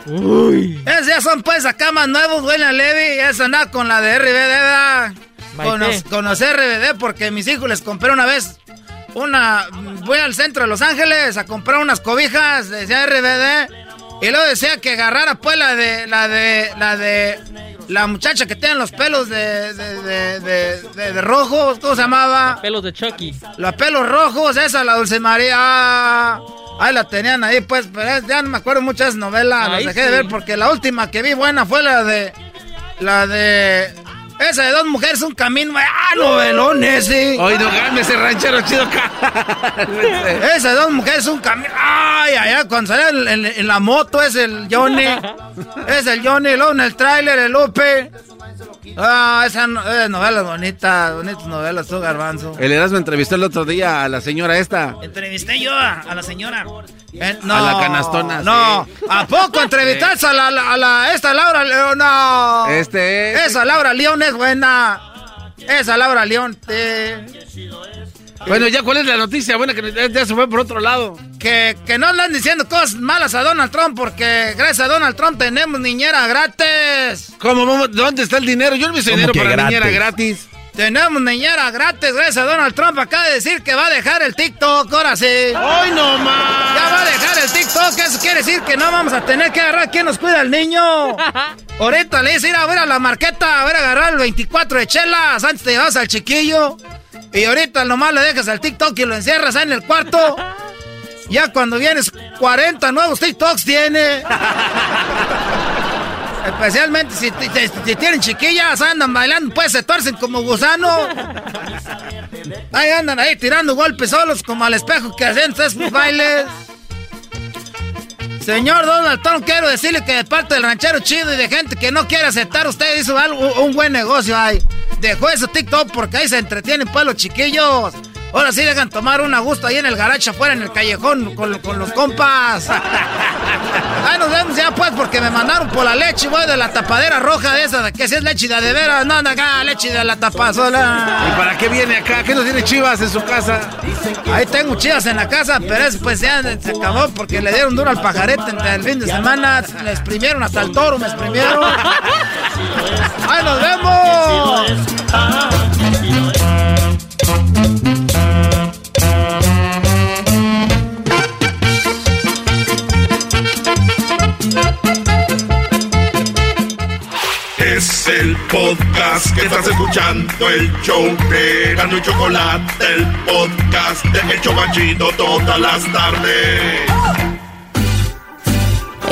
Esos ya son pues acá más nuevos, William Levy. Ya se anda con la de RBD, ¿verdad? Con los, Maite. con los RBD porque mis hijos les compré una vez una... Voy al centro de Los Ángeles a comprar unas cobijas, decía RBD. Y luego decía que agarrara pues la de... La de... La de... La muchacha que tiene los pelos de, de, de, de, de- de rojos, ¿cómo se llamaba? Pelos de Chucky. Los pelos rojos, esa, la Dulce María. Ah, Ahí la tenían ahí, pues, pero ya no me acuerdo muchas novelas, las dejé de ver porque la última que vi buena fue la de. La de. Esa de dos mujeres, un camino. ¡Ah, novelón ese! Oye, no games ese ranchero chido. Esa de dos mujeres, un camino. ¡Ay, ay! Cuando sale en, en- en la moto es el Johnny. es el Johnny, luego en el tráiler el Lupe. Ah, esa no- eh, novelas bonitas, bonitas novelas, tú, Garbanzo. El Erasmo entrevistó el otro día a la señora esta. Entrevisté yo a, a la señora. Eh, A la canastona, No, sí. ¿a poco entrevistaste a la, a la- esta Laura León? No. Este es- Esa Laura León es buena. Esa Laura León. Bueno, ya, ¿cuál es la noticia buena que ya, se fue por otro lado? Que, que no andan diciendo cosas malas a Donald Trump porque gracias a Donald Trump tenemos niñera gratis. ¿Cómo? ¿Dónde está el dinero? Yo no me hice ¿Cómo dinero para gratis? niñera gratis. Tenemos niñera gratis gracias a Donald Trump. Acaba de decir que va a dejar el TikTok, ahora sí. ¡Ay, no más! Ya va a dejar el TikTok, eso quiere decir que no vamos a tener que agarrar quién nos cuida el niño. Ahorita le dice ir a ver a la marqueta, a ver agarrar el 24 de chelas antes te llevas al chiquillo. Y ahorita nomás le dejas al TikTok y lo encierras ahí en el cuarto. Ya cuando vienes, 40 nuevos TikToks tiene. Especialmente si, si- tienen chiquillas, andan bailando, pues se tuercen como gusano. Ahí andan ahí tirando golpes solos como al espejo que hacen sus bailes. Señor Donald Trump, quiero decirle que de parte del ranchero chido y de gente que no quiere aceptar, usted hizo algo, un buen negocio ahí. Dejó eso TikTok porque ahí se entretienen pues los chiquillos. Ahora sí dejan tomar un a gusto ahí en el garaje afuera en el callejón con, con los compas. Ahí nos vemos ya pues porque me mandaron por la leche, voy de la tapadera roja de esa, de que si es leche de, de veras, no, no, acá, leche de la tapazola. ¿Y para qué viene acá? ¿Qué no tiene chivas en su casa? Ahí tengo chivas en la casa, pero eso pues ya se acabó porque le dieron duro al pajarete entre el fin de semana. Le exprimieron hasta el toro, me exprimieron. ¡Ahí nos vemos! El podcast que estás escuchando, el show de Gano y Chocolate, el podcast de El Chobachito todas las tardes.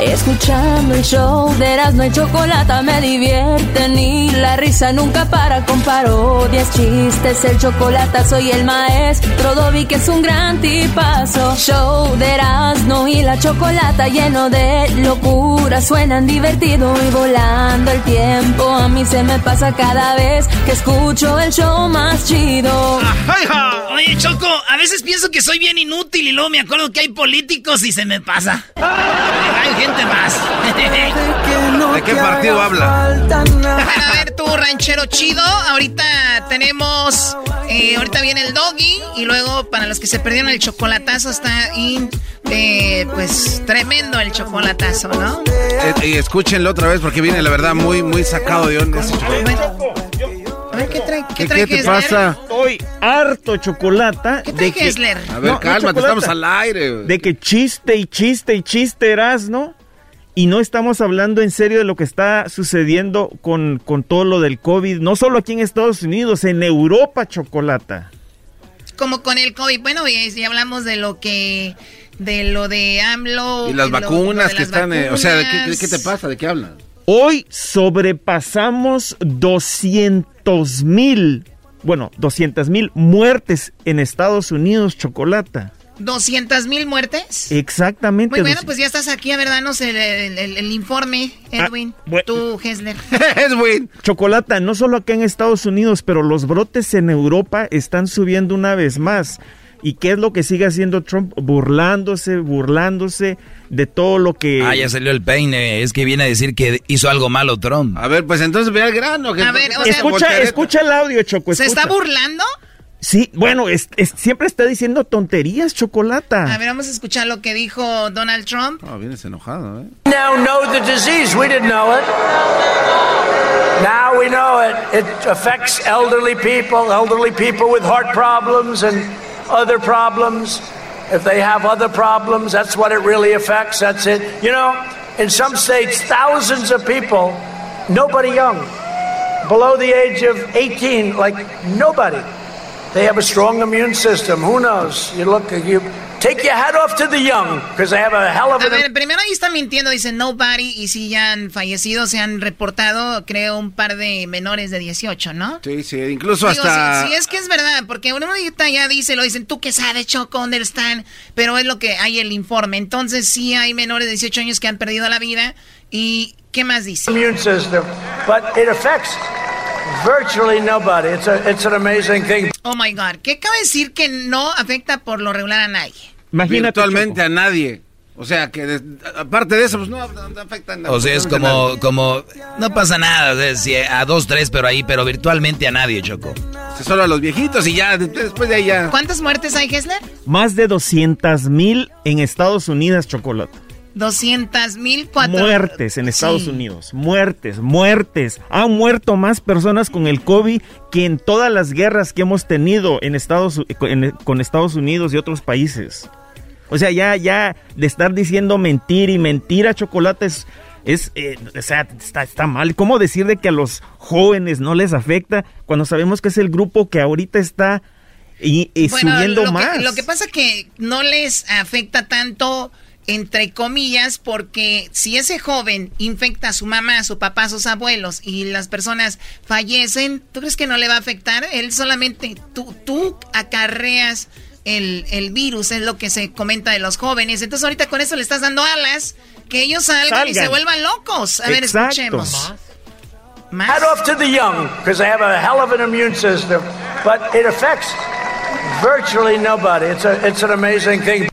Escuchando el show de Erasmo y Chocolata me divierte ni la risa nunca para con parodias, chistes, el chocolate soy el maestro Dobby que es un gran tipazo. Show de Erasmo y la Chocolata lleno de locura, suenan divertido y volando el tiempo. A mí se me pasa cada vez que escucho el show más chido. Oye, Choco, a veces pienso que soy bien inútil y luego me acuerdo que hay políticos y se me pasa. Gente más. ¿De qué partido habla? A ver, tú, ranchero chido. Ahorita tenemos. eh, ahorita viene el doggy. Y luego, para los que se perdieron el chocolatazo, está. in- eh, pues tremendo el chocolatazo, ¿no? Eh, y escúchenlo otra vez porque viene, la verdad, muy, muy sacado de onda ese. A ver, ¿qué trae? ¿Qué, ¿Qué, trae qué te pasa? Estoy harto chocolata. ¿Qué trae de que? A ver, No, cálmate, estamos al aire. De que chiste y chiste y chiste eras, ¿no? Y no estamos hablando en serio de lo que está sucediendo con, con todo lo del COVID, no solo aquí en Estados Unidos, en Europa, chocolata. Como con el COVID. Bueno, ya, ya hablamos de lo que. De lo de AMLO. Y las de lo- vacunas lo de que las están... eh, o sea, ¿de qué, vacunas. qué te pasa? ¿De qué hablan? Hoy sobrepasamos 200 mil, bueno, 200 mil muertes en Estados Unidos, chocolata. 200 mil muertes. Exactamente. Muy bueno, pues ya estás aquí. A ver, danos el, el- el- el informe, Edwin. Tú, Hessler. Edwin. Chocolata, no solo acá en Estados Unidos, pero los brotes en Europa están subiendo una vez más. ¿Y qué es lo que sigue haciendo Trump? Burlándose, burlándose de todo lo que... Ah, ya salió el peine. Es que viene a decir que hizo algo malo Trump. A ver, pues entonces ve al grano. que- A ver, o sea, escucha, escucha el audio, Choco. ¿Se está burlando? Sí, bueno, es- es- siempre está diciendo tonterías, Chocolata. A ver, vamos a escuchar lo que dijo Donald Trump. Oh, vienes enojado, ¿eh? now know the disease. We didn't know it. Now we know it. It affects elderly people, elderly people with heart problems and other problems. If they have other problems, that's what it really affects. That's it. You know, in some states, thousands of people, nobody young, below the age of 18, like nobody. They have a strong immune system. Who knows? You look, you take your hat off to the young because they have a hell of A an ver, primero ahí está mintiendo, dice nobody, y si ya han fallecido, se han reportado, creo, un par de menores de 18, ¿no? Sí, sí, incluso Digo, hasta... si, si es que es verdad, porque uno ahorita ya dice, lo dicen, tú que sabes, Choco, ¿dónde están? Pero es lo que hay el informe. Entonces sí hay menores de 18 años que han perdido la vida. ¿Y qué más dice? immune system, but it affects virtually nobody. It's a, it's an amazing thing. Oh my God, ¿qué cabe decir que no afecta por lo regular a nadie? Virtualmente a nadie. O sea, que aparte de eso, pues no, no afecta a nadie. O sea, es como, como, no pasa nada, o sea, si a dos, tres, pero ahí, pero virtualmente a nadie, Choco. solo a los viejitos y ya, después de ahí ya. ¿Cuántas muertes hay, Hessler? Más de 200 mil en Estados Unidos, Chocolate. 200 mil cuatro... Muertes en Estados Sí. Unidos. Muertes, muertes. Han muerto más personas con el COVID que en todas las guerras que hemos tenido en Estados, en- con Estados Unidos y otros países. O sea, ya, ya de estar diciendo mentira y mentira, chocolate es, es, eh, o sea, está, está mal. ¿Cómo decir de que a los jóvenes no les afecta cuando sabemos que es el grupo que ahorita está y, y Bueno, subiendo lo más? Que, lo que pasa que no les afecta tanto, entre comillas, porque si ese joven infecta a su mamá, a su papá, a sus abuelos y las personas fallecen, ¿tú crees que no le va a afectar? Él solamente, tú, tú acarreas el, el virus, es lo que se comenta de los jóvenes. Entonces ahorita con eso le estás dando alas, que ellos salgan, y se vuelvan locos. A ver, escuchemos. Hat off to the young because they have a hell of an immune system, but it affects virtually nobody. It's a it's an amazing thing.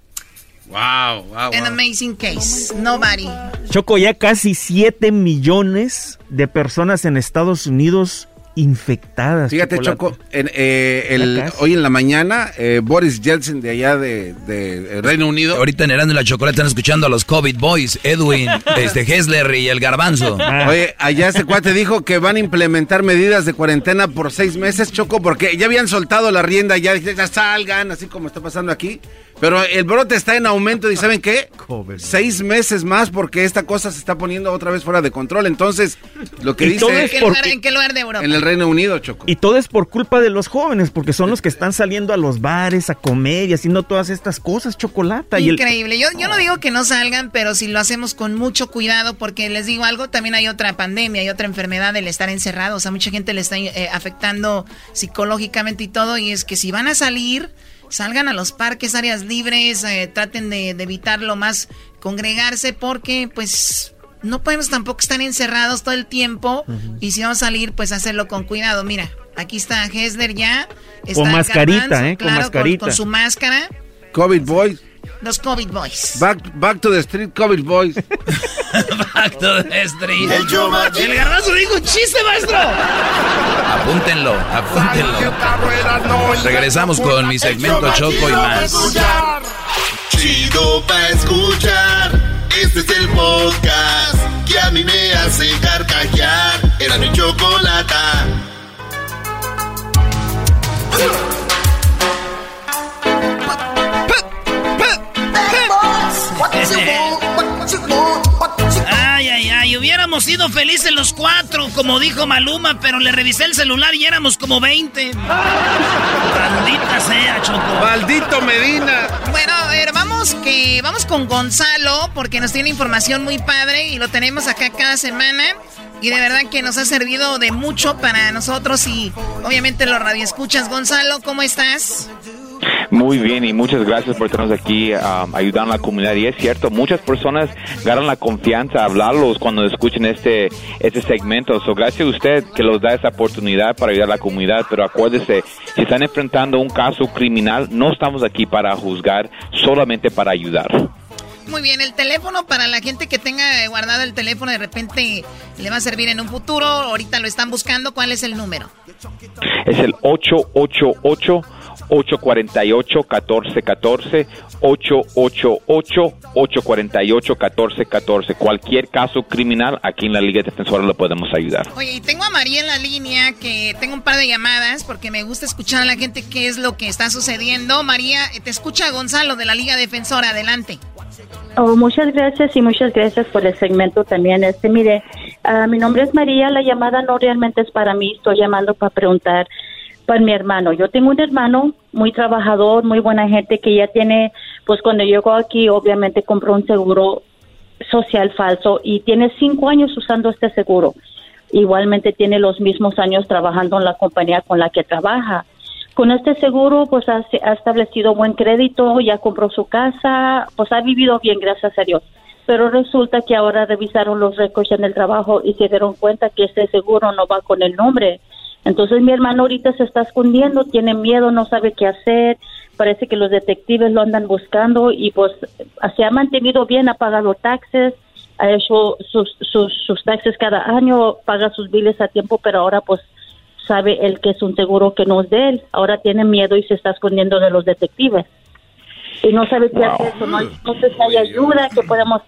Wow, wow, An amazing case. Nobody. Choco, ya casi 7 millones de personas en Estados Unidos infectadas. Fíjate, Chocolate. Choco, en, eh, el- hoy en la mañana, eh, Boris Yeltsin de allá de, de Reino Unido. Ahorita en Erasmo y la Chocolate están escuchando a los COVID Boys, Edwin, este Hessler y el Garbanzo. Oye, allá este cuate dijo que van a implementar medidas de cuarentena por seis meses, Choco, porque ya habían soltado la rienda, ya, ya salgan, así como está pasando aquí. Pero el brote está en aumento y ¿saben qué? Seis meses más porque esta cosa se está poniendo otra vez fuera de control. Entonces, lo que Y todo dice es ¿En qué, lugar, ¿En qué lugar de Europa? en el Reino Unido, Choco. Y todo es por culpa de los jóvenes, porque son los que están saliendo a los bares a comer y haciendo todas estas cosas, chocolate. Y el- Increíble. Yo, yo no digo que no salgan, pero si lo hacemos con mucho cuidado, porque les digo algo, también hay otra pandemia, hay otra enfermedad del estar encerrados. A mucha gente le está eh, afectando psicológicamente y todo. Y es que si van a salir, salgan a los parques, áreas libres, eh, traten de, de evitar lo más congregarse, porque pues no podemos tampoco estar encerrados todo el tiempo. Y si vamos a salir, pues hacerlo con cuidado. Mira, aquí está Hesler ya. Está Con mascarita, Garbanzo, ¿eh? Con claro, mascarita. con su máscara. COVID Boys. Los COVID Boys. Back, back to the street, COVID Boys. Back to the street. El. El garbanzo dijo un chiste, maestro. Apúntenlo, apúntenlo. Regresamos con mi segmento Choco y más. Chido pa' escuchar. Este es el podcast que a mí me hace carcajear. Era mi chocolata. Hubiéramos sido felices los cuatro, como dijo Maluma, pero le revisé el celular y éramos como 20. Maldita sea, Choco. Maldito Medina. Bueno, a ver, vamos que vamos con Gonzalo porque nos tiene información muy padre y lo tenemos acá cada semana y de verdad que nos ha servido de mucho para nosotros y obviamente los radioescuchas. Gonzalo, ¿cómo estás? Muy bien y muchas gracias por tenernos aquí um, ayudando a la comunidad. Y es cierto, muchas personas ganan la confianza a hablarlos cuando escuchen este, este segmento. So, gracias a usted que nos da esa oportunidad para ayudar a la comunidad. Pero acuérdese, si están enfrentando un caso criminal, no estamos aquí para juzgar, solamente para ayudar. Muy bien, el teléfono para la gente que tenga guardado el teléfono de repente le va a servir en un futuro. Ahorita lo están buscando. ¿Cuál es el número? Es el 888 848 1414 888 848 1414 Cualquier caso criminal aquí en la Liga Defensora lo podemos ayudar. Oye, y tengo a María en la línea que tengo un par de llamadas porque me gusta escuchar a la gente qué es lo que está sucediendo. María, te escucha Gonzalo de la Liga Defensora. Adelante. Oh, muchas gracias y muchas gracias por el segmento también. Este, mire, ah, mi nombre es María. La llamada no realmente es para mí. Estoy llamando para preguntar por mi hermano. Yo tengo un hermano muy trabajador, muy buena gente que ya tiene, pues cuando llegó aquí, obviamente compró un seguro social falso y tiene cinco años usando este seguro. Igualmente tiene los mismos años trabajando en la compañía con la que trabaja. Con este seguro, pues ha, ha establecido buen crédito, ya compró su casa, pues ha vivido bien, gracias a Dios. Pero resulta que ahora revisaron los récords en el trabajo y se dieron cuenta que este seguro no va con el nombre. Entonces mi hermano ahorita se está escondiendo, tiene miedo, no sabe qué hacer, parece que los detectives lo andan buscando y pues se ha mantenido bien, ha pagado taxes, ha hecho sus, sus, sus taxes cada año, paga sus biles a tiempo, pero ahora pues sabe él que es un seguro que no es de él. Ahora tiene miedo y se está escondiendo de los detectives. Y no sabe qué Wow. hacer. No, hay- no sé si hay ayuda que podemos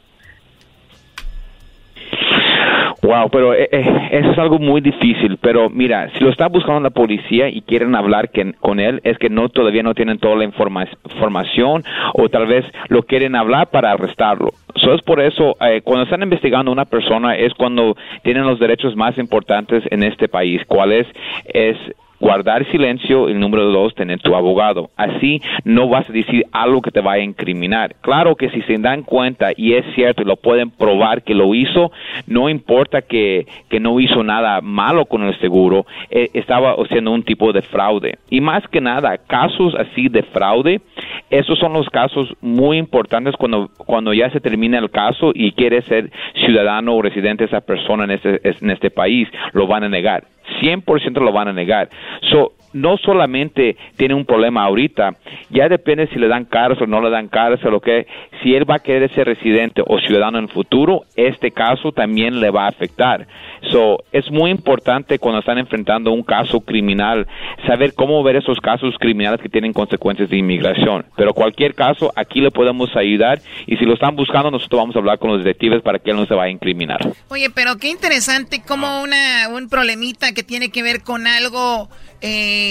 Wow, pero eh, eh, eso es algo muy difícil. Pero mira, si lo está buscando la policía y quieren hablar que- con él, es que no todavía no tienen toda la informa- información o tal vez lo quieren hablar para arrestarlo. Es por eso, eh, cuando están investigando a una persona, es cuando tienen los derechos más importantes en este país. ¿Cuál es? Es guardar silencio y número dos, tener tu abogado. Así no vas a decir algo que te vaya a incriminar. Claro que si se dan cuenta y es cierto y lo pueden probar que lo hizo, no importa que, que no hizo nada malo con el seguro, eh, estaba haciendo un tipo de fraude. Y más que nada, casos así de fraude, esos son los casos muy importantes cuando, cuando ya se termina el caso y quiere ser ciudadano o residente esa persona en este, en este país, lo van a negar. 100% lo van a negar. So, no solamente tiene un problema ahorita, ya depende si le dan cárcel o no le dan cárcel o qué. Si él va a querer ser residente o ciudadano en el futuro, este caso también le va a afectar. So, es muy importante cuando están enfrentando un caso criminal saber cómo ver esos casos criminales que tienen consecuencias de inmigración. Pero cualquier caso, aquí le podemos ayudar y si lo están buscando, nosotros vamos a hablar con los detectives para que él no se vaya a incriminar. Oye, pero qué interesante como una, un problemita que tiene que ver con algo eh,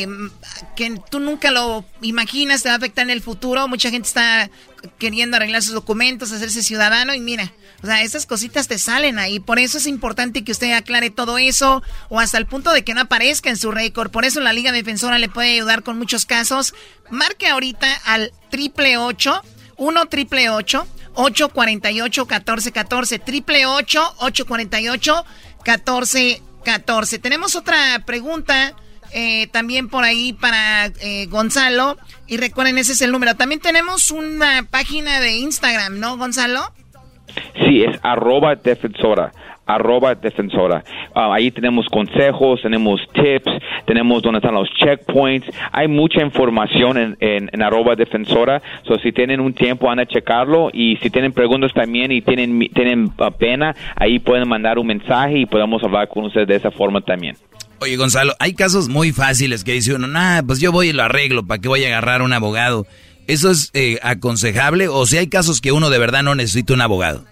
que tú nunca lo imaginas te va a afectar en el futuro. Mucha gente está queriendo arreglar sus documentos, hacerse ciudadano y mira, o sea, esas cositas te salen ahí. Por eso es importante que usted aclare todo eso o hasta el punto de que no aparezca en su récord. Por eso la Liga Defensora le puede ayudar con muchos casos. Marque ahorita al triple ocho, uno triple ocho, 848 1414 triple ocho, 848 1414 Tenemos otra pregunta eh, también por ahí para eh, Gonzalo. Y recuerden, ese es el número. También tenemos una página de Instagram, ¿no, Gonzalo? Sí, es arroba defensora, arroba defensora. Ah, ahí tenemos consejos, tenemos tips, tenemos donde están los checkpoints. Hay mucha información en, en, arroba defensora. So, si tienen un tiempo, van a checarlo. Y si tienen preguntas también y tienen, tienen ah, pena, ahí pueden mandar un mensaje y podemos hablar con ustedes de esa forma también. Oye, Gonzalo, hay casos muy fáciles que dice uno, nah, pues yo voy y lo arreglo, ¿para qué voy a agarrar un abogado? ¿Eso es eh, aconsejable o si hay casos que uno de verdad no necesita un abogado?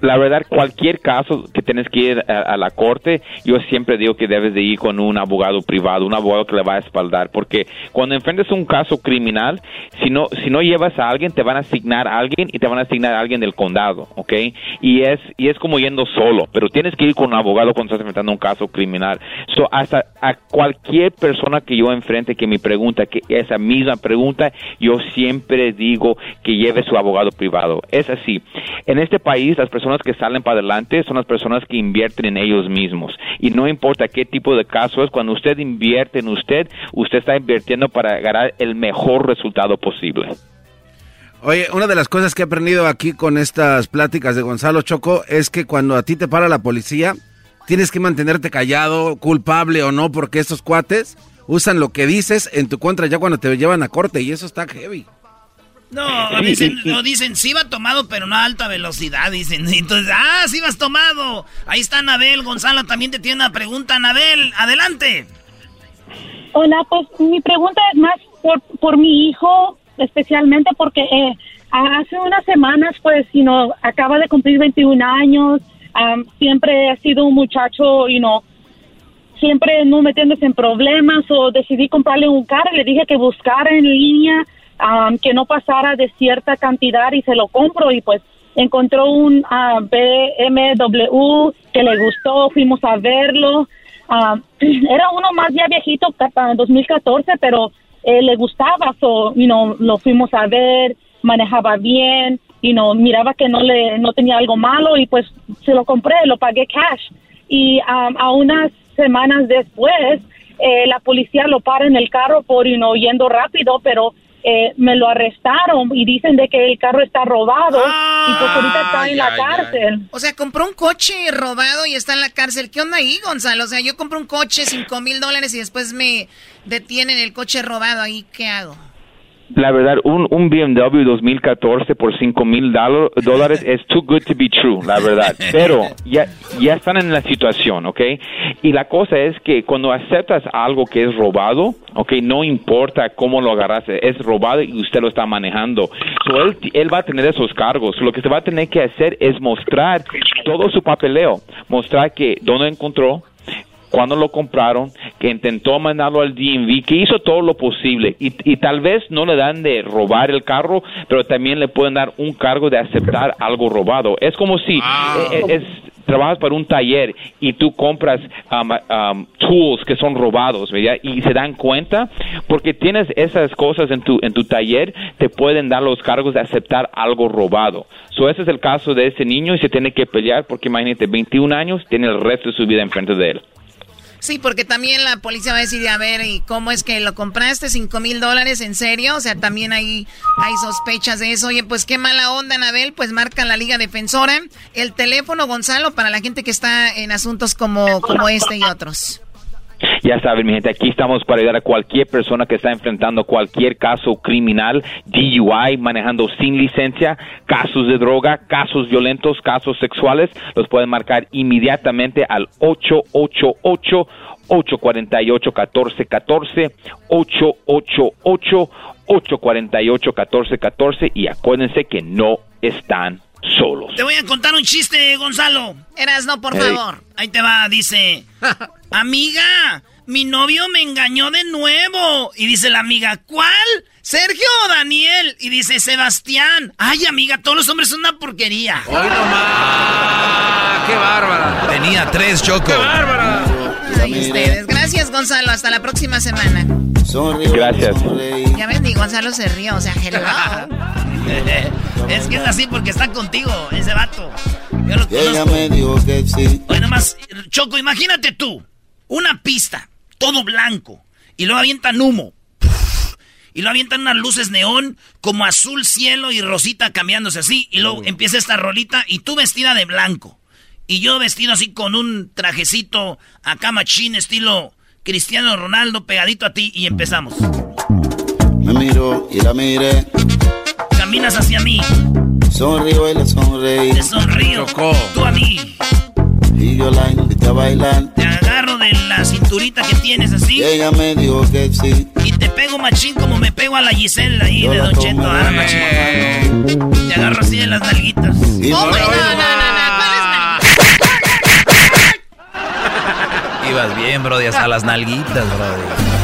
La verdad, cualquier caso que tienes que ir a, la corte, yo siempre digo que debes de ir con un abogado privado, un abogado que le va a espaldar, porque cuando enfrentes un caso criminal, si no, si no llevas a alguien, te van a asignar a alguien y te van a asignar a alguien del condado, ¿ok? Y es, y es como yendo solo, pero tienes que ir con un abogado cuando estás enfrentando un caso criminal. So, hasta a cualquier persona que yo enfrente que me pregunta que esa misma pregunta, yo siempre digo que lleve su abogado privado. Es así. En este país, las personas que salen para adelante son las personas que invierten en ellos mismos. Y no importa qué tipo de caso es, cuando usted invierte en usted, usted está invirtiendo para ganar el mejor resultado posible. Oye, una de las cosas que he aprendido aquí con estas pláticas de Gonzalo Choco es que cuando a ti te para la policía, tienes que mantenerte callado, culpable o no, porque estos cuates usan lo que dices en tu contra ya cuando te llevan a corte y eso está heavy. No, dicen, no, dicen, sí va tomado, pero no a alta velocidad, dicen. Entonces, ah, sí vas tomado. Ahí está Anabel, Gonzalo también te tiene una pregunta, Anabel, adelante. Hola, pues mi pregunta es más por, por mi hijo, especialmente porque eh, hace unas semanas, pues, you know, acaba de cumplir 21 años, siempre ha sido un muchacho, you know, siempre no metiéndose en problemas o decidí comprarle un carro, le dije que buscara en línea, am, que no pasara de cierta cantidad y se lo compro y pues encontró un ah, BMW que le gustó, fuimos a verlo. Ah, era uno más ya viejito, para 2014, pero eh, le gustaba, so, you know, lo fuimos a ver, manejaba bien, y no miraba que no le no tenía algo malo y pues se lo compré, lo pagué cash. Y um, a unas semanas después, eh, la policía lo para en el carro por you know, yendo rápido, pero eh, me lo arrestaron y dicen de que el carro está robado y pues ahorita está en la cárcel. O sea, compró un coche robado y está en la cárcel. ¿Qué onda ahí, Gonzalo? O sea, yo compro un coche, cinco mil dólares y después me detienen el coche robado. ¿Ahí qué hago? La verdad, un, un BMW 2014 por 5 mil dólares es too good to be true, la verdad. Pero ya, ya están en la situación, ¿ok? Y la cosa es que cuando aceptas algo que es robado, ¿ok? No importa cómo lo agarraste, es robado y usted lo está manejando. So, él, él va a tener esos cargos. Lo que se va a tener que hacer es mostrar todo su papeleo, mostrar que dónde encontró, cuando lo compraron, que intentó mandarlo al DMV, que hizo todo lo posible y, y, tal vez no le dan de robar el carro, pero también le pueden dar un cargo de aceptar algo robado. Es como si eh, es, trabajas para un taller y tú compras um, um, tools que son robados, ¿verdad? Y se dan cuenta porque tienes esas cosas en tu en tu taller, te pueden dar los cargos de aceptar algo robado. So ese es el caso de ese niño y se tiene que pelear porque imagínate 21 años tiene el resto de su vida enfrente de él. Sí, porque también la policía va a decir, a ver, ¿y cómo es que lo compraste? ¿Cinco mil dólares? ¿En serio? O sea, también hay, hay sospechas de eso. Oye, pues qué mala onda, Anabel. Pues marca la Liga Defensora. El teléfono, Gonzalo, para la gente que está en asuntos como, como este y otros. Ya saben, mi gente, aquí estamos para ayudar a cualquier persona que está enfrentando cualquier caso criminal, DUI, manejando sin licencia, casos de droga, casos violentos, casos sexuales. Los pueden marcar inmediatamente al 888 848 1414 888 848 1414 y acuérdense que no están solos. Te voy a contar un chiste, Gonzalo. Eras no, por favor. Ahí te va, dice. amiga, mi novio me engañó de nuevo. Y dice la amiga, ¿cuál? Sergio o Daniel. Y dice Sebastián. Ay, amiga, todos los hombres son una porquería. ¡Hoy nomás! ¡Qué bárbara! Tenía tres, Choco. ¡Qué bárbara! Ay, ustedes. Gracias, Gonzalo. Hasta la próxima semana. Gracias. Ya ven, y Gonzalo se rió. O sea, hello. es que es así porque está contigo, ese vato. Yo lo conozco. Oye, nomás, Choco, imagínate tú, una pista, todo blanco, y luego avientan humo. Y luego avientan unas luces neón, como azul cielo y rosita cambiándose así. Y luego empieza esta rolita y tú vestida de blanco. Y yo vestido así con un trajecito acá machín, estilo Cristiano Ronaldo, pegadito a ti. Y empezamos. Me miro y la miré. Caminas hacia mí. Sonrío y le sonreí. Te sonrío. Tú a mí. Y yo la invité a bailar. Te agarro de la cinturita que tienes así. Y ella me dijo que sí. Y te pego machín como me pego a la Gisela ahí de Don Cheto. Ah, machín. Te agarro así de las nalguitas. ¡Hombre, no, no, no, no! Ibas bien, brody, hasta las nalguitas, brody.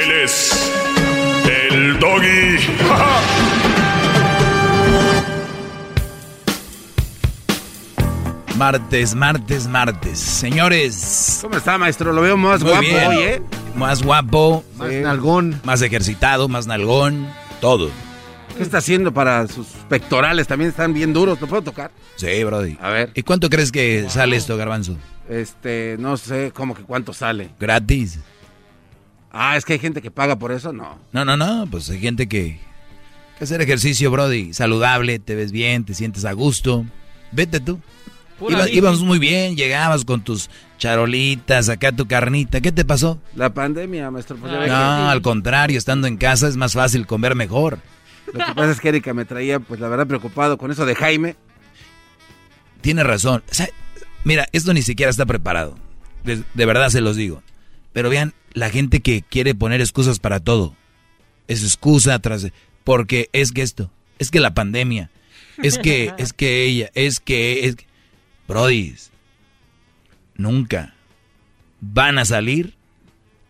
Él es el doggy. Martes, martes, martes. Señores. ¿Cómo está, maestro? Lo veo más Muy guapo bien. hoy, ¿eh? Más guapo. Más nalgón. Más ejercitado, más nalgón. Todo. ¿Qué está haciendo para sus pectorales? También están bien duros. ¿Lo puedo tocar? Sí, Brody. A ver. ¿Y cuánto crees que sale esto, Garbanzo? Este, no sé cómo que cuánto sale. ¿Gratis? Ah, es que hay gente que paga por eso, no. No, no, no. Pues hay gente que, que hacer ejercicio, Brody. Saludable, te ves bien, te sientes a gusto. Vete tú. Iba- íbamos muy bien, llegabas con tus charolitas, acá tu carnita. ¿Qué te pasó? La pandemia, maestro. pues No, al contrario, estando en casa es más fácil comer mejor. Lo que pasa es que Erika me traía, pues la verdad, preocupado con eso de Jaime. Tiene razón. O sea, mira, esto ni siquiera está preparado. De, de verdad se los digo. Pero vean, la gente que quiere poner excusas para todo. Es excusa tras... Porque es que esto, es que la pandemia, es que, es que ella, es que, es que... Brody, nunca van a salir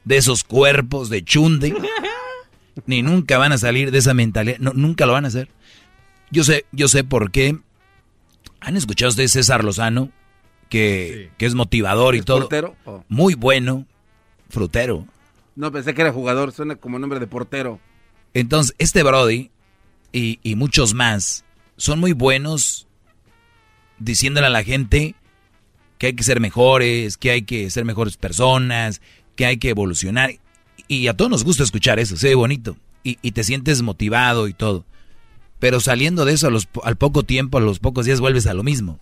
de esos cuerpos de chunde, ni nunca van a salir de esa mentalidad, no, nunca lo van a hacer. Yo sé, yo sé por qué. ¿Han escuchado ustedes César Lozano? Que, que es motivador y ¿Es todo. portero? Oh. Muy bueno, frutero. No, pensé que era jugador, suena como nombre de portero. Entonces, este Brody y, y muchos más son muy buenos diciéndole a la gente que hay que ser mejores, que hay que ser mejores personas, que hay que evolucionar. Y a todos nos gusta escuchar eso, se ve bonito. Y, y te sientes motivado y todo. Pero saliendo de eso, a los, al poco tiempo, a los pocos días, vuelves a lo mismo.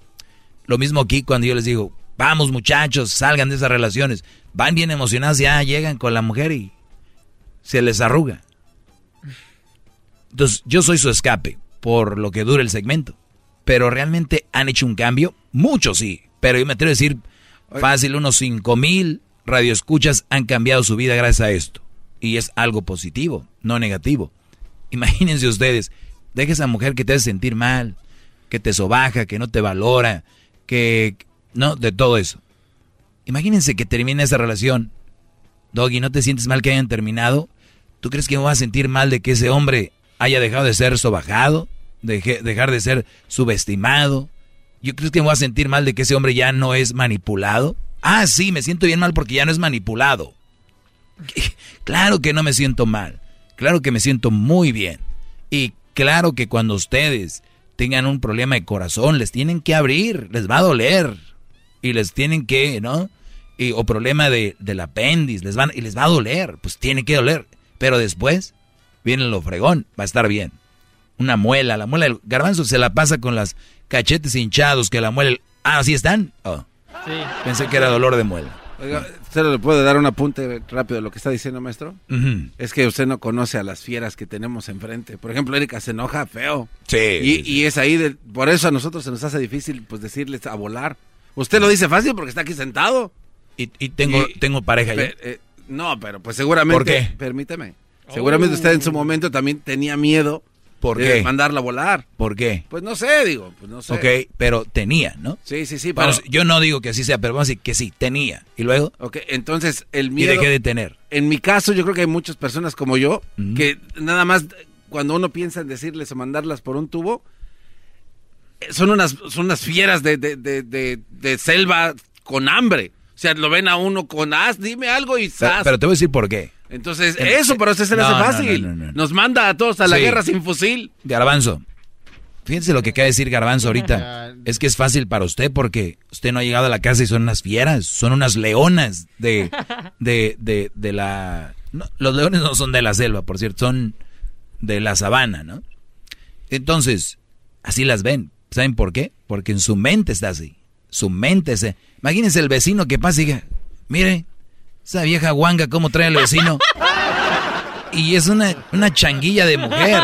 Lo mismo aquí cuando yo les digo, vamos muchachos, salgan de esas relaciones. Van bien emocionados, ya llegan con la mujer y se les arruga. Entonces, yo soy su escape por lo que dura el segmento. Pero realmente han hecho un cambio. Muchos sí. Pero yo me atrevo a decir, fácil, unos 5 mil radioescuchas han cambiado su vida gracias a esto. Y es algo positivo, no negativo. Imagínense ustedes, deja esa mujer que te hace sentir mal, que te sobaja, que no te valora, que... No, de todo eso. Imagínense que termine esa relación. Doggy, ¿no te sientes mal que hayan terminado? ¿Tú crees que me voy a sentir mal de que ese hombre haya dejado de ser sobajado? Deje, dejar de ser subestimado. ¿Yo creo que me voy a sentir mal de que ese hombre ya no es manipulado? Ah, sí, me siento bien mal porque ya no es manipulado. Claro que no me siento mal. Claro que me siento muy bien. Y claro que cuando ustedes tengan un problema de corazón, les tienen que abrir, les va a doler. Y les tienen que, ¿no? Y, o problema de, del apéndice, les van, y les va a doler. Pues tiene que doler. Pero después viene lo fregón, va a estar bien. Una muela, la muela del garbanzo se la pasa con las cachetes hinchados que la muela. Ah, ¿así están? Oh. Sí. Pensé que era dolor de muela. Oiga, ¿usted le puede dar un apunte rápido de lo que está diciendo, maestro? Es que usted no conoce a las fieras que tenemos enfrente. Por ejemplo, Erika se enoja feo. Sí. Y, y es ahí, de- por eso a nosotros se nos hace difícil pues decirles a volar. Usted lo dice fácil porque está aquí sentado. Y, y tengo, tengo pareja eh, no, pero pues seguramente... ¿Por qué? Permíteme. Seguramente usted en su momento también tenía miedo ¿Por de qué? mandarla a volar. ¿Por qué? Pues no sé, digo, pues no sé. Ok, pero tenía, ¿no? Sí, sí, sí, Bueno, pero- yo no digo que así sea, pero vamos a decir que sí, tenía. ¿Y luego? Ok, entonces el Y miedo... dejé de tener. En mi caso, yo creo que hay muchas personas como yo que nada más cuando uno piensa en decirles o mandarlas por un tubo, eh, son unas, son unas fieras de, de, de, de- de selva con hambre. O sea, lo ven a uno con as, dime algo y Pero, ¡zas! pero te voy a decir por qué. Entonces, En- eso para usted se le No, hace no, fácil. no, no, no. Nos manda a todos a la Sí. guerra sin fusil. Garbanzo. Fíjense lo que acaba de decir Garbanzo ahorita. Es que es fácil para usted porque usted no ha llegado a la casa y son unas fieras, son unas leonas de, de, de, de la... no, los leones no son de la selva, por cierto, son de la sabana, ¿no? Entonces, así las ven. ¿Saben por qué? Porque en su mente está así. Su mente se... Imagínense el vecino que pasa y diga, mire, esa vieja guanga, ¿cómo trae el vecino? Y es una, una changuilla de mujer.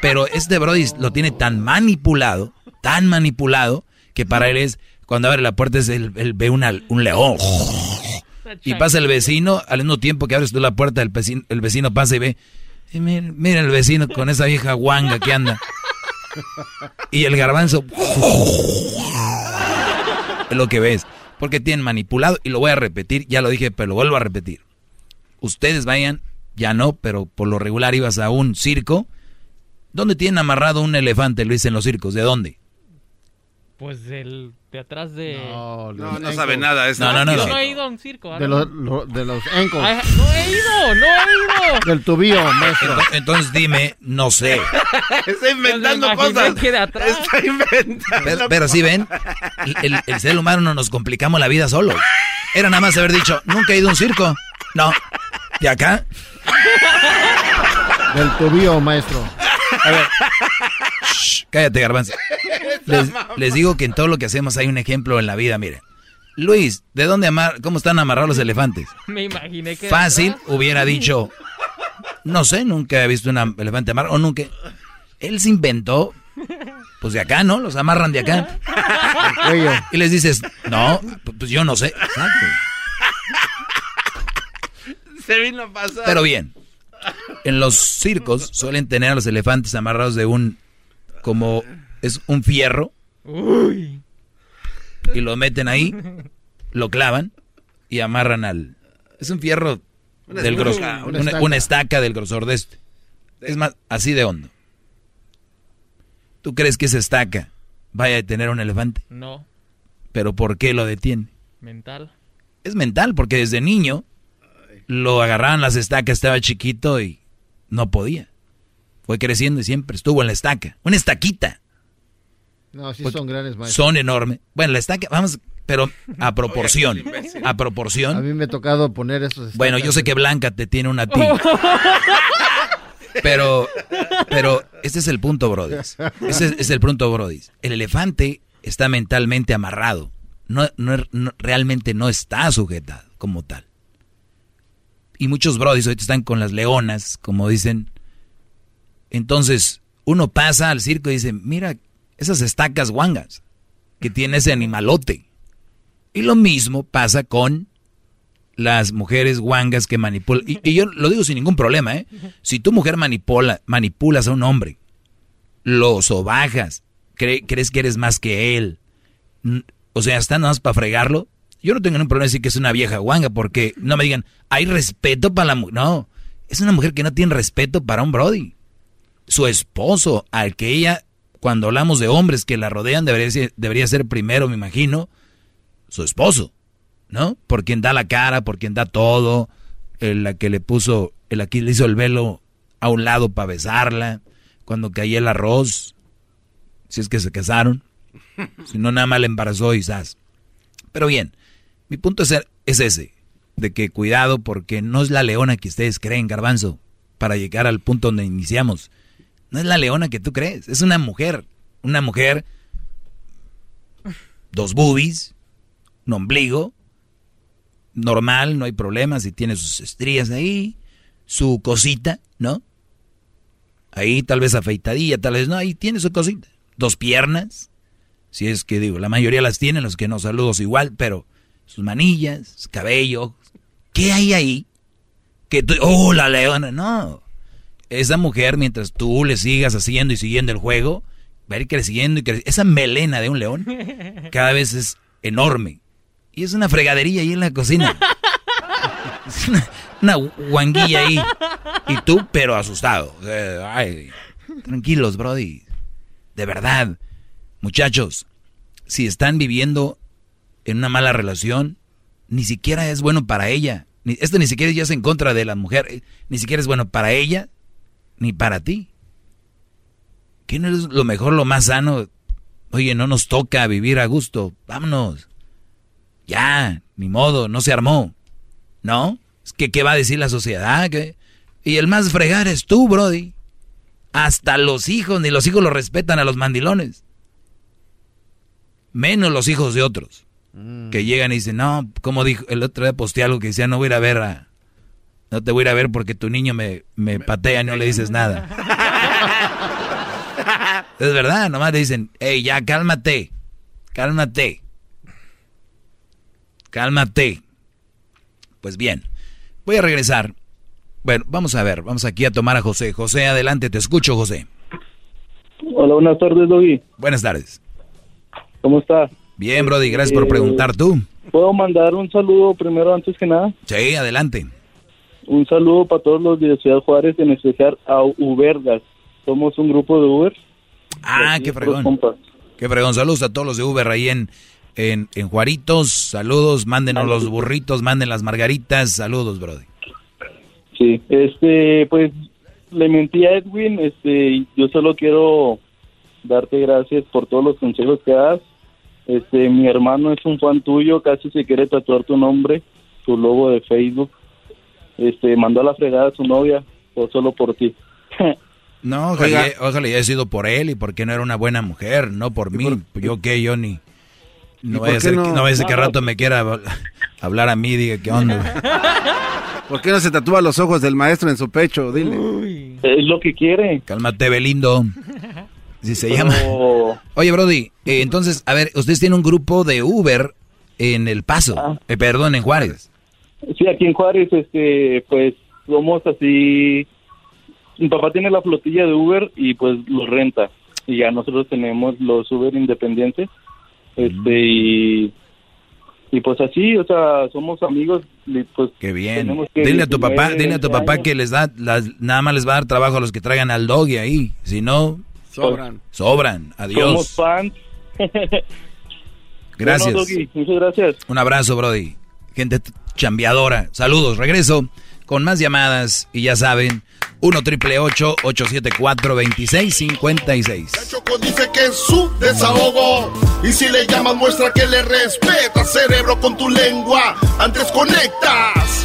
Pero este Brody lo tiene tan manipulado, tan manipulado, que para él es, cuando abre la puerta, es él, ve un león. Y pasa el vecino, al mismo tiempo que abres tú la puerta, el vecino, el vecino pasa y ve, "Eh, mira, mira el vecino con esa vieja guanga que anda. Y el garbanzo, es lo que ves. Porque tienen manipulado, y lo voy a repetir, ya lo dije, pero lo vuelvo a repetir. Ustedes vayan, ya no, pero por lo regular ibas a un circo. ¿Dónde tienen amarrado un elefante, Luis, en los circos? ¿De dónde? Pues el de atrás de... No, no sabe nada. Es No, no, no, Yo no. no he ido a un circo. ¿ah? De los, lo- de los ankles. Ay, no he ido, no he ido. Del tubillo, maestro. Entonces, entonces dime, no sé. Está inventando cosas. que de atrás. Está inventando. Pero, pero sí ven, el, el ser humano no nos complicamos la vida solo. Era nada más haber dicho, nunca he ido a un circo. No. ¿De acá? Del tubillo, maestro. A ver. Shh, cállate, garbanzo. Les, les digo que en todo lo que hacemos hay un ejemplo en la vida, miren. Luis, ¿de dónde amar, cómo están amarrados los elefantes? Me imaginé que... Fácil hubiera dicho, no sé, nunca he visto un elefante amarrado, o nunca. Él se inventó, pues de acá, ¿no? Los amarran de acá. Y les dices, no, pues yo no sé. Exacto. Se vino a pasar. Pero bien, En los circos suelen tener a los elefantes amarrados de un, como es un fierro. Uy. Y lo meten ahí, lo clavan y amarran al... Es un fierro Una del grosor, una una, estaca. una estaca del grosor de este. Es más, así de hondo. ¿Tú crees que esa estaca vaya a detener a un elefante? No, ¿Pero por qué lo detiene? mental. Es mental, porque desde niño lo agarraban las estacas, estaba chiquito y no podía. Fue creciendo y siempre estuvo en la estaca. Una estaquita. No, sí Porque son grandes maestros. Son enormes. Bueno, la estaca, vamos, pero a proporción. A A proporción. mí me ha tocado poner esos. Bueno, yo sé que Blanca te tiene una a ti. Pero, pero este es el punto, Brody. Ese es, es el punto, Brody. El elefante está mentalmente amarrado. No, no- no- realmente no está sujetado como tal. Y muchos Brodis ahorita están con las leonas, como dicen. Entonces, uno pasa al circo y dice, mira esas estacas guangas que tiene ese animalote. Y lo mismo pasa con las mujeres guangas que manipulan. Y, yo lo digo sin ningún problema, ¿eh? Si tu mujer manipula, manipulas a un hombre, lo sobajas, cre- crees que eres más que él, o sea, está nada más para fregarlo, yo no tengo ningún problema en decir que es una vieja guanga, porque no me digan, hay respeto para la mujer. No, es una mujer que no tiene respeto para un Brody. Su esposo, al que ella, cuando hablamos de hombres que la rodean, debería ser, debería ser primero, me imagino, su esposo. ¿no? Por quien da la cara, por quien da todo, el la que le puso, el aquí le hizo el velo a un lado para besarla, cuando caía el arroz, si es que se casaron, si no nada más le embarazó zas. Pero bien, mi punto es, es ese, de que cuidado porque no es la leona que ustedes creen, garbanzo, para llegar al punto donde iniciamos. No es la leona que tú crees, es una mujer, una mujer, dos boobies, un ombligo, normal, no hay problema, si tiene sus estrías ahí, su cosita, ¿no? Ahí tal vez afeitadilla, tal vez no, ahí tiene su cosita. Dos piernas, si es que digo, la mayoría las tienen, los que no saludos igual, pero sus manillas, su cabello, ¿qué hay ahí? Que tú, oh, la leona, no. Esa mujer, mientras tú le sigas haciendo y siguiendo el juego, va a ir creciendo y creciendo. Esa melena de un león cada vez es enorme. Y es una fregadería ahí en la cocina. Es una, una guanguilla ahí. Y tú, pero asustado. Ay, tranquilos, Brody. De verdad. Muchachos, si están viviendo en una mala relación, ni siquiera es bueno para ella. Esto ni siquiera ya es en contra de la mujer. eh, Ni siquiera es bueno para ella, ni para ti. ¿Qué no es lo mejor, lo más sano? Oye, no nos toca vivir a gusto. Vámonos. Ya, ni modo, no se armó. ¿No? Es que, ¿qué va a decir la sociedad? ¿Qué? Y el más fregar es tú, Brody. Hasta los hijos, ni los hijos lo respetan a los mandilones. Menos los hijos de otros. Que llegan y dicen, no, como dijo, el otro día posteé algo que decía, no voy a ir a ver a... No te voy a ir a ver porque tu niño me, me patea y no le dices nada. Es verdad, nomás le dicen, hey, ya cálmate, cálmate, cálmate. Pues bien, voy a regresar. Bueno, vamos a ver, vamos aquí a tomar a José. José, adelante, te escucho, José. Hola, buenas tardes, Doggy. Buenas tardes. ¿Cómo está? Bien, Brody, gracias por Eh, preguntar tú. ¿Puedo mandar un saludo primero, antes que nada? Sí, adelante. Un saludo para todos los de Ciudad Juárez, en especial a Ubergas. Somos un grupo de Uber. Ah, qué fregón. Qué fregón. Saludos a todos los de Uber ahí en, en, en Juaritos. Saludos, mándenos los burritos, manden las margaritas. Saludos, Brody. Sí, este, pues le mentí a Edwin, este, yo solo quiero darte gracias por todos los consejos que das. Este, mi hermano es un fan tuyo, casi se quiere tatuar tu nombre, tu logo de Facebook. Este, mandó a la fregada a su novia, o solo por ti. No, ojalá, ojalá haya sido por él y porque no era una buena mujer, no por mí. Yo qué, yo ni... No vaya a ser, no? que- no que No. rato me quiera hab- hablar a mí diga qué onda. ¿Por qué no se tatúa los ojos del maestro en su pecho? Dile. Es lo que quiere. Cálmate, Belindo. Si se llama. Oye, Brody, eh, entonces, a ver, ustedes tienen un grupo de Uber en El Paso, eh, perdón, en Juárez. Sí, aquí en Juárez, este, pues somos así mi papá tiene la flotilla de Uber y pues lo renta. Y ya nosotros tenemos los Uber independientes. Este, y, y pues así, o sea, somos amigos. Y pues Qué bien. que Dile a tu papá, 19, dile a tu 20 papá años. que les da, las- nada más les va a dar trabajo a los que traigan al doggy ahí. Si no, Sobran. sobran. Somos Adiós. fans. Gracias. Bueno, muchas gracias. Un abrazo, Brody. Gente chambeadora. Saludos. Regreso con más llamadas y ya saben, 1 triple 874 2656. Choco dice que es su desahogo. Y si le llamas, muestra que le respeta, cerebro, con tu lengua. Antes conectas.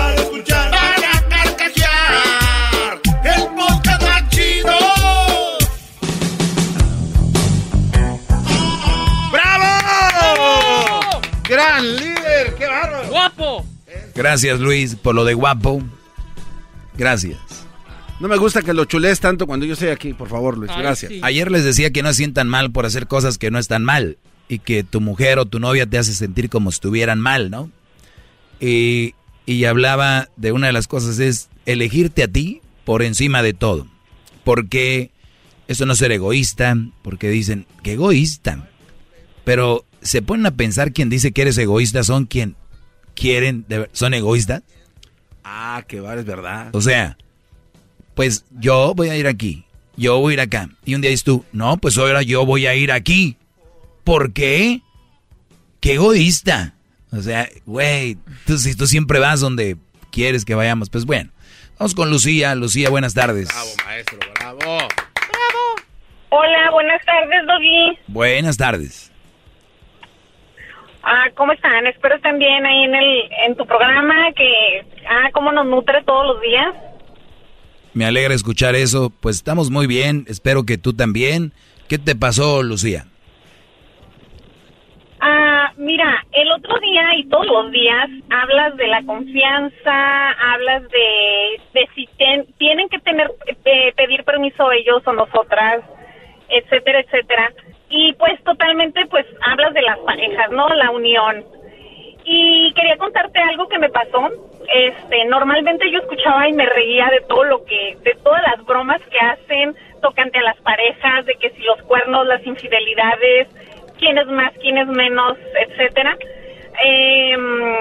Gracias, Luis, por lo de guapo. Gracias. No me gusta que lo chulees tanto cuando yo estoy aquí, por favor, Luis. Gracias. Ayer les decía que no sientan mal por hacer cosas que no están mal y que tu mujer o tu novia te hace sentir como si estuvieran mal, ¿no? Y, y hablaba de una de las cosas es elegirte a ti por encima de todo. Porque eso no es ser egoísta, porque dicen, que egoísta. Pero se ponen a pensar quien dice que eres egoísta son quien quieren, de ver- son egoístas. Ah, que va, es verdad. O sea, pues yo voy a ir aquí, yo voy a ir acá. Y un día dices tú, no, pues ahora yo voy a ir aquí. ¿Por qué? ¡Qué egoísta! O sea, güey, tú, si tú siempre vas donde quieres que vayamos, pues bueno. Vamos con Lucía. Lucía, buenas tardes. maestro, bravo. Hola, buenas tardes, Doggy. Buenas tardes. Ah, ¿cómo están? Espero estén bien ahí en el en tu programa que ah, cómo nos nutre todos los días. Me alegra escuchar eso. Pues estamos muy bien. Espero que tú también. ¿Qué te pasó, Lucía? Ah, mira, el otro día y todos los días hablas de la confianza, hablas de, de si ten- tienen que tener eh, pedir permiso ellos o nosotras, etcétera, etcétera. Y pues totalmente pues hablas de las parejas, ¿no? La unión. Y quería contarte algo que me pasó. Este, normalmente yo escuchaba y me reía de todo lo que, de todas las bromas que hacen tocante a las parejas, de que si los cuernos, las infidelidades, quién es más, quién es menos, etcétera. Em,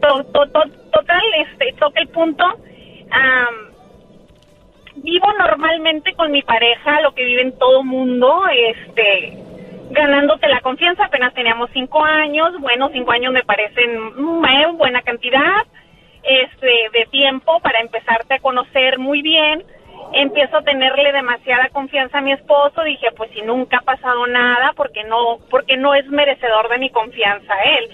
to- to- to- total, este, toca el punto. Vivo normalmente con mi pareja, lo que vive en todo mundo, este, ganándote la confianza. Apenas teníamos cinco años, bueno, cinco años me parecen una buena cantidad, este, de tiempo para empezarte a conocer muy bien. Empiezo a tenerle demasiada confianza a mi esposo. Dije, pues si nunca ha pasado nada, porque no, porque no es merecedor de mi confianza él.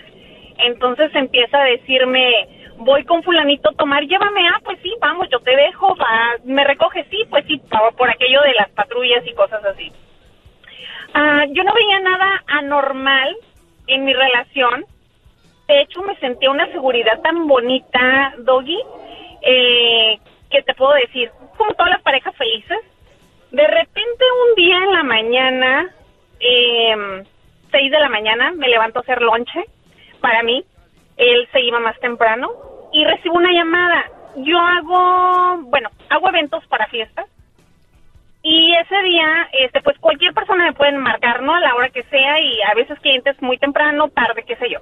Entonces empieza a decirme, voy con fulanito a tomar, llévame, ah, pues sí, vamos, yo te dejo, va, me recoge, sí, pues sí, por, por aquello de las patrullas y cosas así. Ah, yo no veía nada anormal en mi relación. De hecho, me sentía una seguridad tan bonita, Doggy, eh, que te puedo decir, como todas las parejas felices. De repente, un día en la mañana, eh, seis de la mañana, me levanto a hacer lonche para mí. Él se iba más temprano y recibo una llamada. Yo hago, bueno, hago eventos para fiestas y ese día, este, pues cualquier persona me puede marcar, ¿no? A la hora que sea y a veces clientes muy temprano, tarde, qué sé yo.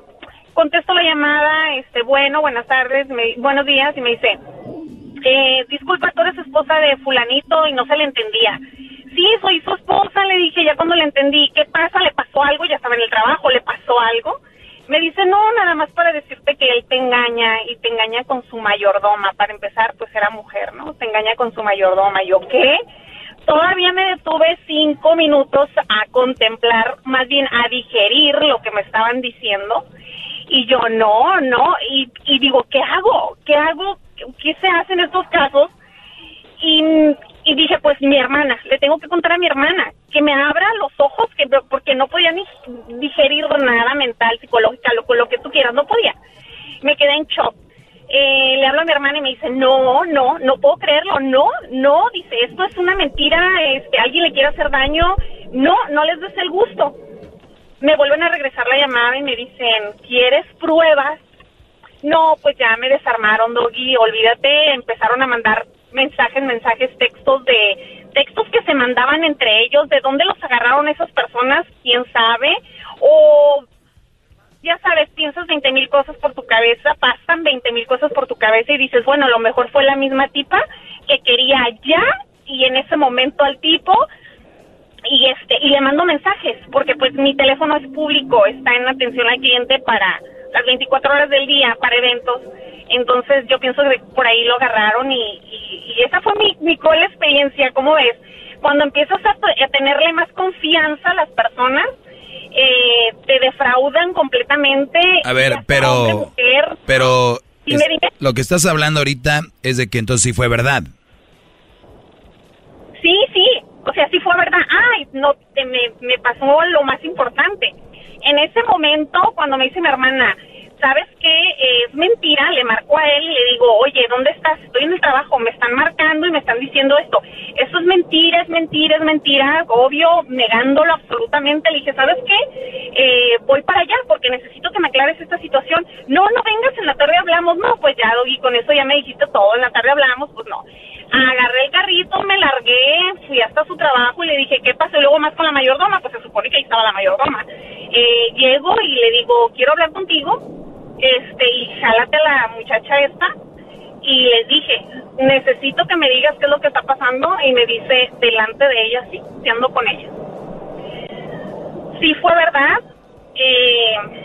Contesto la llamada, este, bueno, buenas tardes, me- buenos días y me dice, eh, disculpa, tú eres esposa de fulanito y no se le entendía. Sí, soy su esposa, le dije ya cuando le entendí, ¿qué pasa? ¿Le pasó algo? Ya estaba en el trabajo, ¿le pasó algo? Me dice, no, nada más para decirte que él te engaña y te engaña con su mayordoma. Para empezar, pues era mujer, ¿no? Te engaña con su mayordoma. ¿Yo qué? Todavía me detuve cinco minutos a contemplar, más bien a digerir lo que me estaban diciendo. Y yo, no, no. Y, digo, ¿qué hago? ¿Qué hago? ¿Qué se hace en estos casos? Y, y dije, pues mi hermana, le tengo que contar a mi hermana, que me abra los ojos, que porque no podía ni digerir nada mental, psicológica, lo, lo que tú quieras, no podía. Me quedé en shock. eh, le hablo a mi hermana y me dice, no, no, no puedo creerlo, no, no, dice, esto es una mentira, este, alguien le quiere hacer daño, no, no les des el gusto. Me vuelven a regresar la llamada y me dicen, ¿quieres pruebas? No, pues ya me desarmaron, Doggy, olvídate, empezaron a mandar mensajes, mensajes, textos de textos que se mandaban entre ellos, de dónde los agarraron esas personas, quién sabe, o ya sabes, piensas 20 mil cosas por tu cabeza, pasan 20 mil cosas por tu cabeza y dices, bueno, a lo mejor fue la misma tipa que quería ya y en ese momento al tipo y este y le mando mensajes porque pues mi teléfono es público, está en atención al cliente para las 24 horas del día para eventos. Entonces yo pienso que por ahí lo agarraron y, y, y esa fue mi, mi cruel experiencia, ¿cómo ves? Cuando empiezas a, a tenerle más confianza a las personas, eh, te defraudan completamente. A ver, pero... Pero... Lo que estás hablando ahorita es de que entonces sí fue verdad. Sí, sí, o sea, sí fue verdad. Ay, no, te, me, me pasó lo más importante. En ese momento, cuando me dice mi hermana, ¿sabes qué? Eh, es mentira, le marco a él y le digo, oye, ¿dónde estás? Estoy en el trabajo, me están marcando y me están diciendo esto. Eso es mentira, es mentira, es mentira, obvio, negándolo absolutamente. Le dije, ¿sabes qué? Eh, voy para allá porque necesito que me aclares esta situación. No, no vengas, en la tarde hablamos. No, pues ya, y con eso ya me dijiste todo, en la tarde hablamos, pues no. Agarré el me largué, fui hasta su trabajo y le dije, ¿qué pasó? Y luego más con la mayordoma, pues se supone que ahí estaba la mayordoma. Eh, llego y le digo, quiero hablar contigo este y jálate a la muchacha esta y les dije necesito que me digas qué es lo que está pasando y me dice delante de ella sí, sí ando con ella sí fue verdad eh,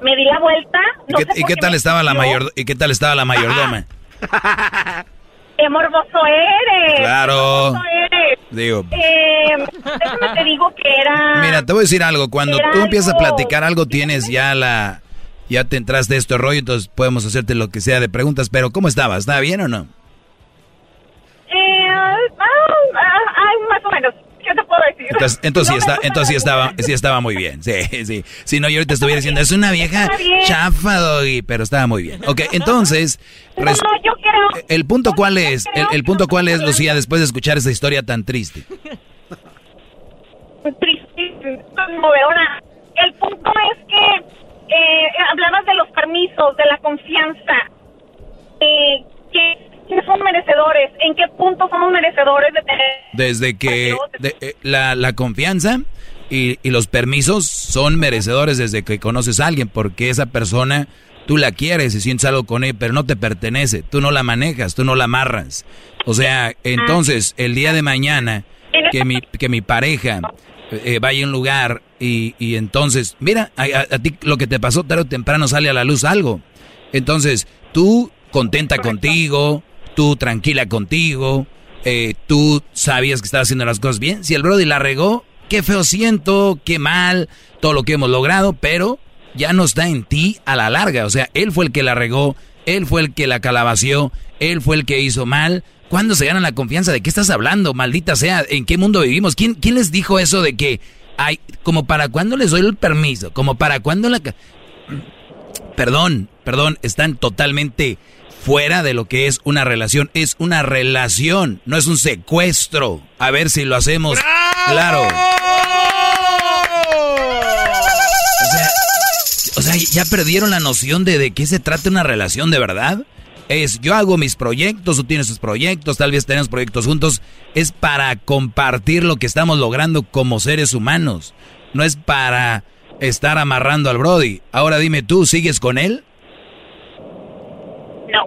me di la vuelta ¿Y qué, y qué tal estaba la mayor y qué tal estaba la mayordoma? qué morboso eres Claro. qué morboso eres. Digo, Eh, déjame te digo que era mira, te voy a decir algo, cuando tú empiezas a platicar algo tienes ya la ya te entraste de este rollo, entonces podemos hacerte lo que sea de preguntas, pero ¿cómo estabas? ¿Estaba bien o no? eh, ah, ah, ah, más o menos ¿qué te puedo decir? Entonces, entonces sí No está, entonces sí estaba, sí estaba muy bien. Sí, sí. Si no, yo ahorita estuviera diciendo, es una vieja chafa, Doggy", pero estaba muy bien. Ok, entonces, No, res- no, yo creo el punto cuál es, el, el punto cuál es, Lucía, después de escuchar esa historia tan triste. triste, conmovedora. El punto es que eh, hablabas de los permisos, de la confianza, eh, que, que son merecedores, en qué punto somos merecedores de tener... Desde que de- eh, la, la confianza y, y los permisos son merecedores desde que conoces a alguien, porque esa persona tú la quieres y sientes algo con ella, pero no te pertenece, tú no la manejas, tú no la amarras. O sea, entonces el día de mañana que mi, que mi pareja eh, vaya a un lugar y, y entonces, mira, a, a- a ti lo que te pasó tarde o temprano sale a la luz algo. Entonces, tú contenta contigo, tú tranquila contigo, eh, tú sabías que estaba haciendo las cosas bien. Si el Brody la regó, qué feo siento, qué mal, todo lo que hemos logrado, pero ya no está en ti a la larga. O sea, él fue el que la regó, él fue el que la calabació, él fue el que hizo mal. ¿Cuándo se gana la confianza? ¿De qué estás hablando? Maldita sea, ¿en qué mundo vivimos? ¿Quién, quién les dijo eso de que, ay, como para cuándo les doy el permiso? Como para cuándo la... Perdón, perdón, están totalmente fuera de lo que es una relación. Es una relación, no es un secuestro. A ver si lo hacemos claro. O sea, o sea, ya perdieron la noción de de qué se trata una relación de verdad. Es yo hago mis proyectos, tú tienes tus proyectos, tal vez tenemos proyectos juntos. Es para compartir lo que estamos logrando como seres humanos. No es para estar amarrando al Brody. Ahora dime tú, ¿sigues con él? No,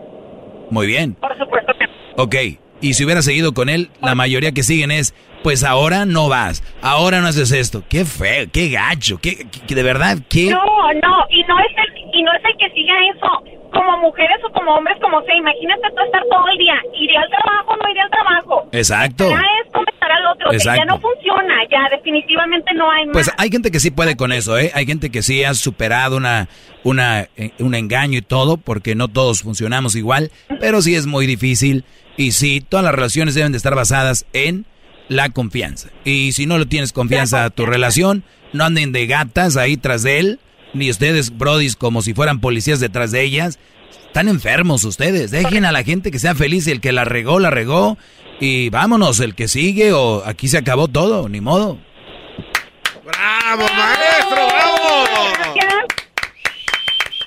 Muy bien. por supuesto que no. Ok. Y si hubiera seguido con él, la mayoría que siguen es, pues ahora no vas, ahora no haces esto. Qué feo, qué gacho, qué, qué- de verdad, qué... No, no, y no es el, y no es el que siga eso. Como mujeres o como hombres, como sea, imagínate tú estar todo el día, iré al trabajo, no iré al trabajo. Exacto. Ya esto me estará al otro. O sea, ya Exacto. no funciona, ya definitivamente no hay más. Pues hay gente que sí puede con eso, ¿eh? Hay gente que sí ha superado una, una, eh, un engaño y todo, porque no todos funcionamos igual, pero sí es muy difícil. Y sí, todas las relaciones deben de estar basadas en la confianza. Y si no le tienes confianza a tu relación, no anden de gatas ahí tras de él, ni ustedes, brodis, como si fueran policías detrás de ellas. Están enfermos ustedes. Dejen a la gente que sea feliz el que la regó, la regó. Y vámonos, el que sigue o aquí se acabó todo, ni modo. ¡Bravo, maestro! ¡Bravo! Gracias.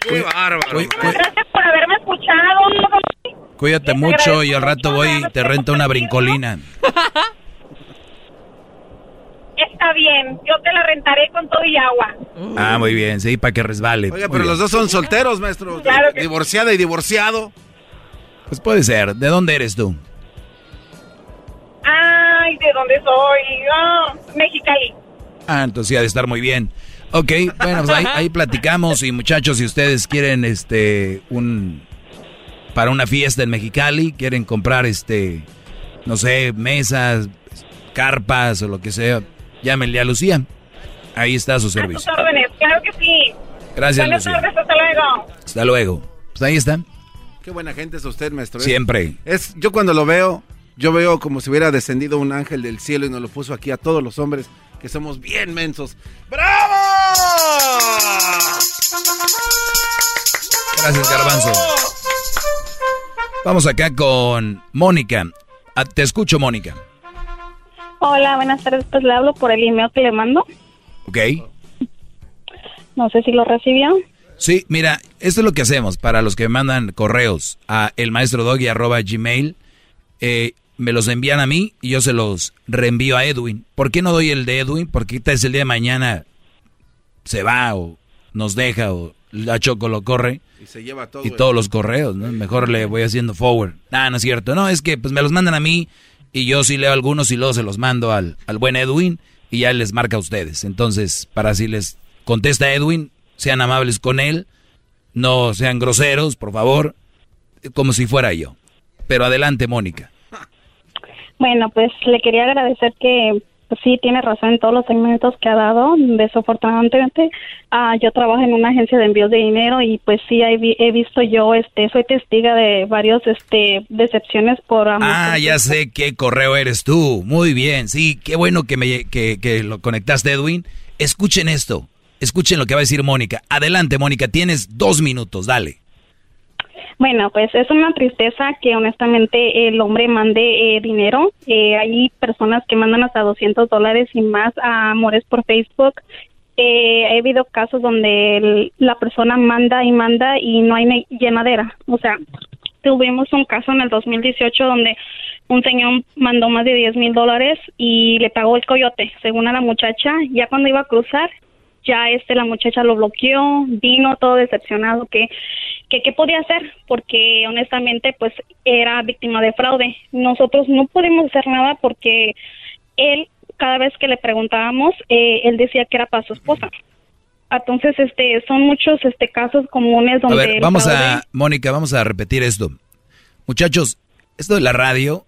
¡Qué bárbaro! Gracias por haberme escuchado. Cuídate mucho y al rato voy y te rento una brincolina. Está bien, yo te la rentaré con todo y agua. Ah, muy bien, sí, para que resbale. Oiga, Muy pero bien. los dos son solteros, maestro. Claro que- Divorciada y divorciado. Pues puede ser. ¿De dónde eres tú? Ay, ¿de dónde soy? Ah, Mexicali. Ah, entonces sí ha de estar muy bien. Ok, bueno, pues ahí, ahí platicamos y muchachos, si ustedes quieren este un para una fiesta en Mexicali, quieren comprar este no sé, mesas, carpas o lo que sea, llámenle a Lucía. Ahí está su A tus servicio. órdenes, claro que sí. Gracias, Buenas Lucía. tardes, hasta luego. Hasta luego. Pues ahí está. Qué buena gente es usted, maestro. Es- Siempre. Es, yo cuando lo veo, yo veo como si hubiera descendido un ángel del cielo y nos lo puso aquí a todos los hombres que somos bien mensos. ¡Bravo! Gracias, Garbanzo. Vamos acá con Mónica. Ah, te escucho, Mónica. Hola, buenas tardes. Pues le hablo por el email que le mando. ¿Ok? No sé si lo recibió. Sí, mira, esto es lo que hacemos para los que me mandan correos a elmaestrodoggy.gmail. Eh, me los envían a mí y yo se los reenvío a Edwin. ¿Por qué no doy el de Edwin? Porque vez el día de mañana se va o nos deja o la Choco lo corre Y se lleva todo. y todos los correos, ¿no? Mejor le voy haciendo forward. Ah, no es cierto. No, es que pues me los mandan a mí y yo sí leo algunos y luego se los mando al, al buen Edwin y ya les marca a ustedes. Entonces, para si les contesta Edwin, sean amables con él, no sean groseros, por favor, como si fuera yo. Pero adelante, Mónica. Bueno, pues le quería agradecer que sí tiene razón en todos los segmentos que ha dado. Desafortunadamente, ah, yo trabajo en una agencia de envíos de dinero y pues sí he, he visto yo, este, soy testiga de varios, este, decepciones por amor. Ah, ya sé qué correo eres tú. Muy bien, sí, qué bueno que, me, que, que lo conectaste, Edwin. Escuchen esto, escuchen lo que va a decir Mónica. Adelante, Mónica, tienes dos minutos, dale. Bueno, pues es una tristeza que honestamente el hombre mande eh, dinero. Eh, hay personas que mandan hasta 200 dólares y más a amores por Facebook. Eh, ha habido casos donde la persona manda y manda y no hay llenadera. O sea, tuvimos un caso en el 2018 donde un señor mandó más de 10 mil dólares y le pagó el coyote, según a la muchacha. Ya cuando iba a cruzar, ya este la muchacha lo bloqueó, vino todo decepcionado que que qué podía hacer porque honestamente pues era víctima de fraude. Nosotros no pudimos hacer nada porque él cada vez que le preguntábamos eh, él decía que era para su esposa. Entonces este son muchos este casos comunes A donde ver, el vamos fraude- a, Mónica, vamos a repetir esto. Muchachos, esto de la radio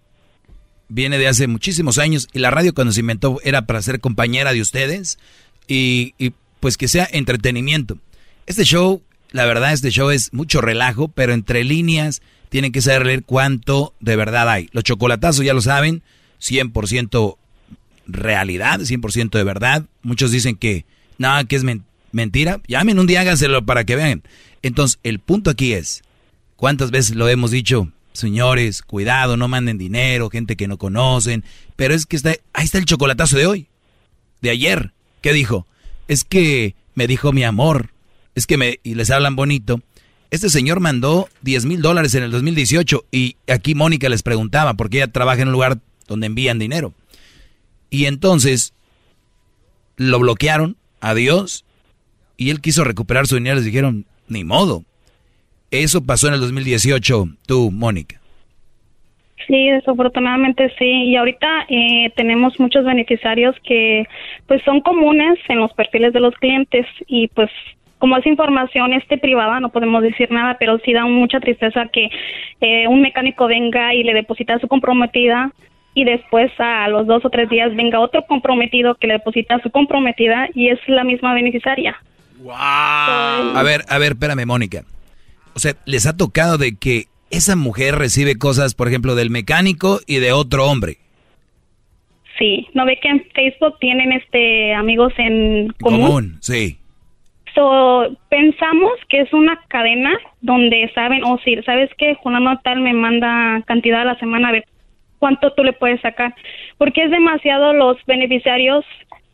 viene de hace muchísimos años y la radio cuando se inventó era para ser compañera de ustedes y, y, pues que sea entretenimiento. Este show, la verdad, este show es mucho relajo, pero entre líneas tienen que saber leer cuánto de verdad hay. Los chocolatazos ya lo saben, 100% realidad, 100% de verdad. Muchos dicen que nada, que es men- mentira. Llamen un día, háganselo para que vean. Entonces, el punto aquí es, ¿cuántas veces lo hemos dicho? Señores, cuidado, no manden dinero, gente que no conocen. Pero es que está, ahí está el chocolatazo de hoy, de ayer. ¿Qué dijo? Es que me dijo mi amor. Es que me, y les hablan bonito. Este señor mandó 10 mil dólares en el 2018 y aquí Mónica les preguntaba, porque ella trabaja en un lugar donde envían dinero. Y entonces lo bloquearon, adiós, y él quiso recuperar su dinero, les dijeron, ni modo. Eso pasó en el 2018, tú, Mónica. Sí, desafortunadamente sí. Y ahorita eh, tenemos muchos beneficiarios que pues son comunes en los perfiles de los clientes y pues como es información este privada no podemos decir nada, pero sí da mucha tristeza que eh, un mecánico venga y le deposita a su comprometida y después a los dos o tres días venga otro comprometido que le deposita a su comprometida y es la misma beneficiaria. A ver, a ver, espérame, Mónica. O sea, les ha tocado de que esa mujer recibe cosas, por ejemplo, del mecánico y de otro hombre. Sí, no ve que en Facebook tienen este amigos en común. Común, sí. So, pensamos que es una cadena donde saben, o si sabes que Juliano tal me manda cantidad a la semana, a ver cuánto tú le puedes sacar. Porque es demasiado los beneficiarios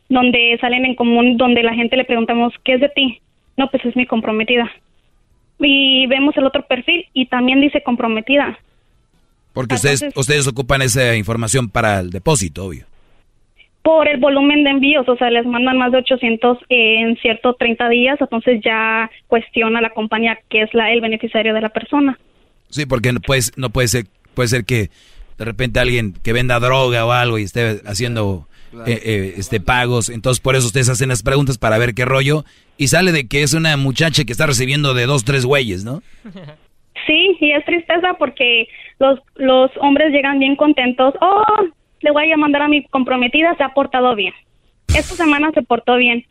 donde salen en común, donde la gente le preguntamos, ¿qué es de ti? No, pues es mi comprometida. Y vemos el otro perfil y también dice comprometida. Porque ustedes, ustedes ocupan esa información para el depósito, obvio. Por el volumen de envíos, o sea, les mandan más de 800 en cierto 30 días, entonces ya cuestiona la compañía que es la el beneficiario de la persona. Sí, porque no puede, no puede ser puede ser que de repente alguien que venda droga o algo y esté haciendo eh, eh, este pagos, entonces por eso ustedes hacen las preguntas para ver qué rollo y sale de que es una muchacha que está recibiendo de dos, tres güeyes, ¿no? Sí, y es tristeza porque los, los hombres llegan bien contentos. Oh, le voy a mandar a mi comprometida, se ha portado bien. Esta semana se portó bien.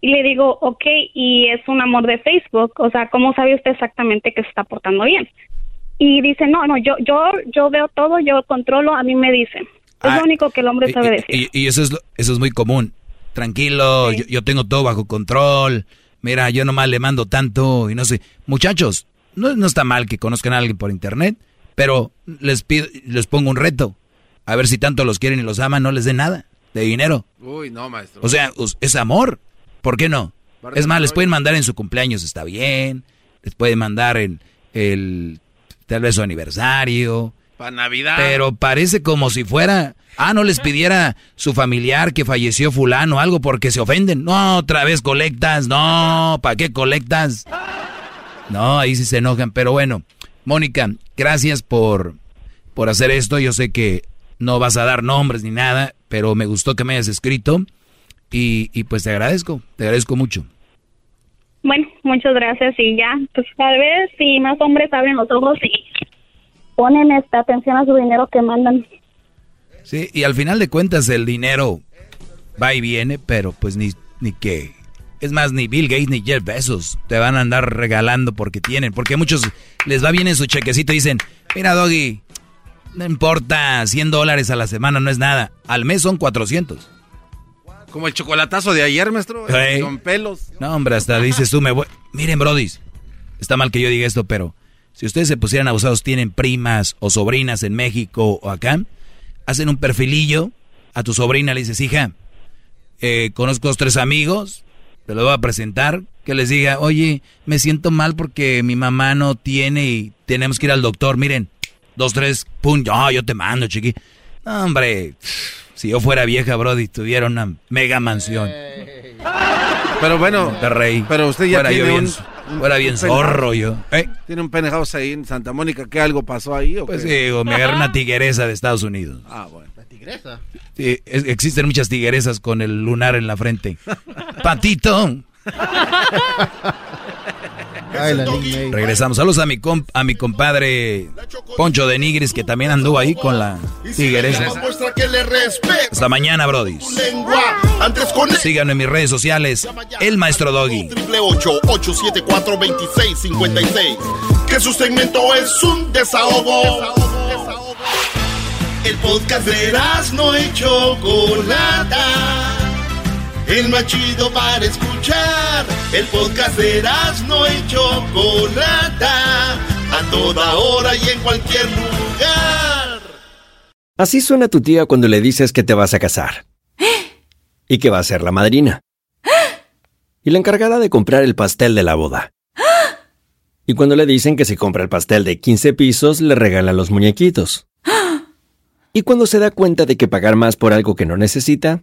Y le digo, ok, y es un amor de Facebook. O sea, ¿cómo sabe usted exactamente que se está portando bien? Y dice, no, no, yo, yo, yo veo todo, yo controlo, a mí me dicen. Es lo Ah, único que el hombre sabe decir. Y, y eso, es, lo- eso es muy común. Tranquilo, yo, yo tengo todo bajo control. Mira, yo nomás le mando tanto y no sé. Muchachos, no, no está mal que conozcan a alguien por internet, pero les pido, les pongo un reto. A ver si tanto los quieren y los aman, no les den nada de dinero. Uy, no, maestro. O sea, es amor. ¿Por qué no? Es más, les pueden mandar en su cumpleaños, está bien. Les pueden mandar en el, tal vez su aniversario. Para Navidad. Pero parece como si fuera, ah, no les pidiera su familiar que falleció fulano o algo porque se ofenden. No, otra vez colectas, no, ¿para qué colectas? No, ahí sí se enojan, pero bueno, Mónica, gracias por, por hacer esto. Yo sé que no vas a dar nombres ni nada, pero me gustó que me hayas escrito y, y pues te agradezco, te agradezco mucho. Bueno, muchas gracias y ya, pues tal vez si más hombres abren los ojos y ponen esta atención a su dinero que mandan. Sí, y al final de cuentas el dinero va y viene, pero pues ni, ni que... Es más, ni Bill Gates ni Jeff Bezos te van a andar regalando porque tienen. Porque a muchos les va bien en su chequecito y dicen, mira Doggy, no importa, 100 dólares a la semana no es nada. Al mes son 400. Como el chocolatazo de ayer, maestro. Hey. Con pelos. No, hombre, hasta dices tú, me voy... Miren, brodis, está mal que yo diga esto, pero si ustedes se pusieran abusados, tienen primas o sobrinas en México o acá, hacen un perfilillo, a tu sobrina le dices, hija, eh, conozco dos, tres amigos, te lo voy a presentar, que les diga, oye, me siento mal porque mi mamá no tiene y tenemos que ir al doctor, miren, dos, tres, pum, yo, yo te mando, chiqui. No, hombre, si yo fuera vieja, Brody, tuviera una mega mansión. Pero bueno, Monterrey. pero usted ya Fuera yo tiene bien- un, fuera bien zorro yo. ¿Eh? Tiene un penthouse ahí en Santa Mónica. ¿Qué algo pasó ahí? O Pues qué? digo, me agarré una tigueresa de Estados Unidos. Ah, bueno. tigresa? Sí, es- existen muchas tigueresas con el lunar en la frente. Patito. Ay, la niña ahí. Regresamos. Saludos a mi, comp- a mi compadre Poncho de Nigris, que también anduvo ahí con la respeta Hasta mañana, Brody. Síganme en mis redes sociales, El Maestro Doggy. Que su segmento es un desahogo. El podcast de no y Chocolata. El más chido para escuchar. El podcast de no y Chocolata. A toda hora y en cualquier lugar. Así suena tu tía cuando le dices que te vas a casar. Y que va a ser la madrina. Y la encargada de comprar el pastel de la boda. Y cuando le dicen que si compra el pastel de 15 pisos, le regalan los muñequitos. Y cuando se da cuenta de que pagar más por algo que no necesita,